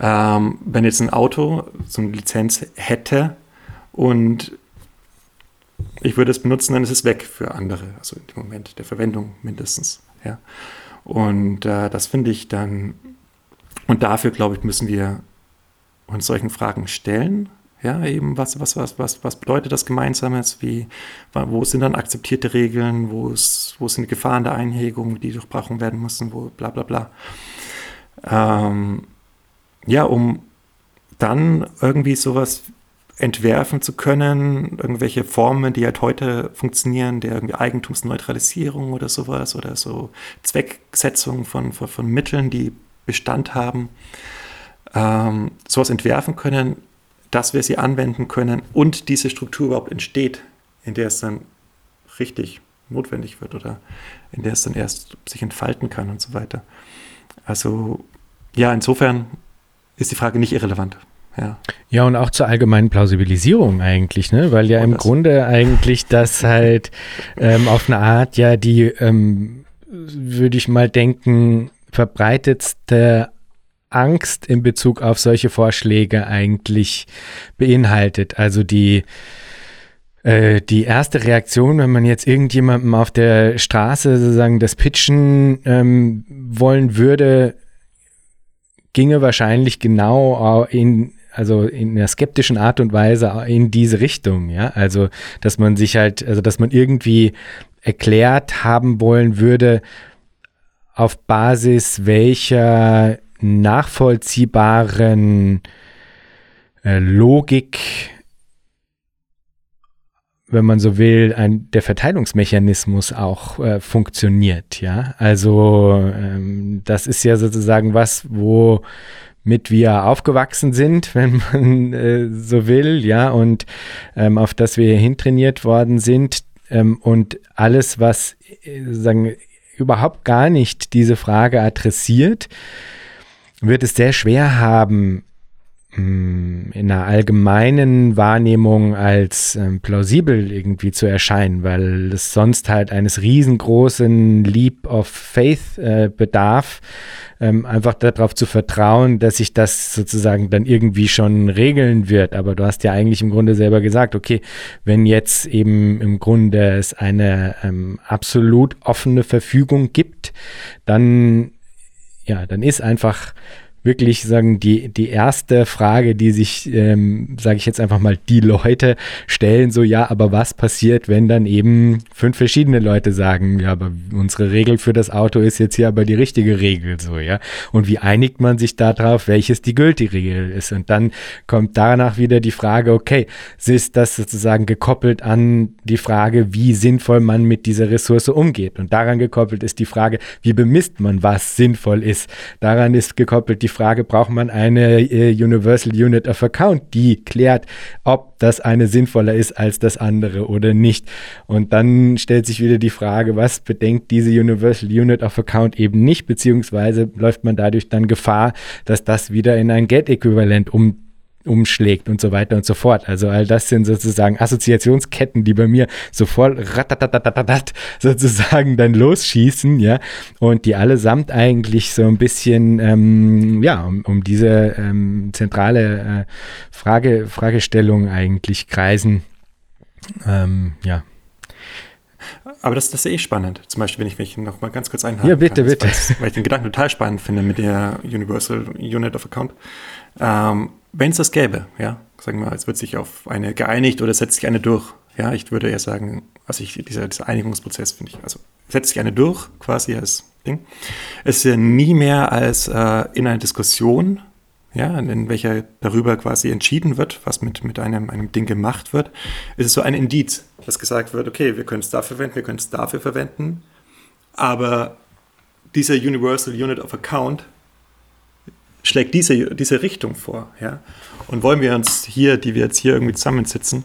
Ähm, wenn jetzt ein Auto so eine Lizenz hätte und ich würde es benutzen, dann ist es weg für andere, also im Moment der Verwendung mindestens. Ja. Und äh, das finde ich dann, und dafür, glaube ich, müssen wir uns solchen Fragen stellen. Ja, eben, was, was, was, was, was bedeutet das Gemeinsames? Wie, wo sind dann akzeptierte Regeln? Wo, ist, wo sind Gefahren der Einhegung, die durchbrochen werden müssen? Wo, bla, bla, bla. Ähm, ja, um dann irgendwie sowas entwerfen zu können, irgendwelche Formen, die halt heute funktionieren, der irgendwie Eigentumsneutralisierung oder sowas oder so Zwecksetzung von, von, von Mitteln, die Bestand haben, ähm, sowas entwerfen können, dass wir sie anwenden können und diese Struktur überhaupt entsteht, in der es dann richtig notwendig wird oder in der es dann erst sich entfalten kann und so weiter. Also ja, insofern ist die Frage nicht irrelevant. Ja. ja, und auch zur allgemeinen Plausibilisierung eigentlich, ne? weil ja und im Grunde eigentlich das halt ähm, auf eine Art ja die ähm, würde ich mal denken, verbreitetste Angst in Bezug auf solche Vorschläge eigentlich beinhaltet. Also die, äh, die erste Reaktion, wenn man jetzt irgendjemandem auf der Straße sozusagen das Pitchen ähm, wollen würde, ginge wahrscheinlich genau in also in einer skeptischen Art und Weise in diese Richtung, ja. Also, dass man sich halt, also dass man irgendwie erklärt haben wollen würde, auf Basis welcher nachvollziehbaren äh, Logik, wenn man so will, ein, der Verteilungsmechanismus auch äh, funktioniert. Ja, also ähm, das ist ja sozusagen was, wo mit wir aufgewachsen sind, wenn man äh, so will, ja, und ähm, auf das wir hintrainiert worden sind. Ähm, und alles, was äh, sagen, überhaupt gar nicht diese Frage adressiert, wird es sehr schwer haben, in einer allgemeinen Wahrnehmung als ähm, plausibel irgendwie zu erscheinen, weil es sonst halt eines riesengroßen Leap of Faith äh, bedarf, ähm, einfach darauf zu vertrauen, dass sich das sozusagen dann irgendwie schon regeln wird. Aber du hast ja eigentlich im Grunde selber gesagt, okay, wenn jetzt eben im Grunde es eine ähm, absolut offene Verfügung gibt, dann ja, dann ist einfach wirklich sagen, die, die erste Frage, die sich, ähm, sage ich jetzt einfach mal, die Leute stellen, so ja, aber was passiert, wenn dann eben fünf verschiedene Leute sagen, ja, aber unsere Regel für das Auto ist jetzt hier aber die richtige Regel, so, ja. Und wie einigt man sich darauf, welches die gültige Regel ist? Und dann kommt danach wieder die Frage, okay, ist das sozusagen gekoppelt an die Frage, wie sinnvoll man mit dieser Ressource umgeht? Und daran gekoppelt ist die Frage, wie bemisst man, was sinnvoll ist? Daran ist gekoppelt die Frage, braucht man eine äh, Universal Unit of Account, die klärt, ob das eine sinnvoller ist als das andere oder nicht. Und dann stellt sich wieder die Frage, was bedenkt diese Universal Unit of Account eben nicht, beziehungsweise läuft man dadurch dann Gefahr, dass das wieder in ein Get-Äquivalent um umschlägt und so weiter und so fort. Also all das sind sozusagen Assoziationsketten, die bei mir sofort sozusagen dann losschießen, ja, und die allesamt eigentlich so ein bisschen, ähm, ja, um, um diese ähm, zentrale äh, Frage, Fragestellung eigentlich kreisen. Ähm, ja. Aber das, das ist eh spannend. Zum Beispiel, wenn ich mich noch mal ganz kurz einhaken Ja, bitte, kann, bitte. Weil, weil ich den Gedanken total spannend finde mit der Universal Unit of Account. Ähm, wenn es das gäbe, ja, sagen wir es wird sich auf eine geeinigt oder setzt sich eine durch. Ja, ich würde eher sagen, also ich, dieser, dieser Einigungsprozess finde ich, also setzt sich eine durch, quasi als Ding. Es ist ja nie mehr als äh, in einer Diskussion, ja, in welcher darüber quasi entschieden wird, was mit, mit einem, einem Ding gemacht wird, ist es so ein Indiz, dass gesagt wird, okay, wir können es dafür verwenden, wir können es dafür verwenden, aber dieser Universal Unit of Account schlägt diese, diese Richtung vor. Ja? Und wollen wir uns hier, die wir jetzt hier irgendwie zusammensitzen,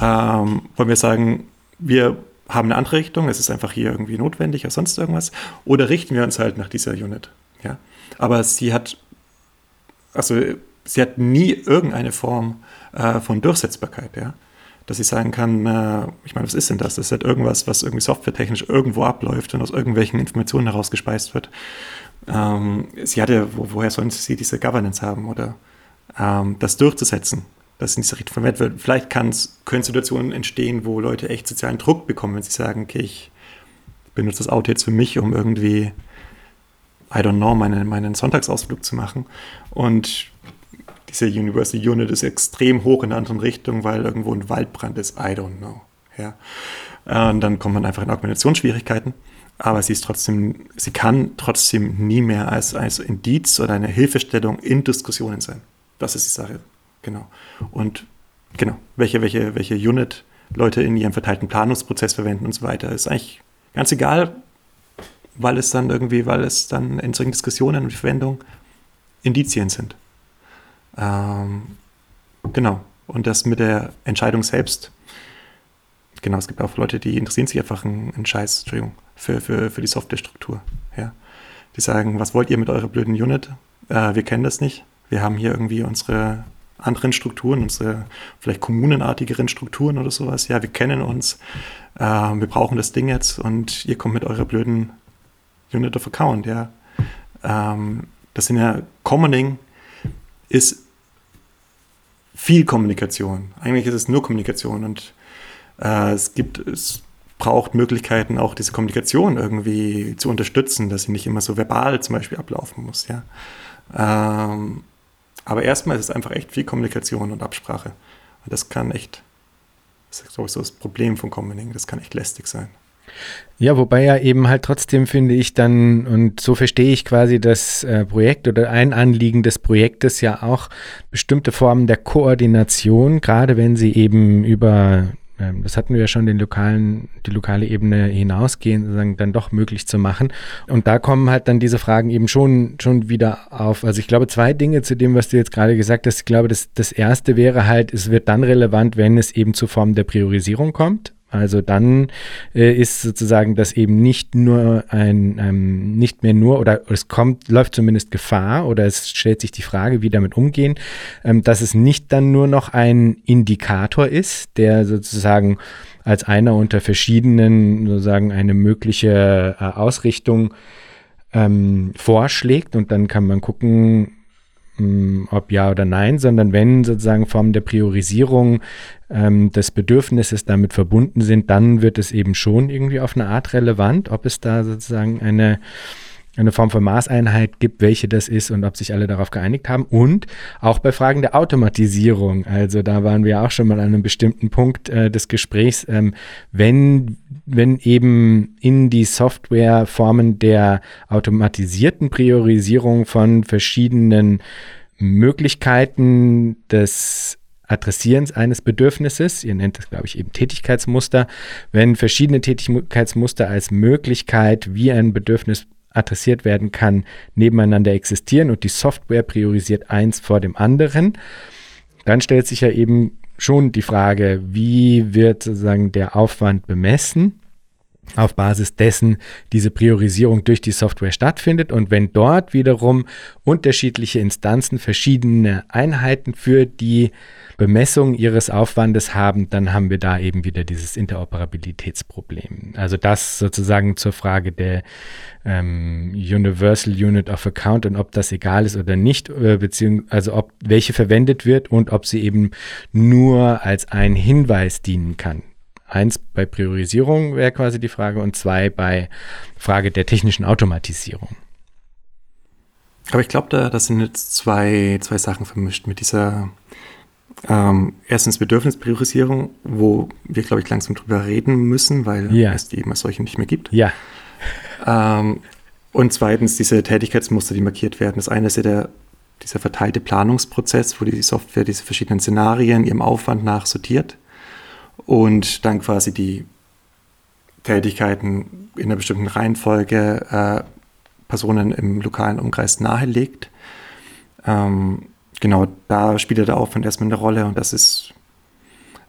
ähm, wollen wir sagen, wir haben eine andere Richtung, es ist einfach hier irgendwie notwendig oder sonst irgendwas, oder richten wir uns halt nach dieser Unit. Ja? Aber sie hat, also sie hat nie irgendeine Form äh, von Durchsetzbarkeit, ja. Dass ich sagen kann, äh, ich meine, was ist denn das? Das ist halt irgendwas, was irgendwie softwaretechnisch irgendwo abläuft und aus irgendwelchen Informationen herausgespeist wird ähm, sie hatte, wo, woher sollen sie diese Governance haben oder ähm, das durchzusetzen, dass in diese Richtung verwendet wird. Vielleicht können Situationen entstehen, wo Leute echt sozialen Druck bekommen, wenn sie sagen, okay, ich benutze das Auto jetzt für mich, um irgendwie, I don't know, meine, meinen Sonntagsausflug zu machen. Und diese University Unit ist extrem hoch in der anderen Richtung, weil irgendwo ein Waldbrand ist. I don't know. Ja. Und dann kommt man einfach in Argumentationsschwierigkeiten aber sie ist trotzdem, sie kann trotzdem nie mehr als, als Indiz oder eine Hilfestellung in Diskussionen sein. Das ist die Sache. Genau. Und genau, welche, welche, welche Unit Leute in ihrem verteilten Planungsprozess verwenden und so weiter, ist eigentlich ganz egal, weil es dann irgendwie, weil es dann in solchen Diskussionen und Verwendung Indizien sind. Ähm, genau. Und das mit der Entscheidung selbst, genau, es gibt auch Leute, die interessieren sich einfach einen Scheiß, Entschuldigung, für, für, für die Softwarestruktur. Ja. Die sagen, was wollt ihr mit eurer blöden Unit? Äh, wir kennen das nicht. Wir haben hier irgendwie unsere anderen Strukturen, unsere vielleicht kommunenartigeren Strukturen oder sowas. Ja, wir kennen uns. Äh, wir brauchen das Ding jetzt und ihr kommt mit eurer blöden Unit of Account, ja. Ähm, das sind ja Commoning ist viel Kommunikation. Eigentlich ist es nur Kommunikation und äh, es gibt, es braucht Möglichkeiten, auch diese Kommunikation irgendwie zu unterstützen, dass sie nicht immer so verbal zum Beispiel ablaufen muss, ja. Ähm, aber erstmal ist es einfach echt viel Kommunikation und Absprache. Und das kann echt, das ist glaube ich so das Problem von Commoning, das kann echt lästig sein. Ja, wobei ja eben halt trotzdem finde ich dann, und so verstehe ich quasi das äh, Projekt oder ein Anliegen des Projektes ja auch bestimmte Formen der Koordination, gerade wenn sie eben über das hatten wir ja schon den lokalen, die lokale Ebene hinausgehen, sozusagen dann doch möglich zu machen. Und da kommen halt dann diese Fragen eben schon, schon wieder auf. Also ich glaube, zwei Dinge zu dem, was du jetzt gerade gesagt hast. Ich glaube, das, das erste wäre halt, es wird dann relevant, wenn es eben zu Formen der Priorisierung kommt. Also dann äh, ist sozusagen das eben nicht nur ein, ähm, nicht mehr nur oder es kommt, läuft zumindest Gefahr oder es stellt sich die Frage, wie damit umgehen, ähm, dass es nicht dann nur noch ein Indikator ist, der sozusagen als einer unter verschiedenen sozusagen eine mögliche äh, Ausrichtung ähm, vorschlägt und dann kann man gucken, hm, ob ja oder nein, sondern wenn sozusagen Formen der Priorisierung ähm, des Bedürfnisses damit verbunden sind, dann wird es eben schon irgendwie auf eine Art relevant, ob es da sozusagen eine eine Form von Maßeinheit gibt, welche das ist und ob sich alle darauf geeinigt haben. Und auch bei Fragen der Automatisierung. Also da waren wir auch schon mal an einem bestimmten Punkt äh, des Gesprächs. Ähm, wenn, wenn eben in die Software Formen der automatisierten Priorisierung von verschiedenen Möglichkeiten des Adressierens eines Bedürfnisses, ihr nennt das, glaube ich, eben Tätigkeitsmuster, wenn verschiedene Tätigkeitsmuster als Möglichkeit, wie ein Bedürfnis adressiert werden kann, nebeneinander existieren und die Software priorisiert eins vor dem anderen, dann stellt sich ja eben schon die Frage, wie wird sozusagen der Aufwand bemessen? auf Basis dessen diese Priorisierung durch die Software stattfindet. Und wenn dort wiederum unterschiedliche Instanzen verschiedene Einheiten für die Bemessung ihres Aufwandes haben, dann haben wir da eben wieder dieses Interoperabilitätsproblem. Also das sozusagen zur Frage der ähm, Universal Unit of Account und ob das egal ist oder nicht, äh, beziehungsweise also ob welche verwendet wird und ob sie eben nur als ein Hinweis dienen kann. Eins bei Priorisierung wäre quasi die Frage und zwei bei Frage der technischen Automatisierung. Aber ich glaube, da das sind jetzt zwei, zwei Sachen vermischt mit dieser ähm, erstens Bedürfnispriorisierung, wo wir, glaube ich, langsam drüber reden müssen, weil ja. es die eben als solche nicht mehr gibt. Ja. Ähm, und zweitens diese Tätigkeitsmuster, die markiert werden. Das eine ist ja der, dieser verteilte Planungsprozess, wo die Software diese verschiedenen Szenarien ihrem Aufwand nach sortiert und dann quasi die Tätigkeiten in einer bestimmten Reihenfolge äh, Personen im lokalen Umkreis nahelegt. Ähm, genau, da spielt der Aufwand erstmal eine Rolle und das ist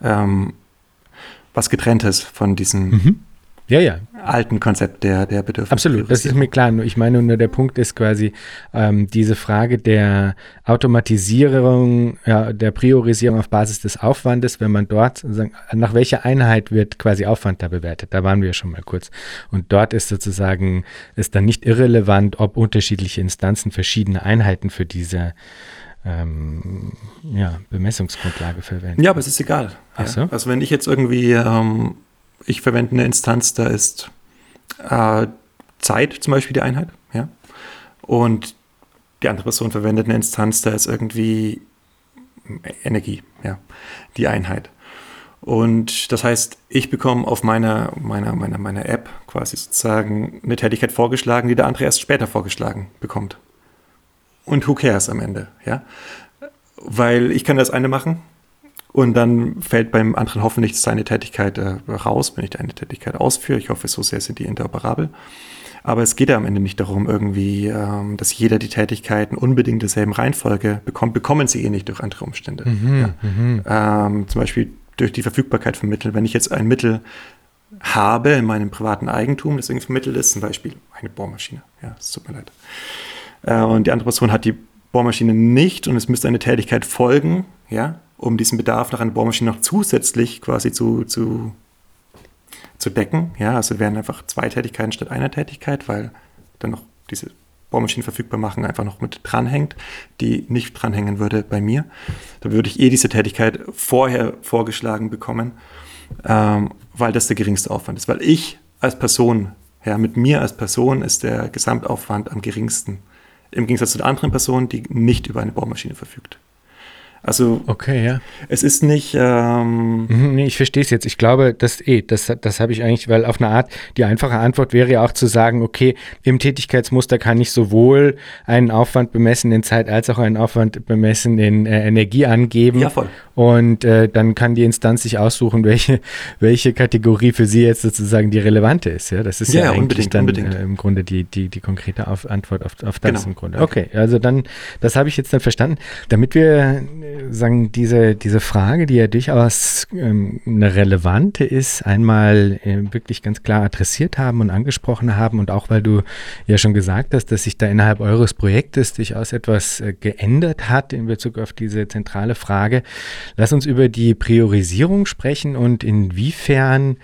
ähm, was getrenntes von diesem mhm. ja, ja. alten Konzept der, der Bedürfnisse. Absolut, das ist mir klar. Ich meine nur, der Punkt ist quasi ähm, diese Frage der Automatisierung, ja, der Priorisierung auf Basis des Aufwandes, wenn man dort, nach welcher Einheit wird quasi Aufwand da bewertet. Da waren wir schon mal kurz. Und dort ist sozusagen, ist dann nicht irrelevant, ob unterschiedliche Instanzen verschiedene Einheiten für diese ähm, ja, Bemessungsgrundlage verwenden. Ja, aber es ist egal. Ach so? Also wenn ich jetzt irgendwie, ähm, ich verwende eine Instanz, da ist äh, Zeit zum Beispiel die Einheit, ja, und die andere Person verwendet eine Instanz, da ist irgendwie Energie, ja, die Einheit. Und das heißt, ich bekomme auf meiner, meiner, meiner, meiner App quasi sozusagen eine Tätigkeit vorgeschlagen, die der andere erst später vorgeschlagen bekommt und who cares am Ende, ja? Weil ich kann das eine machen und dann fällt beim anderen hoffentlich seine Tätigkeit äh, raus, wenn ich eine Tätigkeit ausführe. Ich hoffe, so sehr sind die interoperabel. Aber es geht ja am Ende nicht darum, irgendwie, ähm, dass jeder die Tätigkeiten unbedingt derselben Reihenfolge bekommt. Bekommen sie eh nicht durch andere Umstände. Mhm, ja. mhm. Ähm, zum Beispiel durch die Verfügbarkeit von Mitteln. Wenn ich jetzt ein Mittel habe in meinem privaten Eigentum, das irgendwie vermittelt ist, zum Beispiel eine Bohrmaschine. Ja, es tut mir leid äh, und die andere Person hat die Bohrmaschine nicht und es müsste eine Tätigkeit folgen, ja, um diesen Bedarf nach einer Bohrmaschine noch zusätzlich quasi zu, zu, zu decken. Ja, also wären einfach zwei Tätigkeiten statt einer Tätigkeit, weil dann noch diese Bohrmaschinen verfügbar machen, einfach noch mit dranhängt, die nicht dranhängen würde bei mir. Da würde ich eh diese Tätigkeit vorher vorgeschlagen bekommen, ähm, weil das der geringste Aufwand ist. Weil ich als Person, ja, mit mir als Person ist der Gesamtaufwand am geringsten. Im Gegensatz zu der anderen Person, die nicht über eine Bohrmaschine verfügt. Also okay, ja. es ist nicht. Ähm mhm, nee, ich verstehe es jetzt. Ich glaube, das eh, das, das habe ich eigentlich, weil auf eine Art, die einfache Antwort wäre ja auch zu sagen, okay, im Tätigkeitsmuster kann ich sowohl einen Aufwand bemessen in Zeit als auch einen Aufwand bemessen in äh, Energie angeben. Ja, voll. Und äh, dann kann die Instanz sich aussuchen, welche, welche Kategorie für sie jetzt sozusagen die relevante ist. Ja, das ist ja, ja eigentlich dann äh, im Grunde die, die, die konkrete auf Antwort auf, auf das genau. im Grunde. Okay, also dann, das habe ich jetzt dann verstanden. Damit wir sagen, diese, diese Frage, die ja durchaus ähm, eine relevante ist, einmal äh, wirklich ganz klar adressiert haben und angesprochen haben und auch weil du ja schon gesagt hast, dass sich da innerhalb eures Projektes durchaus etwas äh, geändert hat in Bezug auf diese zentrale Frage. Lass uns über die Priorisierung sprechen und inwiefern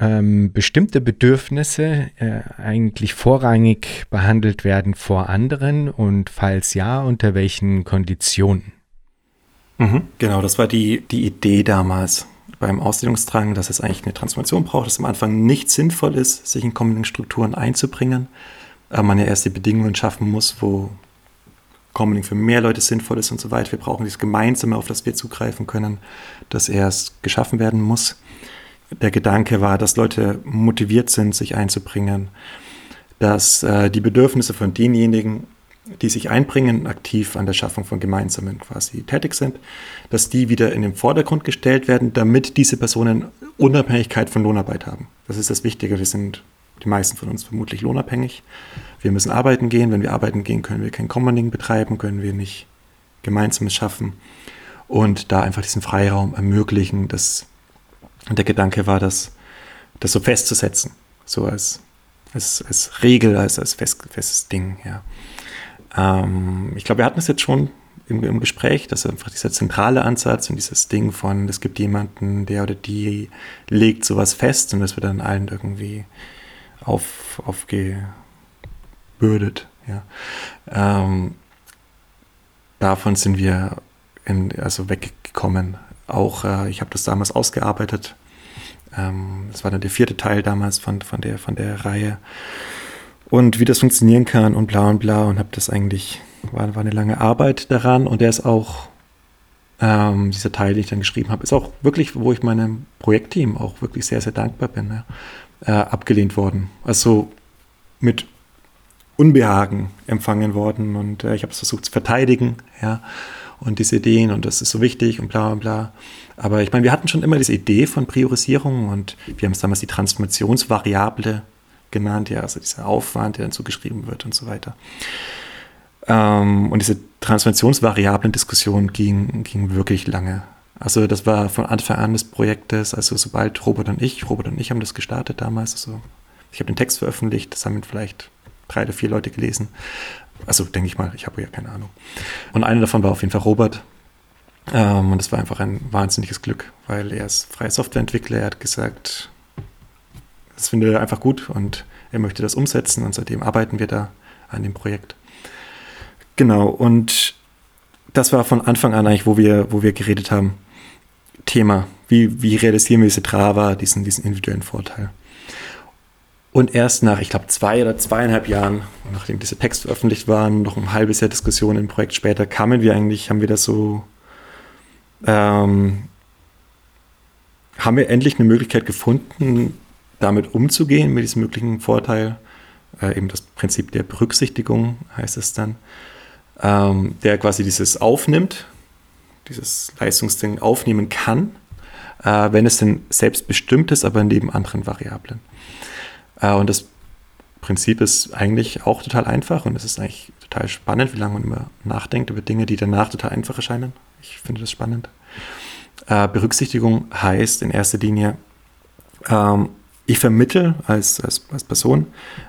ähm, bestimmte Bedürfnisse äh, eigentlich vorrangig behandelt werden vor anderen und falls ja, unter welchen Konditionen? Mhm, genau, das war die, die Idee damals beim Ausdehnungsdrang, dass es eigentlich eine Transformation braucht, dass am Anfang nicht sinnvoll ist, sich in kommenden Strukturen einzubringen, aber man ja erst die Bedingungen schaffen muss, wo Commoning für mehr Leute sinnvoll ist und so weiter. Wir brauchen dieses Gemeinsame, auf das wir zugreifen können, das erst geschaffen werden muss der Gedanke war, dass Leute motiviert sind, sich einzubringen, dass äh, die Bedürfnisse von denjenigen, die sich einbringen, aktiv an der Schaffung von Gemeinsamen quasi tätig sind, dass die wieder in den Vordergrund gestellt werden, damit diese Personen Unabhängigkeit von Lohnarbeit haben. Das ist das Wichtige. Wir sind die meisten von uns vermutlich lohnabhängig. Wir müssen arbeiten gehen. Wenn wir arbeiten gehen, können wir kein Commoning betreiben, können wir nicht Gemeinsames schaffen und da einfach diesen Freiraum ermöglichen, dass und der Gedanke war, das, das so festzusetzen, so als, als, als Regel, als, als fest, festes Ding. Ja. Ähm, ich glaube, wir hatten es jetzt schon im, im Gespräch, dass einfach dieser zentrale Ansatz und dieses Ding von, es gibt jemanden, der oder die legt sowas fest und das wird dann allen irgendwie auf, aufgebürdet. Ja. Ähm, davon sind wir in, also weggekommen auch, äh, ich habe das damals ausgearbeitet. Ähm, das war dann der vierte Teil damals von, von, der, von der Reihe. Und wie das funktionieren kann und bla und bla und habe das eigentlich, war, war eine lange Arbeit daran und der ist auch, ähm, dieser Teil, den ich dann geschrieben habe, ist auch wirklich, wo ich meinem Projektteam auch wirklich sehr, sehr dankbar bin, ja, äh, abgelehnt worden. Also mit Unbehagen empfangen worden und äh, ich habe es versucht zu verteidigen, ja und diese Ideen und das ist so wichtig und bla bla bla. Aber ich meine, wir hatten schon immer diese Idee von Priorisierung und wir haben es damals die Transformationsvariable genannt, ja, also dieser Aufwand, der dann zugeschrieben wird und so weiter. Ähm, und diese Transformationsvariablen-Diskussion ging, ging wirklich lange. Also das war von Anfang an des Projektes, also sobald Robert und ich, Robert und ich haben das gestartet damals, also ich habe den Text veröffentlicht, das haben vielleicht drei oder vier Leute gelesen. Also denke ich mal, ich habe ja keine Ahnung. Und einer davon war auf jeden Fall Robert. Ähm, und das war einfach ein wahnsinniges Glück, weil er ist freier Softwareentwickler. Er hat gesagt, das findet er einfach gut und er möchte das umsetzen. Und seitdem arbeiten wir da an dem Projekt. Genau, und das war von Anfang an eigentlich, wo wir, wo wir geredet haben. Thema, wie, wie realisieren wir diese Trava, diesen, diesen individuellen Vorteil. Und erst nach, ich glaube, zwei oder zweieinhalb Jahren, nachdem dieser Text veröffentlicht war, noch ein halbes Jahr Diskussion im Projekt später, kamen wir eigentlich, haben wir das so, ähm, haben wir endlich eine Möglichkeit gefunden, damit umzugehen, mit diesem möglichen Vorteil. Äh, eben das Prinzip der Berücksichtigung heißt es dann, ähm, der quasi dieses aufnimmt, dieses Leistungsding aufnehmen kann, äh, wenn es denn selbstbestimmt ist, aber neben anderen Variablen. Äh, und das Prinzip ist eigentlich auch total einfach und es ist eigentlich total spannend, wie lange man immer nachdenkt über Dinge, die danach total einfach erscheinen. Ich finde das spannend. Äh, Berücksichtigung heißt in erster Linie, ähm, ich vermittel als, als, als Person,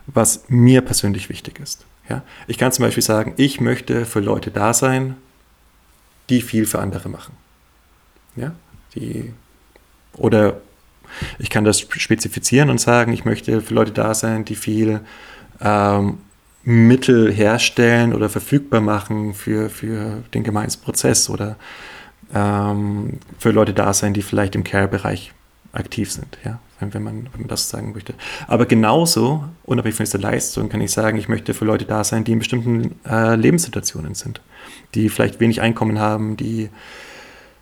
was mir persönlich wichtig ist. Ja? Ich kann zum Beispiel sagen, ich möchte für Leute da sein, die viel für andere machen. Ja? Die, oder ich kann das spezifizieren und sagen, ich möchte für Leute da sein, die viel ähm, Mittel herstellen oder verfügbar machen für, für den Gemeinsprozess oder ähm, für Leute da sein, die vielleicht im Care-Bereich aktiv sind, ja, wenn man, wenn man das sagen möchte. Aber genauso, unabhängig von dieser Leistung, kann ich sagen, ich möchte für Leute da sein, die in bestimmten äh, Lebenssituationen sind, die vielleicht wenig Einkommen haben, die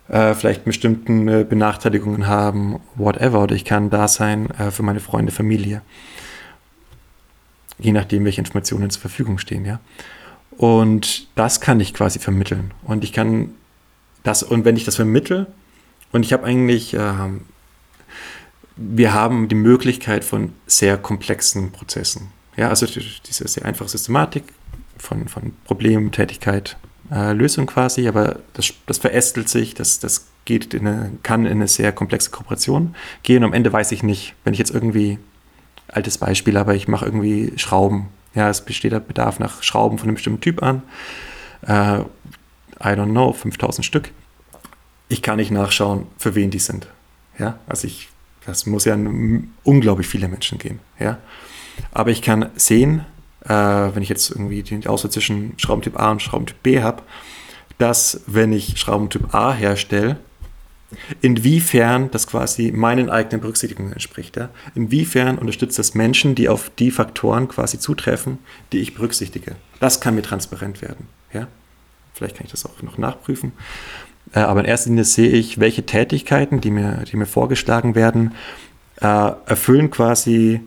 äh, vielleicht bestimmten äh, Benachteiligungen haben, whatever, oder ich kann da sein äh, für meine Freunde, Familie. Je nachdem, welche Informationen zur Verfügung stehen, ja. Und das kann ich quasi vermitteln. Und ich kann das, und wenn ich das vermittle, und ich habe eigentlich, ähm, wir haben die Möglichkeit von sehr komplexen Prozessen. Ja, also diese sehr einfache Systematik von, von Problem, Tätigkeit, äh, Lösung quasi, aber das, das verästelt sich, das, das geht in eine, kann in eine sehr komplexe Kooperation gehen. Am Ende weiß ich nicht, wenn ich jetzt irgendwie, altes Beispiel, aber ich mache irgendwie Schrauben. Ja, es besteht der Bedarf nach Schrauben von einem bestimmten Typ an. Äh, I don't know, 5000 Stück. Ich kann nicht nachschauen, für wen die sind. Ja, also ich, das muss ja unglaublich viele Menschen gehen. Ja, aber ich kann sehen, äh, wenn ich jetzt irgendwie die Auswahl zwischen Schraubentyp A und Schraubentyp B habe, dass wenn ich Schraubentyp A herstelle, inwiefern das quasi meinen eigenen Berücksichtigungen entspricht. Ja? Inwiefern unterstützt das Menschen, die auf die Faktoren quasi zutreffen, die ich berücksichtige. Das kann mir transparent werden. Ja? Vielleicht kann ich das auch noch nachprüfen. Äh, aber in erster Linie sehe ich, welche Tätigkeiten, die mir, die mir vorgeschlagen werden, äh, erfüllen quasi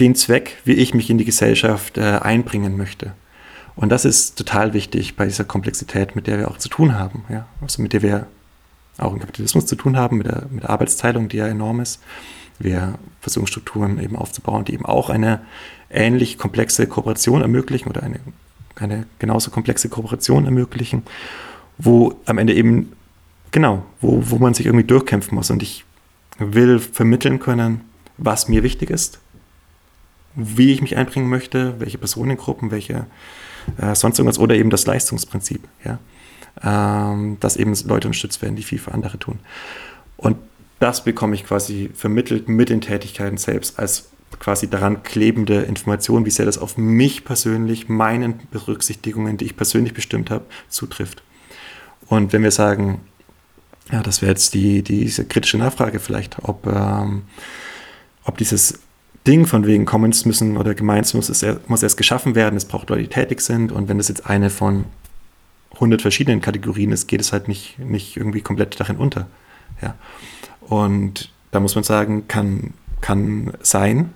den Zweck, wie ich mich in die Gesellschaft äh, einbringen möchte. Und das ist total wichtig bei dieser Komplexität, mit der wir auch zu tun haben. Ja? Also mit der wir auch im Kapitalismus zu tun haben, mit der, mit der Arbeitsteilung, die ja enorm ist. Wir versuchen Strukturen eben aufzubauen, die eben auch eine ähnlich komplexe Kooperation ermöglichen oder eine, eine genauso komplexe Kooperation ermöglichen, wo am Ende eben, genau, wo, wo man sich irgendwie durchkämpfen muss. Und ich will vermitteln können, was mir wichtig ist, wie ich mich einbringen möchte, welche Personengruppen, welche äh, sonst irgendwas oder eben das Leistungsprinzip, ja, ähm, dass eben Leute unterstützt werden, die viel für andere tun. Und das bekomme ich quasi vermittelt mit den Tätigkeiten selbst als quasi daran klebende Information, wie sehr das auf mich persönlich, meinen Berücksichtigungen, die ich persönlich bestimmt habe, zutrifft. Und wenn wir sagen, ja, das wäre jetzt die, diese kritische Nachfrage vielleicht, ob, ähm, ob dieses Ding von wegen Commons müssen oder Gemeins muss, es, muss erst geschaffen werden, es braucht Leute, die tätig sind und wenn das jetzt eine von 100 verschiedenen Kategorien ist, geht es halt nicht, nicht irgendwie komplett darin unter. Ja. Und da muss man sagen, kann, kann sein.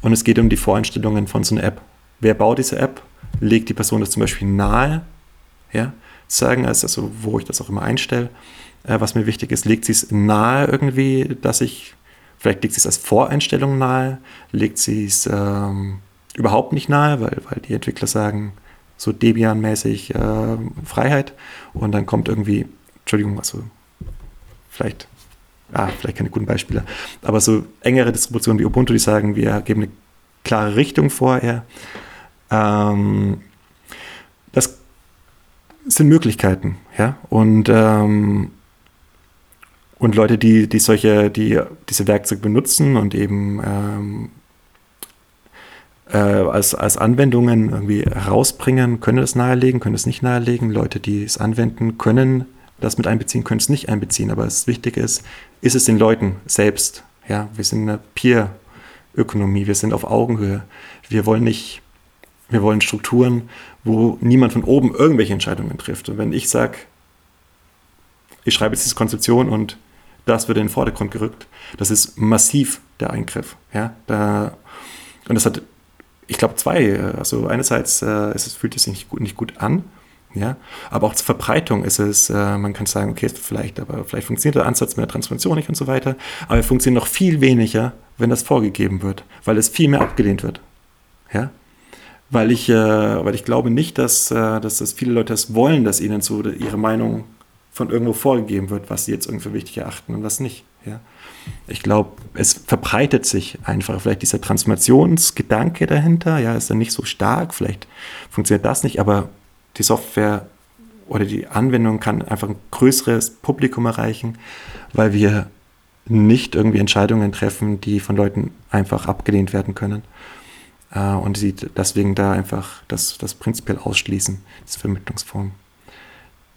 Und es geht um die Voreinstellungen von so einer App. Wer baut diese App? Legt die Person das zum Beispiel nahe? Ja, sagen, also wo ich das auch immer einstelle, äh, was mir wichtig ist, legt sie es nahe irgendwie, dass ich Vielleicht legt sie es als Voreinstellung nahe, legt sie es ähm, überhaupt nicht nahe, weil, weil die Entwickler sagen, so Debian-mäßig äh, Freiheit und dann kommt irgendwie, Entschuldigung, also vielleicht, ah, vielleicht keine guten Beispiele, aber so engere Distributionen wie Ubuntu, die sagen, wir geben eine klare Richtung vorher. Ähm, das sind Möglichkeiten, ja, und ähm, und Leute, die, die solche, die diese Werkzeuge benutzen und eben ähm, äh, als, als Anwendungen irgendwie herausbringen, können das nahelegen, können es nicht nahelegen. Leute, die es anwenden, können das mit einbeziehen, können es nicht einbeziehen. Aber das Wichtige ist, ist es den Leuten selbst. Ja, wir sind eine Peer-Ökonomie, wir sind auf Augenhöhe. Wir wollen nicht, wir wollen Strukturen, wo niemand von oben irgendwelche Entscheidungen trifft. Und wenn ich sage, ich schreibe jetzt diese Konzeption und das wird in den Vordergrund gerückt. Das ist massiv der Eingriff. Ja? Da, und das hat, ich glaube, zwei. Also einerseits äh, es, fühlt es sich nicht gut, nicht gut an, ja, aber auch zur Verbreitung ist es, äh, man kann sagen, okay, vielleicht, aber vielleicht funktioniert der Ansatz mit der Transformation nicht und so weiter, aber er funktioniert noch viel weniger, wenn das vorgegeben wird, weil es viel mehr abgelehnt wird. Ja? Weil ich, äh, weil ich glaube nicht, dass, äh, dass, dass viele Leute das wollen, dass ihnen so ihre Meinung von irgendwo vorgegeben wird, was sie jetzt irgendwie wichtig erachten und was nicht. Ja. Ich glaube, es verbreitet sich einfach vielleicht dieser Transformationsgedanke dahinter, ja, ist dann nicht so stark, vielleicht funktioniert das nicht, aber die Software oder die Anwendung kann einfach ein größeres Publikum erreichen, weil wir nicht irgendwie Entscheidungen treffen, die von Leuten einfach abgelehnt werden können. äh, und sie deswegen da einfach das, das prinzipiell ausschließen, diese Vermittlungsform.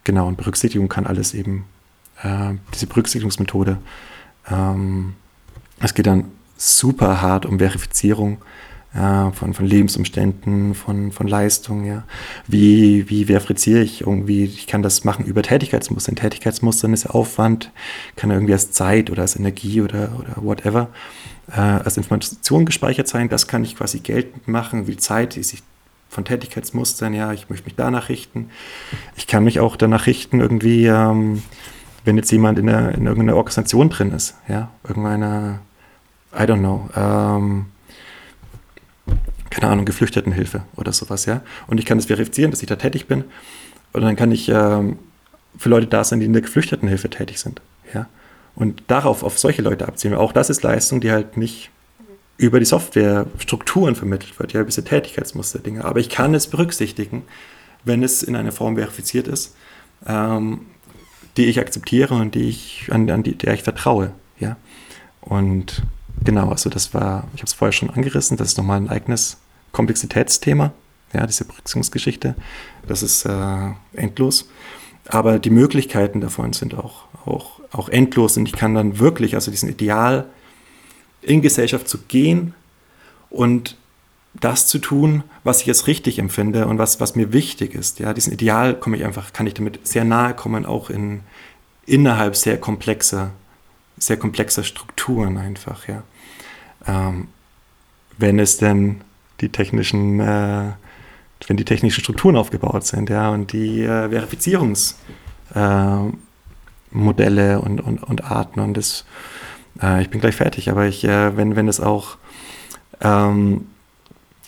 Genau, und Berücksichtigung kann alles eben, äh, diese Berücksichtigungsmethode. Ähm, es geht dann super hart um Verifizierung ja, von, von Lebensumständen, von, von Leistungen, ja. Wie, wie verifiziere ich irgendwie, ich kann das machen über Tätigkeitsmuster. Tätigkeitsmustern ist Aufwand, kann irgendwie als Zeit oder als Energie oder, oder whatever, äh, als Information gespeichert sein. Das kann ich quasi geltend machen, wie Zeit, die sich von Tätigkeitsmustern, ja, ich möchte mich danach richten. Ich kann mich auch danach richten, irgendwie, ähm, wenn jetzt jemand in, der, in irgendeiner Organisation drin ist, ja, irgendeiner, I don't know, ähm, keine Ahnung, Geflüchtetenhilfe oder sowas, ja. Und ich kann das verifizieren, dass ich da tätig bin. Und dann kann ich ähm, für Leute da sein, die in der Geflüchtetenhilfe tätig sind, ja. Und darauf, auf solche Leute abziehen. Auch das ist Leistung, die halt nicht über die Softwarestrukturen vermittelt wird, ja, diese Tätigkeitsmuster-Dinge. Aber ich kann es berücksichtigen, wenn es in einer Form verifiziert ist, ähm, die ich akzeptiere und die ich, an, an die, der ich vertraue, ja. Und genau, also das war, ich habe es vorher schon angerissen, das ist nochmal ein eigenes Komplexitätsthema, ja, diese Berücksichtigungsgeschichte, das ist äh, endlos. Aber die Möglichkeiten davon sind auch, auch, auch endlos und ich kann dann wirklich, also diesen Ideal in Gesellschaft zu gehen und das zu tun, was ich jetzt richtig empfinde und was, was mir wichtig ist. Ja, diesen Ideal komme ich einfach, kann ich damit sehr nahe kommen, auch in, innerhalb sehr komplexer, sehr komplexer Strukturen einfach, ja. Ähm, wenn es denn die technischen, äh, wenn die technischen Strukturen aufgebaut sind, ja, und die äh, Verifizierungsmodelle äh, und, und, und Arten und das, äh, ich bin gleich fertig, aber ich, äh, wenn, wenn es auch ähm,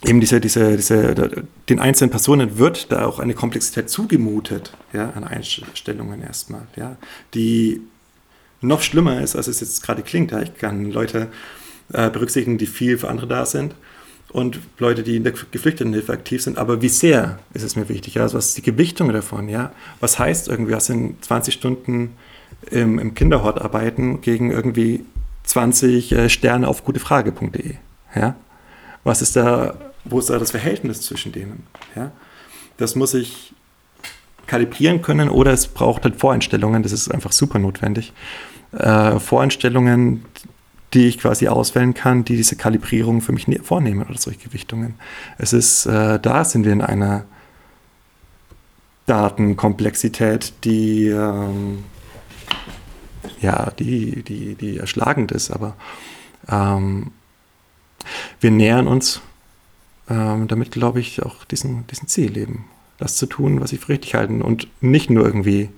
eben diese, diese, diese, den einzelnen Personen wird da auch eine Komplexität zugemutet, ja, an Einstellungen erstmal, ja, die noch schlimmer ist, als es jetzt gerade klingt. Ja. Ich kann Leute äh, berücksichtigen, die viel für andere da sind und Leute, die in der Geflüchtetenhilfe aktiv sind. Aber wie sehr ist es mir wichtig? Ja? Also was ist die Gewichtung davon? Ja? Was heißt irgendwie, was sind 20 Stunden im, im Kinderhort arbeiten gegen irgendwie 20 äh, Sterne auf gutefrage.de? Ja? Was ist da, wo ist da das Verhältnis zwischen denen? Ja? Das muss ich kalibrieren können oder es braucht halt Voreinstellungen, das ist einfach super notwendig. Äh, Voreinstellungen, die ich quasi auswählen kann, die diese Kalibrierung für mich ne-, vornehmen oder solche Gewichtungen. Es ist, äh, da sind wir in einer Datenkomplexität, die, ähm, ja, die, die, die erschlagend ist, aber ähm, wir nähern uns ähm, damit, glaube ich, auch diesen, diesen Ziel eben. Das zu tun, was ich für richtig halten und nicht nur irgendwie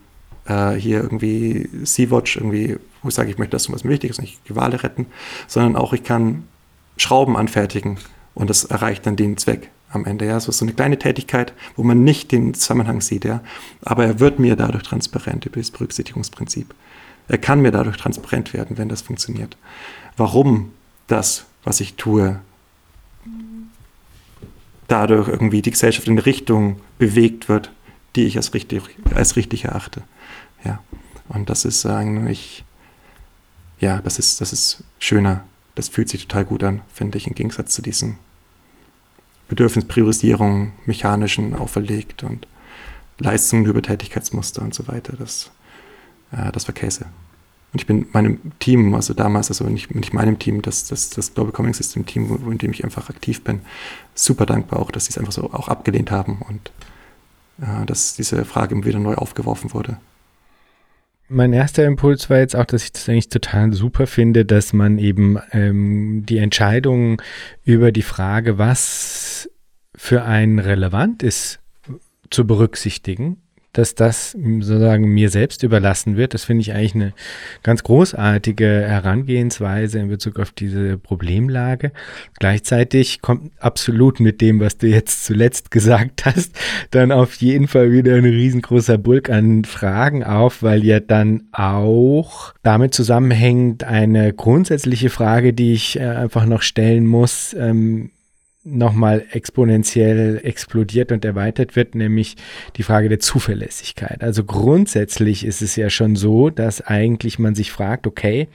äh, hier irgendwie Sea-Watch irgendwie, wo ich sage, ich möchte das was mir wichtig ist, nicht die Wale retten, sondern auch ich kann Schrauben anfertigen und das erreicht dann den Zweck am Ende. Ja, so ist so eine kleine Tätigkeit, wo man nicht den Zusammenhang sieht, ja, aber er wird mir dadurch transparent über das Berücksichtigungsprinzip. Er kann mir dadurch transparent werden, wenn das funktioniert. Warum das, was ich tue, dadurch irgendwie die Gesellschaft in Richtung bewegt wird, die ich als richtig, als richtig erachte. Ja. Und das ist eigentlich, ja, das ist, das ist schöner. Das fühlt sich total gut an, finde ich, im Gegensatz zu diesen Bedürfnispriorisierungen, mechanischen auferlegt und Leistungen über Tätigkeitsmuster und so weiter. Das, äh, das war Käse. Und ich bin meinem Team, also damals, also nicht, nicht meinem Team, das, das, das Global Comming System Team, in dem ich einfach aktiv bin, super dankbar auch, dass sie es einfach so auch abgelehnt haben und äh, dass diese Frage immer wieder neu aufgeworfen wurde mein erster Impuls war jetzt auch, dass ich das eigentlich total super finde, dass man eben ähm, die Entscheidung über die Frage, was für einen relevant ist, zu berücksichtigen, dass das sozusagen mir selbst überlassen wird. Das finde ich eigentlich eine ganz großartige Herangehensweise in Bezug auf diese Problemlage. Gleichzeitig kommt absolut mit dem, was du jetzt zuletzt gesagt hast, dann auf jeden Fall wieder ein riesengroßer Bulk an Fragen auf, weil ja dann auch damit zusammenhängt eine grundsätzliche Frage, die ich äh, einfach noch stellen muss. Ähm, nochmal exponentiell explodiert und erweitert wird, nämlich die Frage der Zuverlässigkeit. Also grundsätzlich ist es ja schon so, dass eigentlich man sich fragt, okay,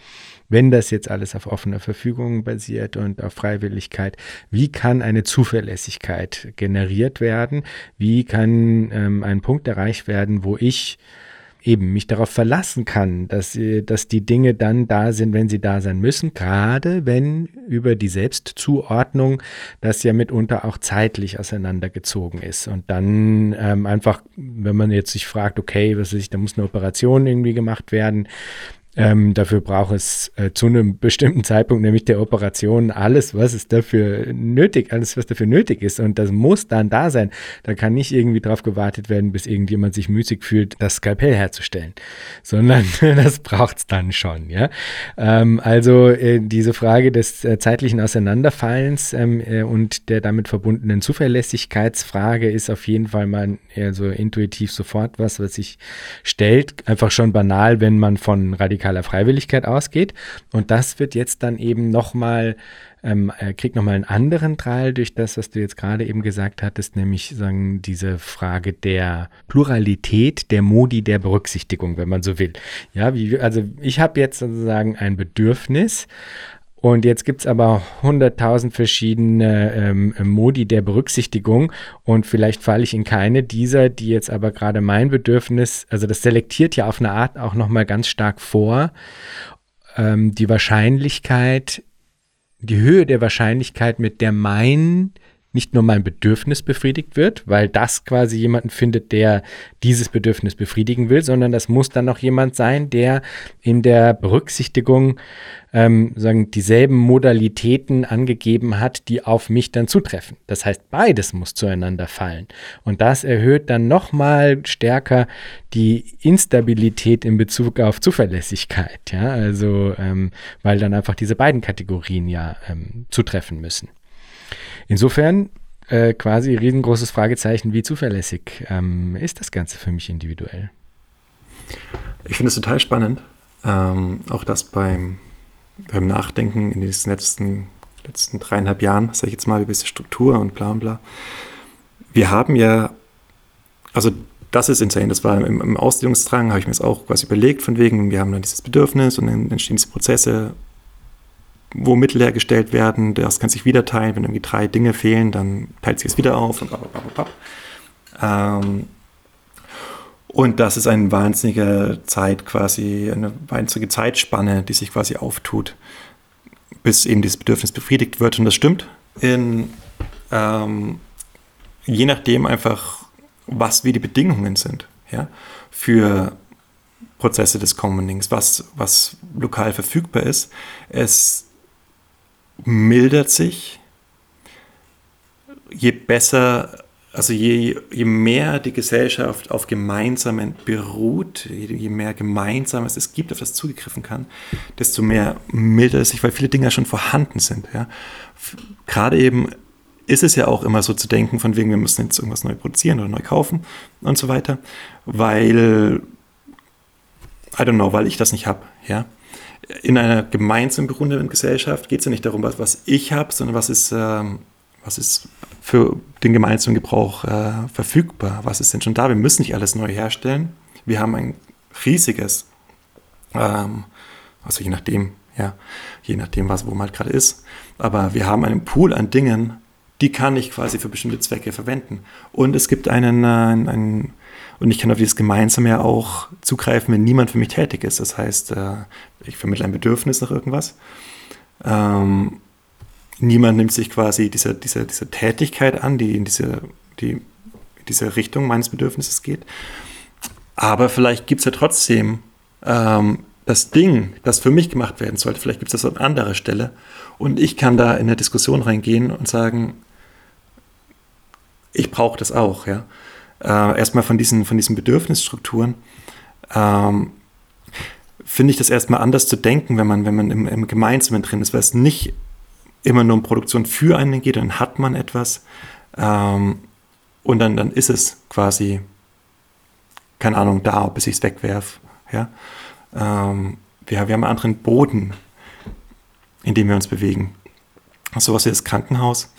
wenn das jetzt alles auf offener Verfügung basiert und auf Freiwilligkeit, wie kann eine Zuverlässigkeit generiert werden? Wie kann ähm, ein Punkt erreicht werden, wo ich eben mich darauf verlassen kann, dass, äh, dass die Dinge dann da sind, wenn sie da sein müssen, gerade wenn über die Selbstzuordnung das ja mitunter auch zeitlich auseinandergezogen ist. Und dann ähm, einfach, wenn man jetzt sich fragt, okay, was ist, da muss eine Operation irgendwie gemacht werden, ähm, dafür braucht es äh, zu einem bestimmten Zeitpunkt, nämlich der Operation, alles, was es dafür nötig, alles, was dafür nötig ist. Und das muss dann da sein. Da kann nicht irgendwie drauf gewartet werden, bis irgendjemand sich müßig fühlt, das Skalpell herzustellen, sondern das braucht es dann schon. Ja? Ähm, also äh, diese Frage des äh, zeitlichen Auseinanderfallens ähm, äh, und der damit verbundenen Zuverlässigkeitsfrage ist auf jeden Fall mal eher so intuitiv sofort was, was sich stellt. Einfach schon banal, wenn man von radikalen radikaler Freiwilligkeit ausgeht. Und das wird jetzt dann eben nochmal, ähm, kriegt nochmal einen anderen Teil durch das, was du jetzt gerade eben gesagt hattest, nämlich sagen, diese Frage der Pluralität der Modi der Berücksichtigung, wenn man so will. Ja, wie, also ich habe jetzt sozusagen ein Bedürfnis, und jetzt gibt es aber 100.000 verschiedene ähm, Modi der Berücksichtigung. Und vielleicht falle ich in keine dieser, die jetzt aber gerade mein Bedürfnis, also das selektiert ja auf eine Art auch nochmal ganz stark vor, ähm, die Wahrscheinlichkeit, die Höhe der Wahrscheinlichkeit, mit der mein nicht nur mein Bedürfnis befriedigt wird, weil das quasi jemanden findet, der dieses Bedürfnis befriedigen will, sondern das muss dann noch jemand sein, der in der Berücksichtigung ähm, sagen, dieselben Modalitäten angegeben hat, die auf mich dann zutreffen. Das heißt, beides muss zueinander fallen. Und das erhöht dann nochmal stärker die Instabilität in Bezug auf Zuverlässigkeit. Ja, also, ähm, weil dann einfach diese beiden Kategorien ja ähm, zutreffen müssen. Insofern äh, quasi riesengroßes Fragezeichen, wie zuverlässig ähm, ist das Ganze für mich individuell? Ich finde es total spannend, ähm, auch das beim, beim Nachdenken in den letzten, letzten dreieinhalb Jahren, sage ich jetzt mal, über diese Struktur und bla bla. Wir haben ja, also das ist insane, das war im, im Ausdehnungsdrang, habe ich mir das auch quasi überlegt, von wegen, wir haben dann dieses Bedürfnis und dann entstehen diese Prozesse wo Mittel hergestellt werden, das kann sich wieder teilen. Wenn irgendwie drei Dinge fehlen, dann teilt sich es wieder auf und ähm, und das ist eine wahnsinnige Zeit quasi, eine wahnsinnige Zeitspanne, die sich quasi auftut, bis eben dieses Bedürfnis befriedigt wird. Und das stimmt. In, ähm, je nachdem einfach, was wie die Bedingungen sind, ja, für Prozesse des Commonings, was, was lokal verfügbar ist. Es mildert sich, je besser, also je, je mehr die Gesellschaft auf Gemeinsamen beruht, je, je mehr Gemeinsames es gibt, auf das zugegriffen kann, desto mehr mildert es sich, weil viele Dinge schon vorhanden sind. Ja. Gerade eben ist es ja auch immer so zu denken, von wegen, wir müssen jetzt irgendwas neu produzieren oder neu kaufen und so weiter, weil, I don't know, weil ich das nicht habe. Ja in einer gemeinsam begründeten Gesellschaft geht es ja nicht darum, was, was ich habe, sondern was ist, ähm, was ist für den gemeinsamen Gebrauch äh, verfügbar? Was ist denn schon da? Wir müssen nicht alles neu herstellen. Wir haben ein riesiges, ähm, also je nachdem, ja, je nachdem, was wo man halt gerade ist. Aber wir haben einen Pool an Dingen, die kann ich quasi für bestimmte Zwecke verwenden. Und es gibt einen, äh, einen und ich kann auf dieses Gemeinsame ja auch zugreifen, wenn niemand für mich tätig ist. Das heißt, äh, ich vermittle ein Bedürfnis nach irgendwas. Ähm, niemand nimmt sich quasi dieser, dieser, dieser Tätigkeit an, die in diese, die diese Richtung meines Bedürfnisses geht. Aber vielleicht gibt es ja trotzdem ähm, das Ding, das für mich gemacht werden sollte. Vielleicht gibt es das an anderer Stelle. Und ich kann da in eine Diskussion reingehen und sagen, ich brauche das auch, ja äh, erstmal von diesen, von diesen Bedürfnisstrukturen, ähm, finde ich das erstmal anders zu denken, wenn man, wenn man im, im Gemeinsamen drin ist, weil es nicht immer nur um Produktion für einen geht, dann hat man etwas ähm, und dann, dann ist es quasi, keine Ahnung, da, bis ich es wegwerf. Ja? Ähm, wir, wir haben einen anderen Boden, in dem wir uns bewegen. Sowas wie das Krankenhaus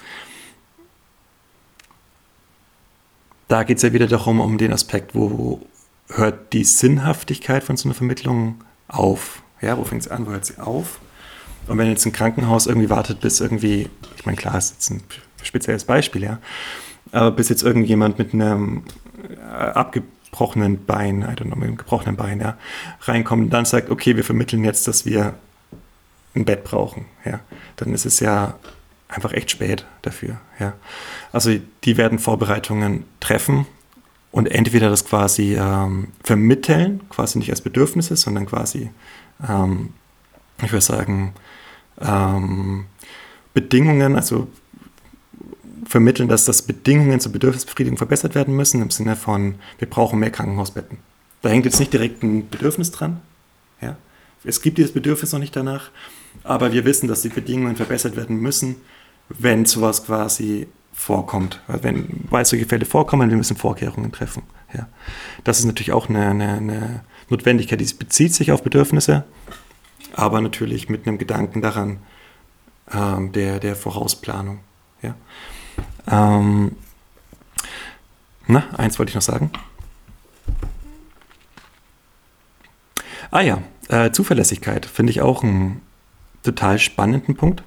da geht es ja wieder darum, um den Aspekt, wo hört die Sinnhaftigkeit von so einer Vermittlung auf? Ja, wo fängt sie an, wo hört sie auf? Und wenn jetzt ein Krankenhaus irgendwie wartet, bis irgendwie, ich meine, klar, ist jetzt ein spezielles Beispiel, ja, aber bis jetzt irgendjemand mit einem äh, abgebrochenen Bein, I don't know, mit einem gebrochenen Bein, ja, reinkommt und dann sagt, okay, wir vermitteln jetzt, dass wir ein Bett brauchen, ja, dann ist es ja einfach echt spät dafür, ja. Also die werden Vorbereitungen treffen und entweder das quasi ähm, vermitteln, quasi nicht als Bedürfnisse, sondern quasi, ähm, ich würde sagen, ähm, Bedingungen, also vermitteln, dass das Bedingungen zur Bedürfnisbefriedigung verbessert werden müssen, im Sinne von, wir brauchen mehr Krankenhausbetten. Da hängt jetzt nicht direkt ein Bedürfnis dran. Ja? Es gibt dieses Bedürfnis noch nicht danach, aber wir wissen, dass die Bedingungen verbessert werden müssen, wenn sowas quasi vorkommt. Wenn, solche Fälle vorkommen, wir müssen Vorkehrungen treffen. Ja. Das ist natürlich auch eine, eine, eine Notwendigkeit, die bezieht sich auf Bedürfnisse, aber natürlich mit einem Gedanken daran, ähm, der, der Vorausplanung. Ja. Ähm, na, eins wollte ich noch sagen. Ah ja, äh, Zuverlässigkeit finde ich auch einen total spannenden Punkt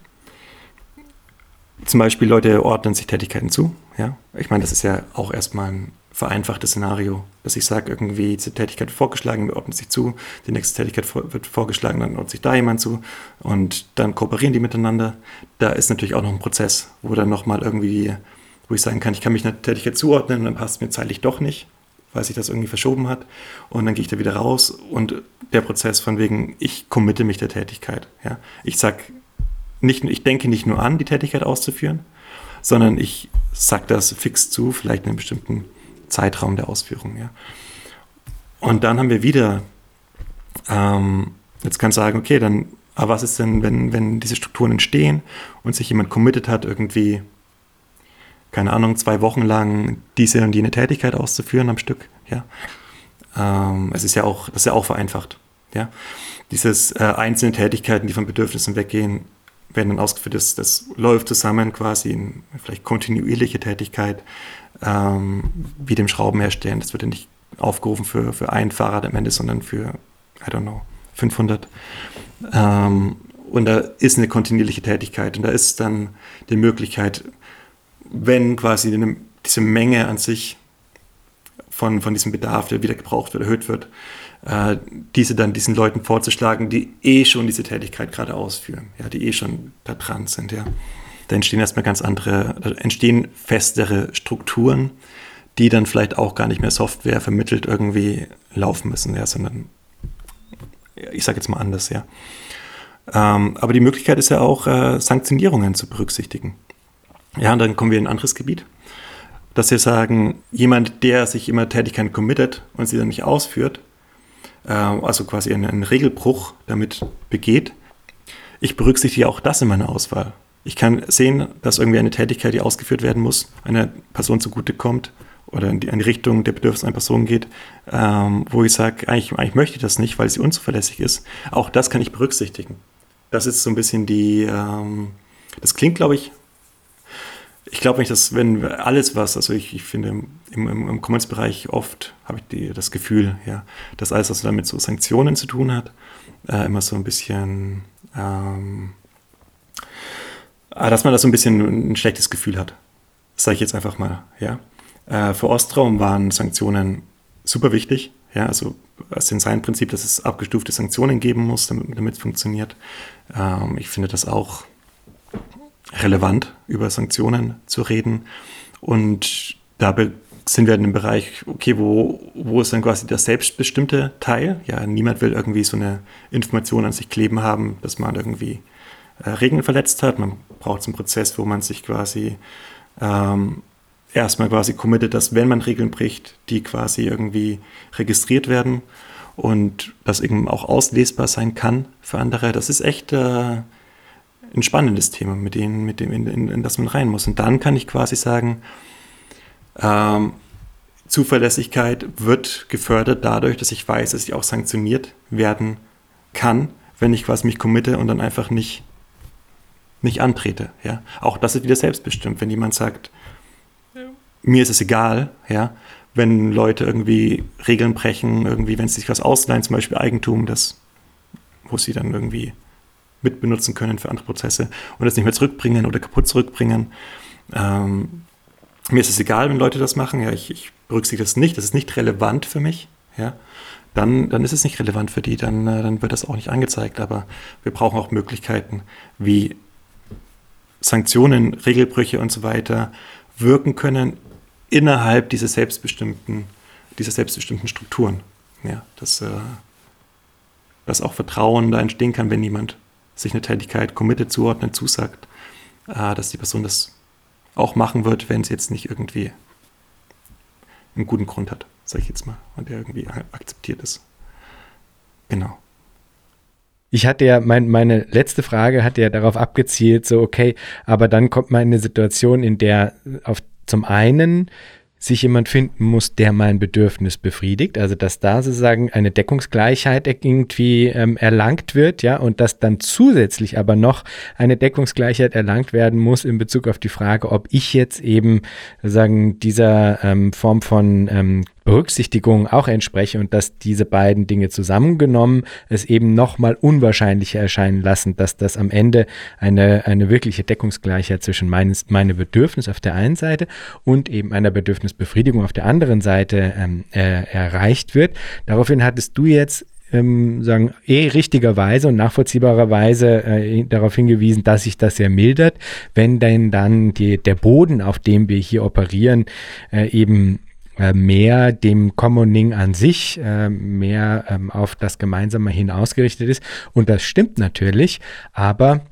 zum Beispiel Leute ordnen sich Tätigkeiten zu. Ja? Ich meine, das ist ja auch erstmal ein vereinfachtes Szenario, dass ich sage, irgendwie diese Tätigkeit wird vorgeschlagen, wir ordnen sich zu, die nächste Tätigkeit wird vorgeschlagen, dann ordnet sich da jemand zu und dann kooperieren die miteinander. Da ist natürlich auch noch ein Prozess, wo dann nochmal irgendwie, wo ich sagen kann, ich kann mich einer Tätigkeit zuordnen und dann passt es mir zeitlich doch nicht, weil sich das irgendwie verschoben hat und dann gehe ich da wieder raus und der Prozess von wegen, ich committe mich der Tätigkeit. Ja? Ich sage, nicht, ich denke nicht nur an, die Tätigkeit auszuführen, sondern ich sage das fix zu, vielleicht in einem bestimmten Zeitraum der Ausführung. Ja. Und dann haben wir wieder, ähm, jetzt kann ich sagen, okay, dann, aber was ist denn, wenn, wenn diese Strukturen entstehen und sich jemand committed hat, irgendwie, keine Ahnung, zwei Wochen lang diese und jene Tätigkeit auszuführen am Stück, ja. Ähm, es ist ja auch, das ist ja auch vereinfacht, ja. Dieses äh, einzelne Tätigkeiten, die von Bedürfnissen weggehen, werden dann ausgeführt. Das, das läuft zusammen quasi in vielleicht kontinuierliche Tätigkeit, ähm, wie dem Schrauben herstellen. Das wird ja nicht aufgerufen für, für ein Fahrrad am Ende, sondern für, I don't know, 500. Ähm, und da ist eine kontinuierliche Tätigkeit und da ist dann die Möglichkeit, wenn quasi diese Menge an sich von, von diesem Bedarf, der wieder gebraucht wird, erhöht wird, äh, diese dann diesen Leuten vorzuschlagen, die eh schon diese Tätigkeit gerade ausführen, ja, die eh schon da dran sind, ja. Da entstehen erstmal ganz andere, da entstehen festere Strukturen, die dann vielleicht auch gar nicht mehr Software vermittelt irgendwie laufen müssen, ja, sondern ich sage jetzt mal anders, ja. Ähm, aber die Möglichkeit ist ja auch, äh, Sanktionierungen zu berücksichtigen. Ja, und dann kommen wir in ein anderes Gebiet, dass wir sagen, jemand, der sich immer Tätigkeiten committet und sie dann nicht ausführt, äh, also quasi einen, einen Regelbruch damit begeht, ich berücksichtige auch das in meiner Auswahl. Ich kann sehen, dass irgendwie eine Tätigkeit, die ausgeführt werden muss, einer Person zugutekommt oder in die, in die Richtung der Bedürfnisse einer Person geht, ähm, wo ich sage, eigentlich, eigentlich möchte ich das nicht, weil sie unzuverlässig ist. Auch das kann ich berücksichtigen. Das ist so ein bisschen die, ähm, das klingt, glaube ich, ich glaube nicht, dass wenn alles was, also ich, ich finde im, im, im Commons-Bereich oft habe ich die, das Gefühl, ja, dass alles, was damit so Sanktionen zu tun hat, äh, immer so ein bisschen, ähm, ah, dass man da so ein bisschen ein schlechtes Gefühl hat. Das sage ich jetzt einfach mal, ja. Äh, für Ostraum waren Sanktionen super wichtig, ja, also es ist sein Prinzip, dass es abgestufte Sanktionen geben muss, damit es funktioniert. Ähm, ich finde das auch relevant, über Sanktionen zu reden. Und da sind wir in dem Bereich, okay, wo, wo ist dann quasi der selbstbestimmte Teil? Ja, niemand will irgendwie so eine Information an sich kleben haben, dass man irgendwie äh, Regeln verletzt hat. Man braucht so einen Prozess, wo man sich quasi ähm, erstmal quasi committet, dass wenn man Regeln bricht, die quasi irgendwie registriert werden und das eben auch auslesbar sein kann für andere. Das ist echt äh, ein spannendes Thema, mit dem, mit dem in, in, in, das man rein muss. Und dann kann ich quasi sagen, ähm, Zuverlässigkeit wird gefördert dadurch, dass ich weiß, dass ich auch sanktioniert werden kann, wenn ich quasi mich committe und dann einfach nicht, nicht antrete. Ja? Auch das ist wieder selbstbestimmt. Wenn jemand sagt, mir ist es egal, ja, wenn Leute irgendwie Regeln brechen, irgendwie, wenn sie sich was ausleihen, zum Beispiel Eigentum, das, wo sie dann irgendwie mitbenutzen können für andere Prozesse und das nicht mehr zurückbringen oder kaputt zurückbringen. Ähm, mir ist es egal, wenn Leute das machen, ja, ich, ich berücksichtige das nicht, das ist nicht relevant für mich, ja, dann, dann ist es nicht relevant für die, dann, äh, dann wird das auch nicht angezeigt. Aber wir brauchen auch Möglichkeiten, wie Sanktionen, Regelbrüche und so weiter wirken können innerhalb dieser selbstbestimmten, dieser selbstbestimmten Strukturen. Ja, dass, äh, dass auch Vertrauen da entstehen kann, wenn jemand sich eine Tätigkeit committed zuordnet, zusagt, äh, dass die Person das auch machen wird, wenn sie jetzt nicht irgendwie einen guten Grund hat, sage ich jetzt mal, und der irgendwie akzeptiert ist. Genau. Ich hatte ja, mein, meine letzte Frage hat ja darauf abgezielt, so, okay, aber dann kommt man in eine Situation, in der auf zum einen sich jemand finden muss, der mein Bedürfnis befriedigt, also dass da sozusagen eine Deckungsgleichheit irgendwie ähm, erlangt wird, ja, und dass dann zusätzlich aber noch eine Deckungsgleichheit erlangt werden muss in Bezug auf die Frage, ob ich jetzt eben sozusagen dieser ähm, Form von ähm, Berücksichtigung auch entspreche und dass diese beiden Dinge zusammengenommen es eben nochmal unwahrscheinlicher erscheinen lassen, dass das am Ende eine, eine wirkliche Deckungsgleichheit zwischen meines, meinem Bedürfnis auf der einen Seite und eben einer Bedürfnisbefriedigung auf der anderen Seite ähm, äh, erreicht wird. Daraufhin hattest du jetzt ähm, sagen, eh richtigerweise und nachvollziehbarerweise äh, darauf hingewiesen, dass sich das ja mildert, wenn denn dann die, der Boden, auf dem wir hier operieren, äh, eben mehr dem Commoning an sich, äh, mehr ähm, auf das Gemeinsame hin ausgerichtet ist. Und das stimmt natürlich, aber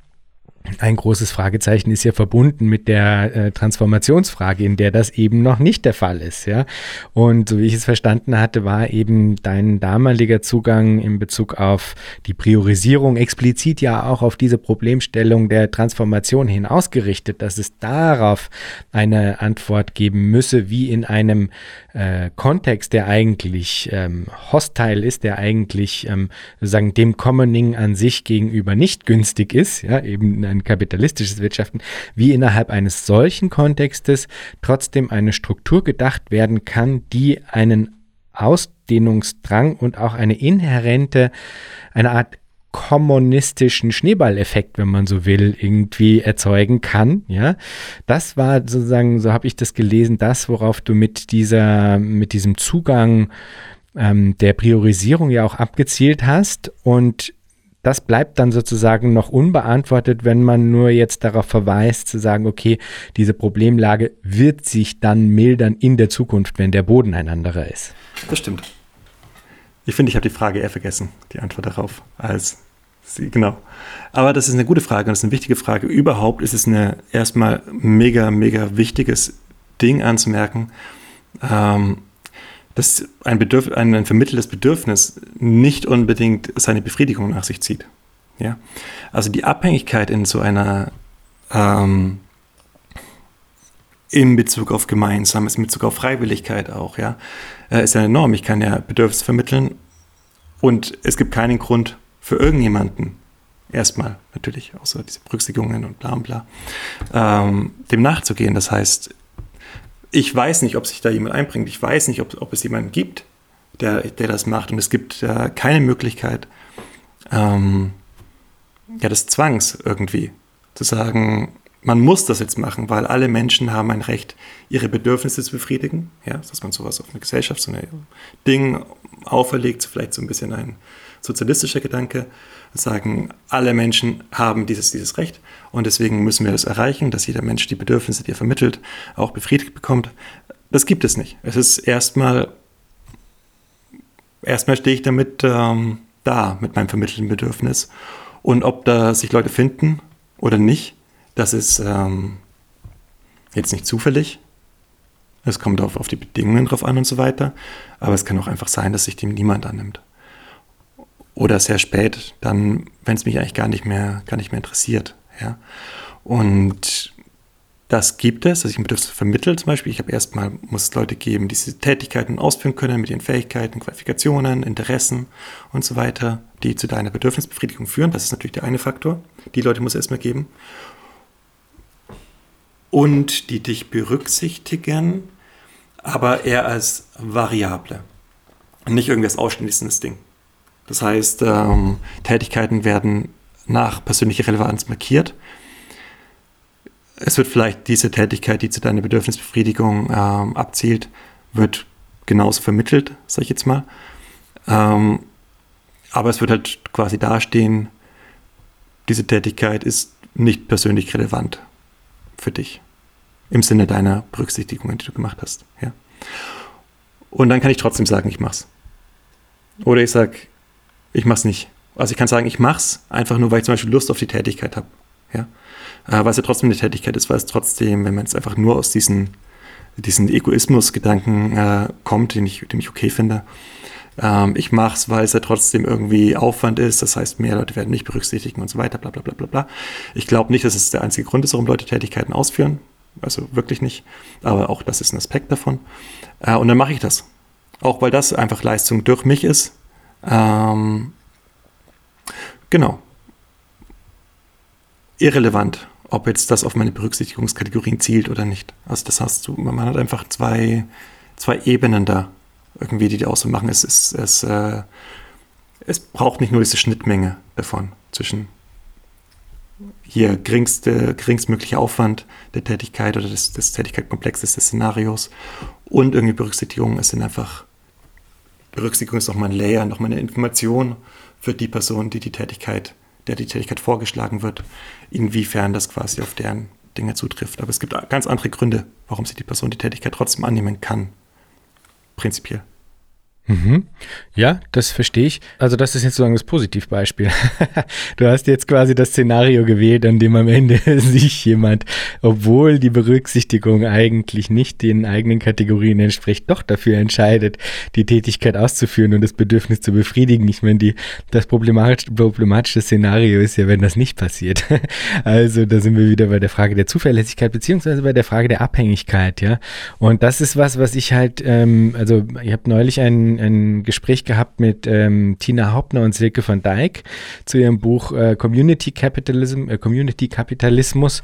ein großes Fragezeichen ist ja verbunden mit der äh, Transformationsfrage, in der das eben noch nicht der Fall ist, ja. Und so wie ich es verstanden hatte, war eben dein damaliger Zugang in Bezug auf die Priorisierung explizit ja auch auf diese Problemstellung der Transformation hin ausgerichtet, dass es darauf eine Antwort geben müsse, wie in einem äh, Kontext, der eigentlich ähm, hostile ist, der eigentlich ähm, sozusagen dem Commoning an sich gegenüber nicht günstig ist, ja, eben ein kapitalistisches Wirtschaften, wie innerhalb eines solchen Kontextes trotzdem eine Struktur gedacht werden kann, die einen Ausdehnungsdrang und auch eine inhärente, eine Art kommunistischen Schneeballeffekt, wenn man so will, irgendwie erzeugen kann. Ja, das war sozusagen, so habe ich das gelesen, das, worauf du mit dieser, mit diesem Zugang ähm, der Priorisierung ja auch abgezielt hast und das bleibt dann sozusagen noch unbeantwortet, wenn man nur jetzt darauf verweist, zu sagen, okay, diese Problemlage wird sich dann mildern in der Zukunft, wenn der Boden ein anderer ist. Das stimmt. Ich finde, ich habe die Frage eher vergessen, die Antwort darauf, als sie, genau. Aber das ist eine gute Frage und das ist eine wichtige Frage. Überhaupt ist es eine erstmal mega, mega wichtiges Ding anzumerken. Ähm, dass ein, Bedürf ein, ein vermitteltes Bedürfnis nicht unbedingt seine Befriedigung nach sich zieht. Ja? Also die Abhängigkeit in so einer ähm, in Bezug auf Gemeinsames, in Bezug auf Freiwilligkeit auch, ja, äh, ist ja enorm. Ich kann ja Bedürfnisse vermitteln und es gibt keinen Grund für irgendjemanden, erstmal natürlich, außer diese Berücksichtigungen und bla bla, ähm, dem nachzugehen. Das heißt, ich weiß nicht, ob sich da jemand einbringt. Ich weiß nicht, ob, ob es jemanden gibt, der, der das macht. Und es gibt äh, keine Möglichkeit, ähm, ja, des Zwangs irgendwie zu sagen, man muss das jetzt machen, weil alle Menschen haben ein Recht, ihre Bedürfnisse zu befriedigen. Ja, dass man sowas auf eine Gesellschaft, so ein Ding auferlegt, vielleicht so ein bisschen ein sozialistischer Gedanke, sagen, alle Menschen haben dieses, dieses Recht und deswegen müssen wir das erreichen, dass jeder Mensch die Bedürfnisse, die er vermittelt, auch befriedigt bekommt. Das gibt es nicht. Es ist erstmal, erstmal stehe ich damit ähm, da, mit meinem vermittelten Bedürfnis. Und ob da sich Leute finden oder nicht, das ist ähm, jetzt nicht zufällig. Es kommt auf, auf die Bedingungen drauf an und so weiter. Aber es kann auch einfach sein, dass sich dem niemand annimmt oder sehr spät, dann, wenn es mich eigentlich gar nicht mehr, gar nicht mehr interessiert. Ja? Und das gibt es, also ich Bedürfnis vermitteln zum Beispiel. Ich habe erstmal, muss es Leute geben, die diese Tätigkeiten ausführen können mit ihren Fähigkeiten, Qualifikationen, Interessen und so weiter, die zu deiner Bedürfnisbefriedigung führen. Das ist natürlich der eine Faktor. Die Leute muss es erstmal geben. Und die dich berücksichtigen, aber eher als Variable. Nicht irgendwie als ausschließendes Ding. Das heißt, ähm, Tätigkeiten werden nach persönlicher Relevanz markiert. Es wird vielleicht diese Tätigkeit, die zu deiner Bedürfnisbefriedigung ähm, abzielt, wird genauso vermittelt, sag ich jetzt mal. Ähm, aber es wird halt quasi dastehen, diese Tätigkeit ist nicht persönlich relevant für dich. Im Sinne deiner Berücksichtigungen, die du gemacht hast. Ja. Und dann kann ich trotzdem sagen, ich mach's. Oder ich sage, ich mach's nicht. Also ich kann sagen, ich mach's, einfach nur, weil ich zum Beispiel Lust auf die Tätigkeit habe. Ja? Äh, weil es ja trotzdem eine Tätigkeit ist, weil es trotzdem, wenn man es einfach nur aus diesen, diesen Egoismus-Gedanken äh, kommt, den ich, den ich okay finde, ähm, ich mach's, weil es ja trotzdem irgendwie Aufwand ist, das heißt, mehr Leute werden nicht berücksichtigen und so weiter, bla bla bla bla bla. Ich glaube nicht, dass es der einzige Grund ist, warum Leute Tätigkeiten ausführen. Also wirklich nicht. Aber auch das ist ein Aspekt davon. Äh, und dann mache ich das. Auch weil das einfach Leistung durch mich ist. Ähm, genau. Irrelevant, ob jetzt das auf meine Berücksichtigungskategorien zielt oder nicht. Also das du, man hat einfach zwei, zwei Ebenen da irgendwie, die die auch so machen. Es, es, es, äh, es braucht nicht nur diese Schnittmenge davon zwischen hier geringste, geringstmögliche Aufwand der Tätigkeit oder des, des Tätigkeitskomplexes des Szenarios und irgendwie Berücksichtigung. Es sind einfach, Berücksichtigung ist nochmal ein Layer, nochmal eine Information für die Person, die die Tätigkeit, der die Tätigkeit vorgeschlagen wird, inwiefern das quasi auf deren Dinge zutrifft. Aber es gibt ganz andere Gründe, warum sich die Person die Tätigkeit trotzdem annehmen kann prinzipiell. Mhm. Ja, das verstehe ich. Also das ist jetzt sozusagen das Positivbeispiel. du hast jetzt quasi das Szenario gewählt, an dem am Ende sich jemand, obwohl die Berücksichtigung eigentlich nicht den eigenen Kategorien entspricht, doch dafür entscheidet, die Tätigkeit auszuführen und das Bedürfnis zu befriedigen. Ich meine, die, das problematische, problematische Szenario ist ja, wenn das nicht passiert. also da sind wir wieder bei der Frage der Zuverlässigkeit beziehungsweise bei der Frage der Abhängigkeit, ja. Und das ist was, was ich halt, ähm, also ich habe neulich einen ein, Gespräch gehabt mit ähm, Tina Hauptner und Silke von Dijk zu ihrem Buch äh, Community Capitalism, äh, Community Kapitalismus.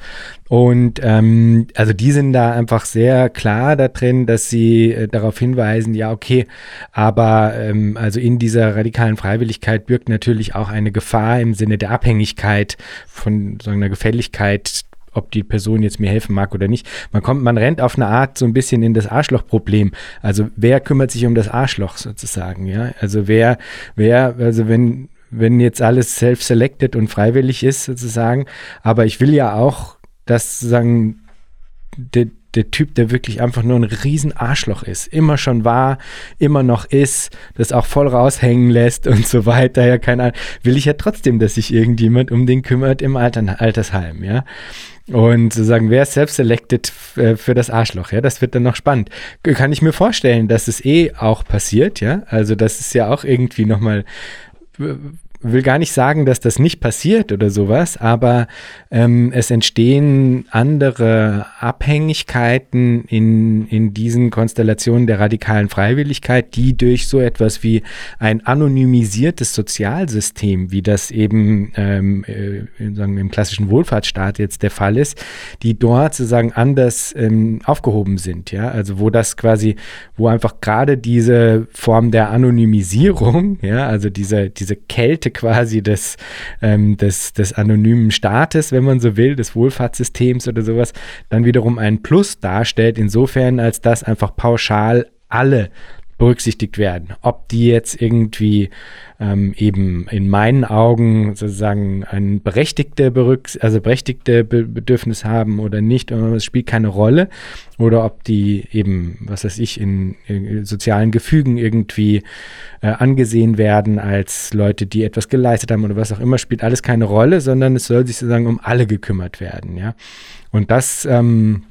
Und ähm, also die sind da einfach sehr klar da drin, dass sie äh, darauf hinweisen, ja, okay, aber ähm, also in dieser radikalen Freiwilligkeit birgt natürlich auch eine Gefahr im Sinne der Abhängigkeit von so einer Gefälligkeit ob die Person jetzt mir helfen mag oder nicht. Man kommt, man rennt auf eine Art so ein bisschen in das Arschlochproblem. Also wer kümmert sich um das Arschloch sozusagen, ja? Also wer, wer, also wenn, wenn jetzt alles self-selected und freiwillig ist sozusagen, aber ich will ja auch, dass sozusagen der Typ, der wirklich einfach nur ein riesen Arschloch ist, immer schon war, immer noch ist, das auch voll raushängen lässt und so weiter, ja, keine Ahnung, will ich ja trotzdem, dass sich irgendjemand um den kümmert im Alter, Altersheim, ja. Und sozusagen, wer ist self-selected äh, für das Arschloch? Ja, das wird dann noch spannend. Kann ich mir vorstellen, dass es eh auch passiert, ja. Also, das ist ja auch irgendwie nochmal will gar nicht sagen, dass das nicht passiert oder sowas, aber ähm, es entstehen andere Abhängigkeiten in, in diesen Konstellationen der radikalen Freiwilligkeit, die durch so etwas wie ein anonymisiertes Sozialsystem, wie das eben ähm, äh, sagen wir, im klassischen Wohlfahrtsstaat jetzt der Fall ist, die dort sozusagen anders ähm, aufgehoben sind, ja, also wo das quasi, wo einfach gerade diese Form der Anonymisierung, ja, also diese, diese Kälte Seite quasi des, ähm, des, des anonymen Staates, wenn man so will, des Wohlfahrtssystems oder sowas, dann wiederum ein Plus darstellt, insofern als dass einfach pauschal alle berücksichtigt werden. Ob die jetzt irgendwie ähm, eben in meinen Augen sozusagen ein berechtigte, Berücks also berechtigte Be Bedürfnis haben oder nicht, es spielt keine Rolle. Oder ob die eben, was weiß ich, in, in sozialen Gefügen irgendwie äh, angesehen werden als Leute, die etwas geleistet haben oder was auch immer, spielt alles keine Rolle, sondern es soll sich sozusagen um alle gekümmert werden, ja. Und das ähm,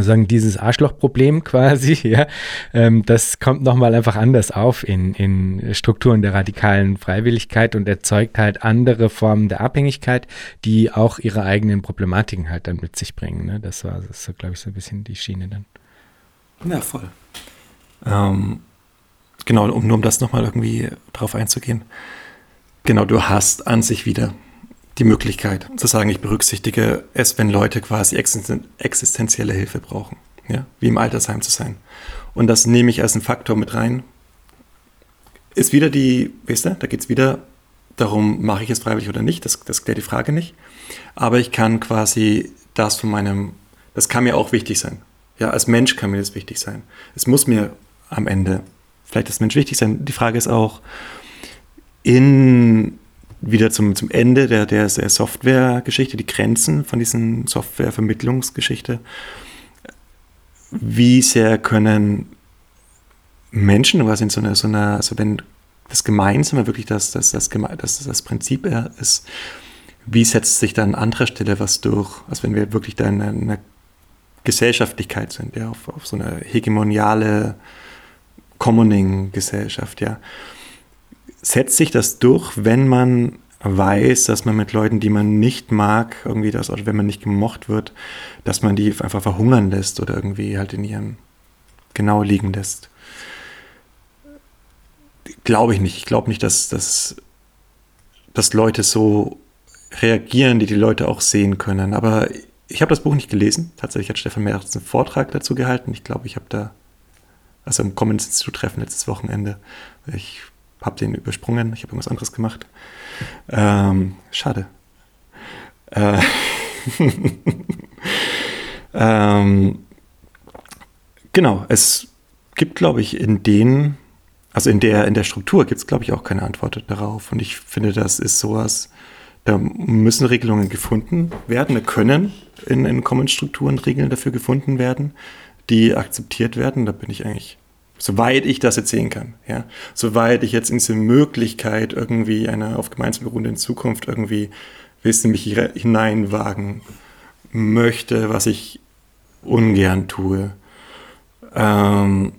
sagen dieses Arschlochproblem quasi, ja, ähm, das kommt nochmal einfach anders auf in, in Strukturen der radikalen Freiwilligkeit und erzeugt halt andere Formen der Abhängigkeit, die auch ihre eigenen Problematiken halt dann mit sich bringen. Ne? Das war, das glaube ich, so ein bisschen die Schiene dann. Ja, voll. Ähm, genau, um nur um das nochmal irgendwie drauf einzugehen. Genau, du hast an sich wieder die Möglichkeit zu sagen, ich berücksichtige es, wenn Leute quasi existenzielle Hilfe brauchen. ja, wie im Altersheim zu sein. Und das nehme ich als einen Faktor mit rein. Ist wieder die, weißt du, da geht es wieder darum, mache ich es freiwillig oder nicht, das, das klärt die Frage nicht. Aber ich kann quasi das von meinem, das kann mir auch wichtig sein. Ja, als Mensch kann mir das wichtig sein. Es muss mir am Ende vielleicht als Mensch wichtig sein. Die Frage ist auch, in wieder zum, zum Ende der, der, Software-Geschichte, die Grenzen von diesen Software-Vermittlungsgeschichte. Wie sehr können Menschen, was in so einer, so einer, also wenn das Gemeinsame wirklich das, das, das, das, das Prinzip ist, wie setzt sich dann an anderer Stelle was durch, als wenn wir wirklich da in einer Gesellschaftlichkeit sind, ja, auf, auf so eine hegemoniale Commoning-Gesellschaft, ja setzt sich das durch, wenn man weiß, dass man mit Leuten, die man nicht mag, irgendwie das, oder wenn man nicht gemocht wird, dass man die einfach verhungern lässt oder irgendwie halt in ihren genau liegen lässt. Glaube ich nicht. Ich glaube nicht, dass, dass, dass Leute so reagieren, die die Leute auch sehen können. Aber ich habe das Buch nicht gelesen. Tatsächlich hat Stefan Merz einen Vortrag dazu gehalten. Ich glaube, ich habe da, also im Commons Institut Treffen letztes Wochenende, ich habe den übersprungen, ich habe irgendwas anderes gemacht. Ähm, schade. Äh, ähm, genau, es gibt, glaube ich, in den, also in der, in der Struktur gibt es, glaube ich, auch keine Antwort darauf. Und ich finde, das ist sowas, da müssen Regelungen gefunden werden, da können in, in Common-Strukturen Regeln dafür gefunden werden, die akzeptiert werden. Da bin ich eigentlich Soweit ich das jetzt sehen kann, ja. Soweit ich jetzt in diese Möglichkeit irgendwie einer auf gemeinsame Runde in Zukunft irgendwie wissen, mich hineinwagen möchte, was ich ungern tue. Ähm,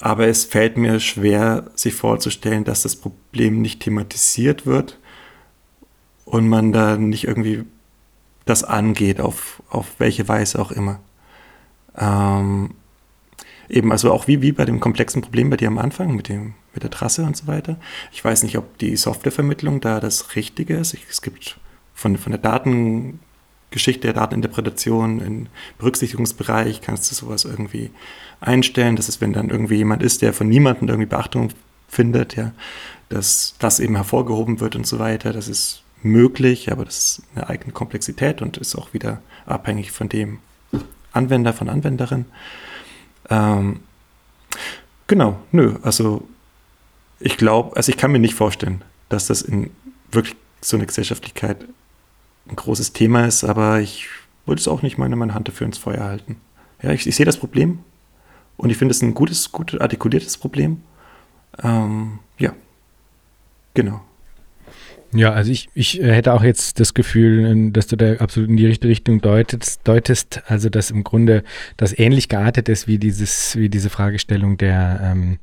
aber es fällt mir schwer, sich vorzustellen, dass das Problem nicht thematisiert wird und man da nicht irgendwie das angeht, auf, auf welche Weise auch immer. Ähm, Eben, also auch wie, wie bei dem komplexen Problem bei dir am Anfang mit, dem, mit der Trasse und so weiter. Ich weiß nicht, ob die Softwarevermittlung da das Richtige ist. Es gibt von, von der Datengeschichte, der Dateninterpretation im Berücksichtigungsbereich kannst du sowas irgendwie einstellen. Das ist, wenn dann irgendwie jemand ist, der von niemandem irgendwie Beachtung findet, ja, dass das eben hervorgehoben wird und so weiter. Das ist möglich, aber das ist eine eigene Komplexität und ist auch wieder abhängig von dem Anwender, von Anwenderin. Ähm, genau, nö, also ich glaube, also ich kann mir nicht vorstellen, dass das in wirklich so eine Gesellschaftlichkeit ein großes Thema ist, aber ich wollte es auch nicht meine, meine Hand dafür ins Feuer halten. Ja, ich, ich sehe das Problem und ich finde es ein gutes, gut artikuliertes Problem. Ähm, ja, genau. Ja, also ich, ich äh, hätte auch jetzt das Gefühl, ähm, dass du da absolut in die richtige Richtung deutest, deutest, also dass im Grunde das ähnlich geartet ist wie dieses, wie diese Fragestellung der ähm,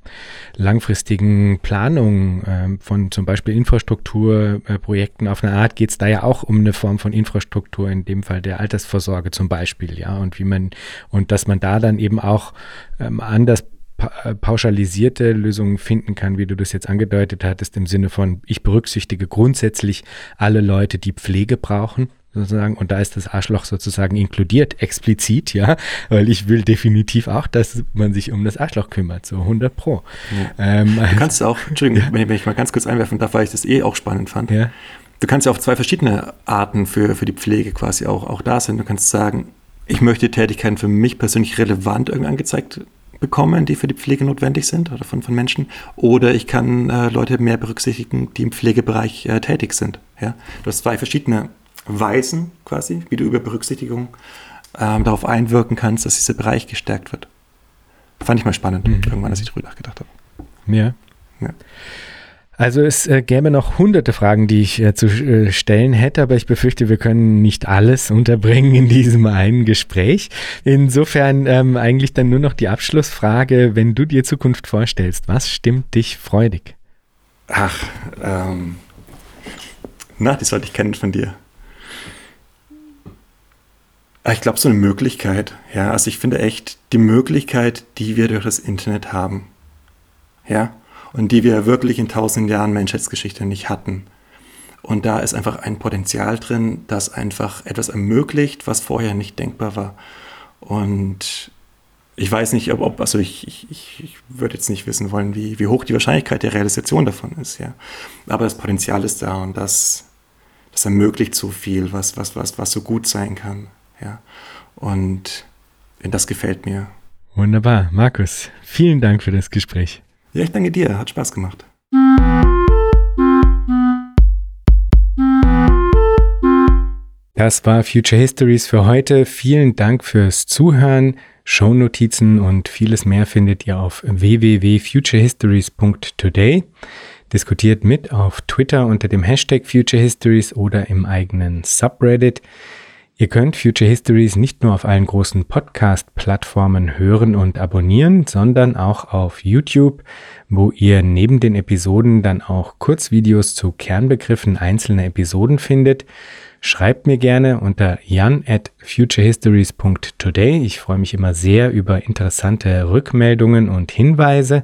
langfristigen Planung ähm, von zum Beispiel Infrastrukturprojekten. Äh, Auf eine Art geht es da ja auch um eine Form von Infrastruktur, in dem Fall der Altersvorsorge zum Beispiel, ja, und wie man und dass man da dann eben auch ähm, anders äh, pauschalisierte Lösungen finden kann, wie du das jetzt angedeutet hattest, im Sinne von, ich berücksichtige grundsätzlich alle Leute, die Pflege brauchen, sozusagen, und da ist das Arschloch sozusagen inkludiert, explizit, ja, weil ich will definitiv auch, dass man sich um das Arschloch kümmert, so 100 Pro. Ja. Ähm, du kannst auch, Entschuldigung, ja. wenn, ich, wenn, ich, mal ganz kurz einwerfen darf, weil ich das eh auch spannend fand. Ja. Du kannst ja auch zwei verschiedene Arten für, für die Pflege quasi auch, auch da sind. Du kannst sagen, ich möchte Tätigkeiten für mich persönlich relevant irgendwie angezeigt bekommen, die für die Pflege notwendig sind oder von, von Menschen. Oder ich kann äh, Leute mehr berücksichtigen, die im Pflegebereich äh, tätig sind. Ja? Du hast zwei verschiedene Weisen quasi, wie du über Berücksichtigung ähm, darauf einwirken kannst, dass dieser Bereich gestärkt wird. Fand ich mal spannend, mhm. irgendwann, als ich drüber nachgedacht habe. Ja. ja. Also es äh, gäbe noch hunderte Fragen, die ich äh, zu äh, stellen hätte, aber ich befürchte, wir können nicht alles unterbringen in diesem einen Gespräch. Insofern ähm, eigentlich dann nur noch die Abschlussfrage, wenn du dir Zukunft vorstellst, was stimmt dich freudig? Ach, ähm, na, die sollte ich kennen von dir. Ah, ich glaube, so eine Möglichkeit, ja, also ich finde echt die Möglichkeit, die wir durch das Internet haben, ja, und die wir wirklich in tausend Jahren Menschheitsgeschichte nicht hatten. Und da ist einfach ein Potenzial drin, das einfach etwas ermöglicht, was vorher nicht denkbar war. Und ich weiß nicht, ob, ob also ich, ich, ich würde jetzt nicht wissen wollen, wie, wie hoch die Wahrscheinlichkeit der Realisation davon ist, ja. Aber das Potenzial ist da und das, das ermöglicht so viel, was, was, was, was so gut sein kann, ja. Und das gefällt mir. Wunderbar. Markus, vielen Dank für das Gespräch. Ja, ich danke dir. Hat Spaß gemacht. Das war Future Histories für heute. Vielen Dank fürs Zuhören. Shownotizen und vieles mehr findet ihr auf www.futurehistories.today. Diskutiert mit auf Twitter unter dem Hashtag Future Histories oder im eigenen Subreddit. Ihr könnt Future Histories nicht nur auf allen großen Podcast-Plattformen hören und abonnieren, sondern auch auf YouTube, wo ihr neben den Episoden dann auch Kurzvideos zu Kernbegriffen einzelner Episoden findet. Schreibt mir gerne unter jan at futurehistories.today. Ich freue mich immer sehr über interessante Rückmeldungen und Hinweise.